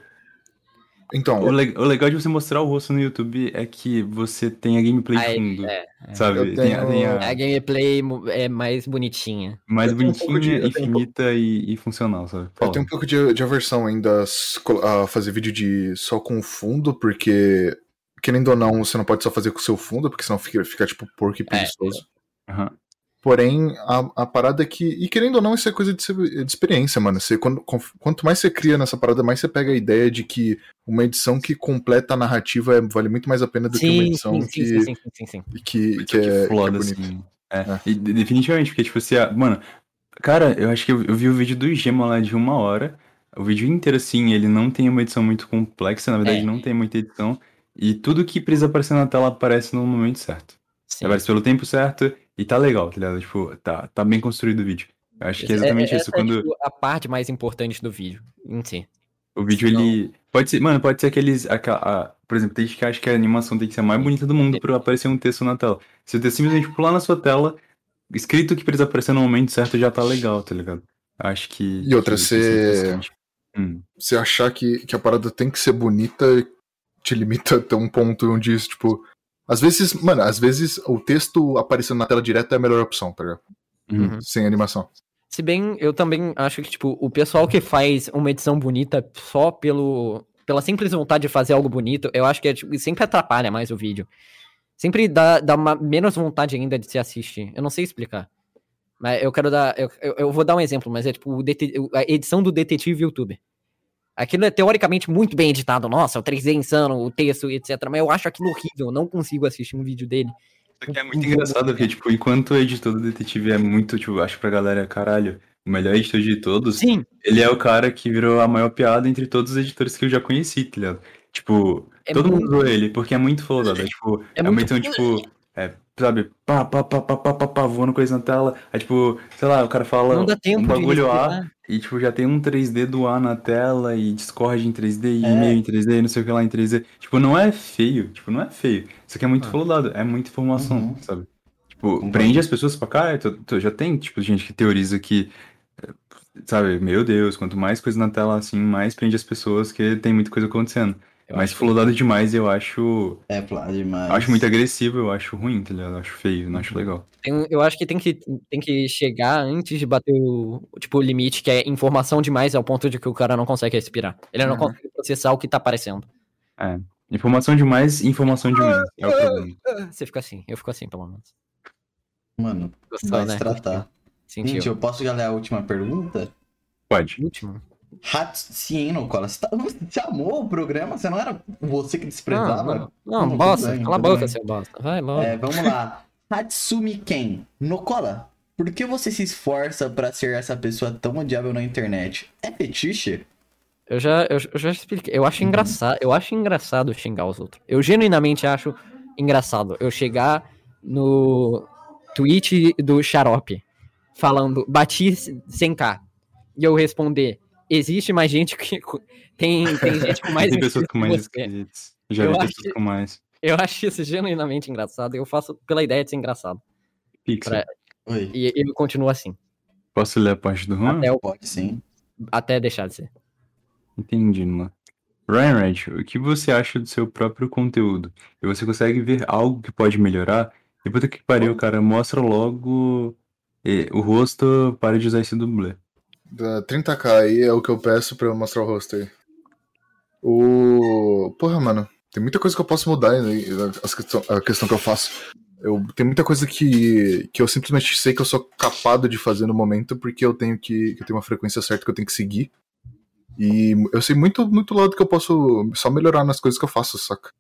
Então, o, le- o legal de você mostrar o rosto no YouTube é que você tem a gameplay Aí, fundo, é, sabe? Eu Tem, a- tem a, A gameplay é mais bonitinha. mais eu tenho um de- bonitinha, eu tenho um infinita e, e funcional, sabe? Eu Fala. tenho um pouco de, de aversão ainda a fazer vídeo de só com fundo, porque, querendo ou não, você não pode só fazer com o seu fundo, porque senão fica, fica tipo porco e preguiçoso. Aham. Porém, a, a parada é que. E querendo ou não, isso é coisa de, de experiência, mano. Você, quando, quanto mais você cria nessa parada, mais você pega a ideia de que uma edição que completa a narrativa é, vale muito mais a pena do sim, que uma edição sim, que, sim, sim, sim, sim, Que, que, é, foda, que é assim. É. é. E, definitivamente, porque, tipo, você. Mano, cara, eu acho que eu, eu vi o vídeo do Gema lá de uma hora. O vídeo inteiro, assim, ele não tem uma edição muito complexa, na verdade, é. não tem muita edição. E tudo que precisa aparecer na tela aparece no momento certo. Sim. Aparece pelo tempo certo e tá legal, tá ligado? Tipo, tá, tá bem construído o vídeo. Eu acho que é exatamente é, isso. Quando... É, tipo, a parte mais importante do vídeo em si. O vídeo, ele. Pode ser, mano, pode ser aqueles. Aquela, a, por exemplo, tem gente que acha que a animação tem que ser a mais bonita do mundo pra aparecer um texto na tela. Se o texto simplesmente pular na sua tela, escrito que precisa aparecer no momento certo já tá legal, tá ligado? Acho que. E outra, você. Hum. Você achar que, que a parada tem que ser bonita te limita até um ponto onde isso, tipo. Às vezes, mano, às vezes o texto aparecendo na tela direta é a melhor opção, tá ligado? Uhum. Sem animação. Se bem, eu também acho que, tipo, o pessoal que faz uma edição bonita só pelo, pela simples vontade de fazer algo bonito, eu acho que é, tipo, sempre atrapalha mais o vídeo. Sempre dá, dá uma, menos vontade ainda de se assistir. Eu não sei explicar. Mas eu quero dar. Eu, eu, eu vou dar um exemplo, mas é tipo a edição do detetive youtuber. Aquilo é teoricamente muito bem editado. Nossa, o 3D insano, o texto, etc. Mas eu acho aquilo horrível. Eu não consigo assistir um vídeo dele. Isso aqui é muito engraçado, porque, tipo, enquanto o editor do detetive é muito, tipo, acho pra galera, caralho, o melhor editor de todos, Sim. ele é o cara que virou a maior piada entre todos os editores que eu já conheci, tá ligado? Tipo, é todo muito... mundo usou ele, porque é muito foda, é, tipo, é, é muito... edição, tipo, é, sabe, pá, pá, pá, pá, pá, pá, pá, voando coisa na tela. Aí, tipo, sei lá, o cara fala um bagulho A e, tipo, já tem um 3D do A na tela e Discord em 3D e é. e-mail em 3D e não sei o que lá em 3D. Tipo, não é feio, tipo, não é feio. Isso aqui é muito ah. é muita informação, uhum. sabe? Tipo, uhum. prende as pessoas pra cá, tu, tu, já tem, tipo, gente que teoriza que, sabe, meu Deus, quanto mais coisa na tela assim, mais prende as pessoas que tem muita coisa acontecendo. Eu Mas flodado que... demais eu acho. É, flodado demais. Eu acho muito agressivo, eu acho ruim, tá ligado? Eu acho feio, não acho legal. Tem, eu acho que tem, que tem que chegar antes de bater o, tipo, o limite, que é informação demais ao ponto de que o cara não consegue respirar. Ele não uhum. consegue processar o que tá aparecendo. É. Informação demais, informação demais. É o problema. Você fica assim, eu fico assim, pelo menos. Mano, Gostou, vai né? se tratar. Sentiu. Gente, eu posso já ler a última pergunta? Pode. Última. Hatsino, Cola. Você, tá, você amou o programa? Você não era você que desprezava? Não, não, não bosta. Cala a boca, seu bosta. Vai logo. É, vamos lá. Hatsumi Ken. Nocola, por que você se esforça para ser essa pessoa tão odiável na internet? É fetiche? Eu já, eu, eu já expliquei. Eu acho uhum. engraçado. Eu acho engraçado xingar os outros. Eu genuinamente acho engraçado eu chegar no tweet do Xarope falando bati 100k e eu responder existe mais gente que. Tem, tem gente com mais Tem pessoas com mais inscritos. Já vi pessoas com mais. Eu acho isso genuinamente engraçado. Eu faço pela ideia de ser engraçado. Pixel. Pra... Oi. E ele continua assim. Posso ler a parte do Juan? Até o... Pode, sim. Até deixar de ser. Entendi, Luan. Ryan Red, o que você acha do seu próprio conteúdo? E você consegue ver algo que pode melhorar? E puta que pariu, cara, mostra logo e, o rosto, para de usar esse dublê. Da 30k aí é o que eu peço pra eu mostrar o rosto aí. O. Porra, mano. Tem muita coisa que eu posso mudar aí, a questão, a questão que eu faço. Eu, tem muita coisa que, que eu simplesmente sei que eu sou capado de fazer no momento porque eu tenho que, que eu tenho uma frequência certa que eu tenho que seguir. E eu sei muito, muito lado que eu posso só melhorar nas coisas que eu faço, saca?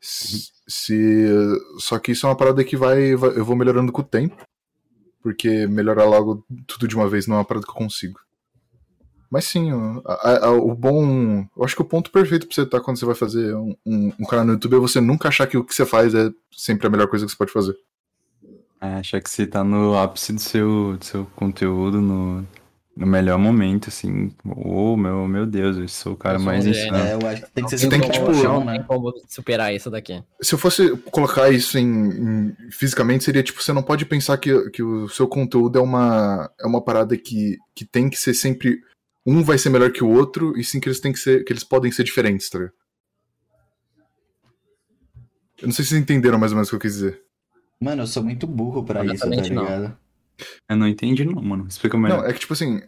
Se, se, só que isso é uma parada que vai, vai, eu vou melhorando com o tempo. Porque melhorar logo tudo de uma vez não é uma parada que eu consigo. Mas sim, o, a, a, o bom. Eu acho que o ponto perfeito pra você estar tá quando você vai fazer um, um, um, canal no YouTube é você nunca achar que o que você faz é sempre a melhor coisa que você pode fazer. É, achar que você tá no ápice do seu, do seu conteúdo, no, no melhor momento, assim. Oh, meu, meu Deus, eu sou o cara mais insano. É, eu acho que tem que ser tem que, tipo, chão, né? como superar isso daqui. Se eu fosse colocar isso em, em, fisicamente, seria tipo, você não pode pensar que, que o seu conteúdo é uma, é uma parada que, que tem que ser sempre um vai ser melhor que o outro, e sim que eles têm que ser. que eles podem ser diferentes, tá ligado? Eu não sei se vocês entenderam mais ou menos o que eu quis dizer. Mano, eu sou muito burro pra isso, tá ligado? Não. Eu não entendi, não, mano. Explica melhor. Não, é que tipo assim.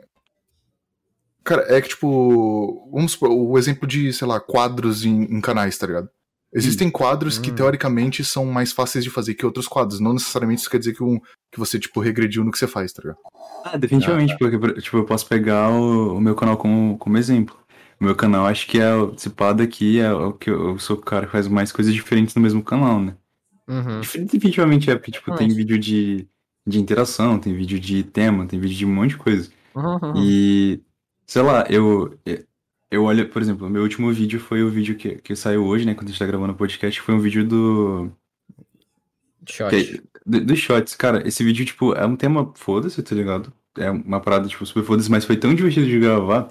Cara, é que tipo. Vamos supor, o exemplo de, sei lá, quadros em, em canais, tá ligado? Existem quadros que, Hum. teoricamente, são mais fáceis de fazer que outros quadros. Não necessariamente isso quer dizer que, um, que você, tipo, regrediu no que você faz, tá ligado? Ah, definitivamente, porque, tipo, eu posso pegar o, o meu canal como, como exemplo. O meu canal, acho que é o Cipado aqui, é o que eu, eu sou o cara que faz mais coisas diferentes no mesmo canal, né? Uhum. Definitivamente é, porque, tipo, tem Mas- vídeo de, de interação, tem vídeo de tema, tem vídeo de um monte de coisa. Uhum. E, sei lá, eu, eu olho, por exemplo, meu último vídeo foi o vídeo que, que saiu hoje, né, quando a gente tá gravando o podcast, foi um vídeo do, Shot. que- do, do Shots. Cara, esse vídeo, tipo, é um tema foda-se, tá ligado? É uma parada, tipo, super foda-se, mas foi tão divertido de gravar,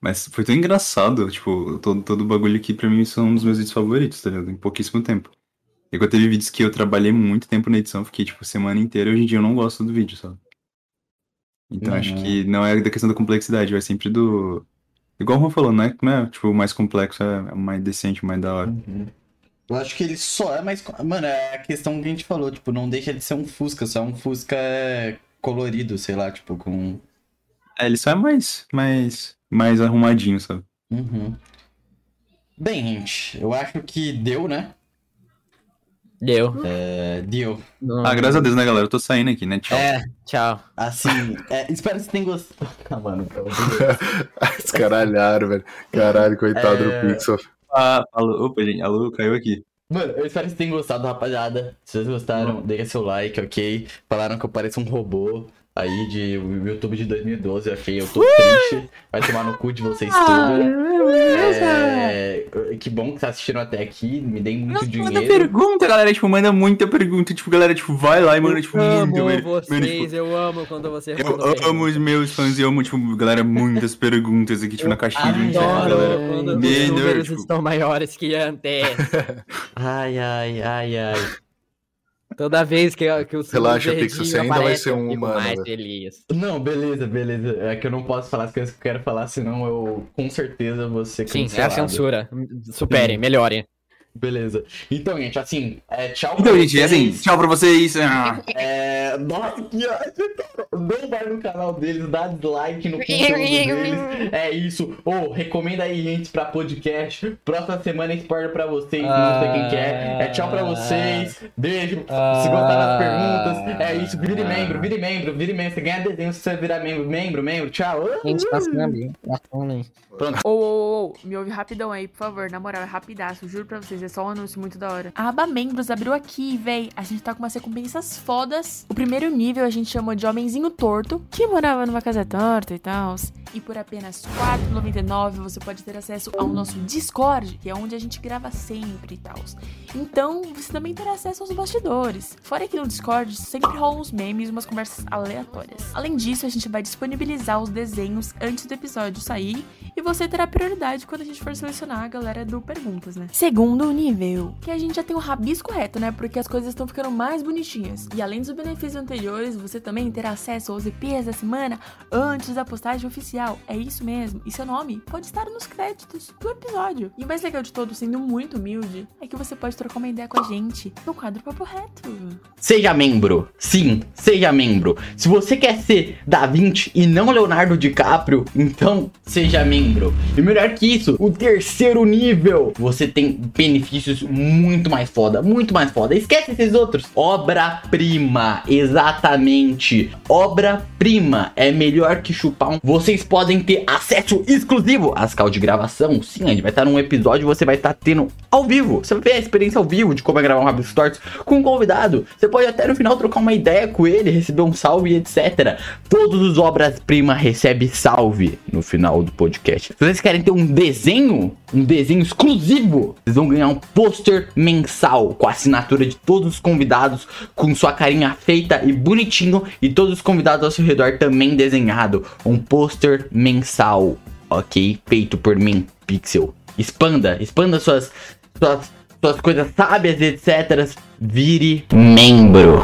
mas foi tão engraçado, tipo, todo, todo o bagulho aqui pra mim são um dos meus vídeos favoritos, tá ligado? Em pouquíssimo tempo. E quando teve vídeos que eu trabalhei muito tempo na edição, fiquei, tipo, semana inteira, hoje em dia eu não gosto do vídeo, sabe? Então acho Uhum. que não é da questão da complexidade, vai sempre do. Igual o Juan falou, não é, é tipo, o mais complexo é mais decente, mais da hora. Uhum. Eu acho que ele só é mais. Mano, é a questão que a gente falou, tipo, não deixa de ser um Fusca, só é um Fusca colorido, sei lá, tipo, com. É, ele só é mais, mais, mais arrumadinho, sabe? Uhum. Bem, gente, eu acho que deu, né? Deu. É, deu. Ah, graças a Deus, né, galera? Eu tô saindo aqui, né? Tchau. É, tchau. Assim, é, espero que vocês tenham gostado. *laughs* Ah, mano, pelo amor de Deus. Escaralharam, velho. Caralho, coitado É. do Pixel. Ah, alô, opa, gente, alô, caiu aqui. Mano, eu espero que vocês tenham gostado, rapaziada. Se vocês gostaram, deixa seu like, ok? Falaram que eu pareço um robô aí de YouTube de 2012, ok? Eu tô triste. Vai tomar no cu de vocês tudo. É, que bom que tá assistindo até aqui. Me deem muito Nossa, manda dinheiro. pergunta, galera. Tipo, manda muita pergunta. Tipo, galera, tipo, vai lá e manda, tipo, eu amo muito. vocês, tipo, eu amo quando vocês eu mandam amo os meus fãs e amo, tipo, galera, muitas perguntas aqui, tipo, na caixinha de mensagem, galera. Quando os números tipo- estão maiores que antes. *laughs* Ai, ai, ai, ai. Toda vez que, que o Relaxa, Pixel, você ainda vai aparece, ser eu um humano, mais feliz. Não, beleza, beleza. É que eu não posso falar as coisas que eu quero falar, senão eu com certeza vou ser Sim, é a cancelado. censura. Superem, melhorem. Beleza. Então, gente, assim, é, tchau pra Então, gente, vocês. assim, tchau pra vocês. Ah. É, nossa. Não vai no canal deles, dá dislike no *laughs* conteúdo deles. É isso. Ô, recomenda aí, gente, pra podcast. Próxima semana spoiler pra vocês, não sei quem que é. É tchau pra vocês. Beijo. Se gostaram das perguntas, é isso. Vire membro, vire membro, vire membro. Você ganha desenho se você virar membro. Membro, membro. Tchau. Gente, tá assim, ali. Tá assim. Ô, ô, ô, ô, me ouve rapidão aí, por favor. Na moral, é rapidaço. Juro pra vocês, é só um anúncio muito da hora. A aba membros abriu aqui, véi. A gente tá com umas recompensas fodas. O primeiro nível a gente chamou de Homenzinho Torto, que morava numa casa torta e tal. E por apenas R$ 4,99 você pode ter acesso ao nosso Discord, que é onde a gente grava sempre e tal. Então, você também terá acesso aos bastidores. Fora que no Discord sempre rolam uns memes e umas conversas aleatórias. Além disso, a gente vai disponibilizar os desenhos antes do episódio sair e você terá prioridade quando a gente for selecionar a galera do Perguntas, né? Segundo nível, que a gente já tem o rabisco reto, né? Porque as coisas estão ficando mais bonitinhas. E além dos benefícios anteriores, você também terá acesso aos EPs da semana antes da postagem oficial. É isso mesmo. E seu nome pode estar nos créditos do episódio. E o mais legal de todo, sendo muito humilde, é que você pode trocar uma ideia com a gente no quadro Papo Reto. Seja membro. Sim, seja membro. Se você quer ser Da Vinci e não Leonardo DiCaprio, então seja membro. E melhor que isso, o terceiro nível, você tem benefícios muito mais foda, muito mais foda. Esquece esses outros. Obra-prima, exatamente. Obra-prima é melhor que chupar um. Vocês podem ter acesso exclusivo às cal de gravação. Sim, a gente vai estar num episódio, você vai estar tendo ao vivo. Você vai ver a experiência ao vivo de como é gravar um Rabisco Tortos com um convidado. Você pode até no final trocar uma ideia com ele, receber um salve, etc. Todos os obras-prima recebem salve no final do podcast. Se vocês querem ter um desenho, um desenho exclusivo, vocês vão ganhar um pôster mensal com a assinatura de todos os convidados, com sua carinha feita e bonitinho, e todos os convidados ao seu redor também desenhado. Um pôster mensal, ok? Feito por mim, Pixel. Expanda, expanda suas, suas, suas coisas sábias, etc. Vire membro.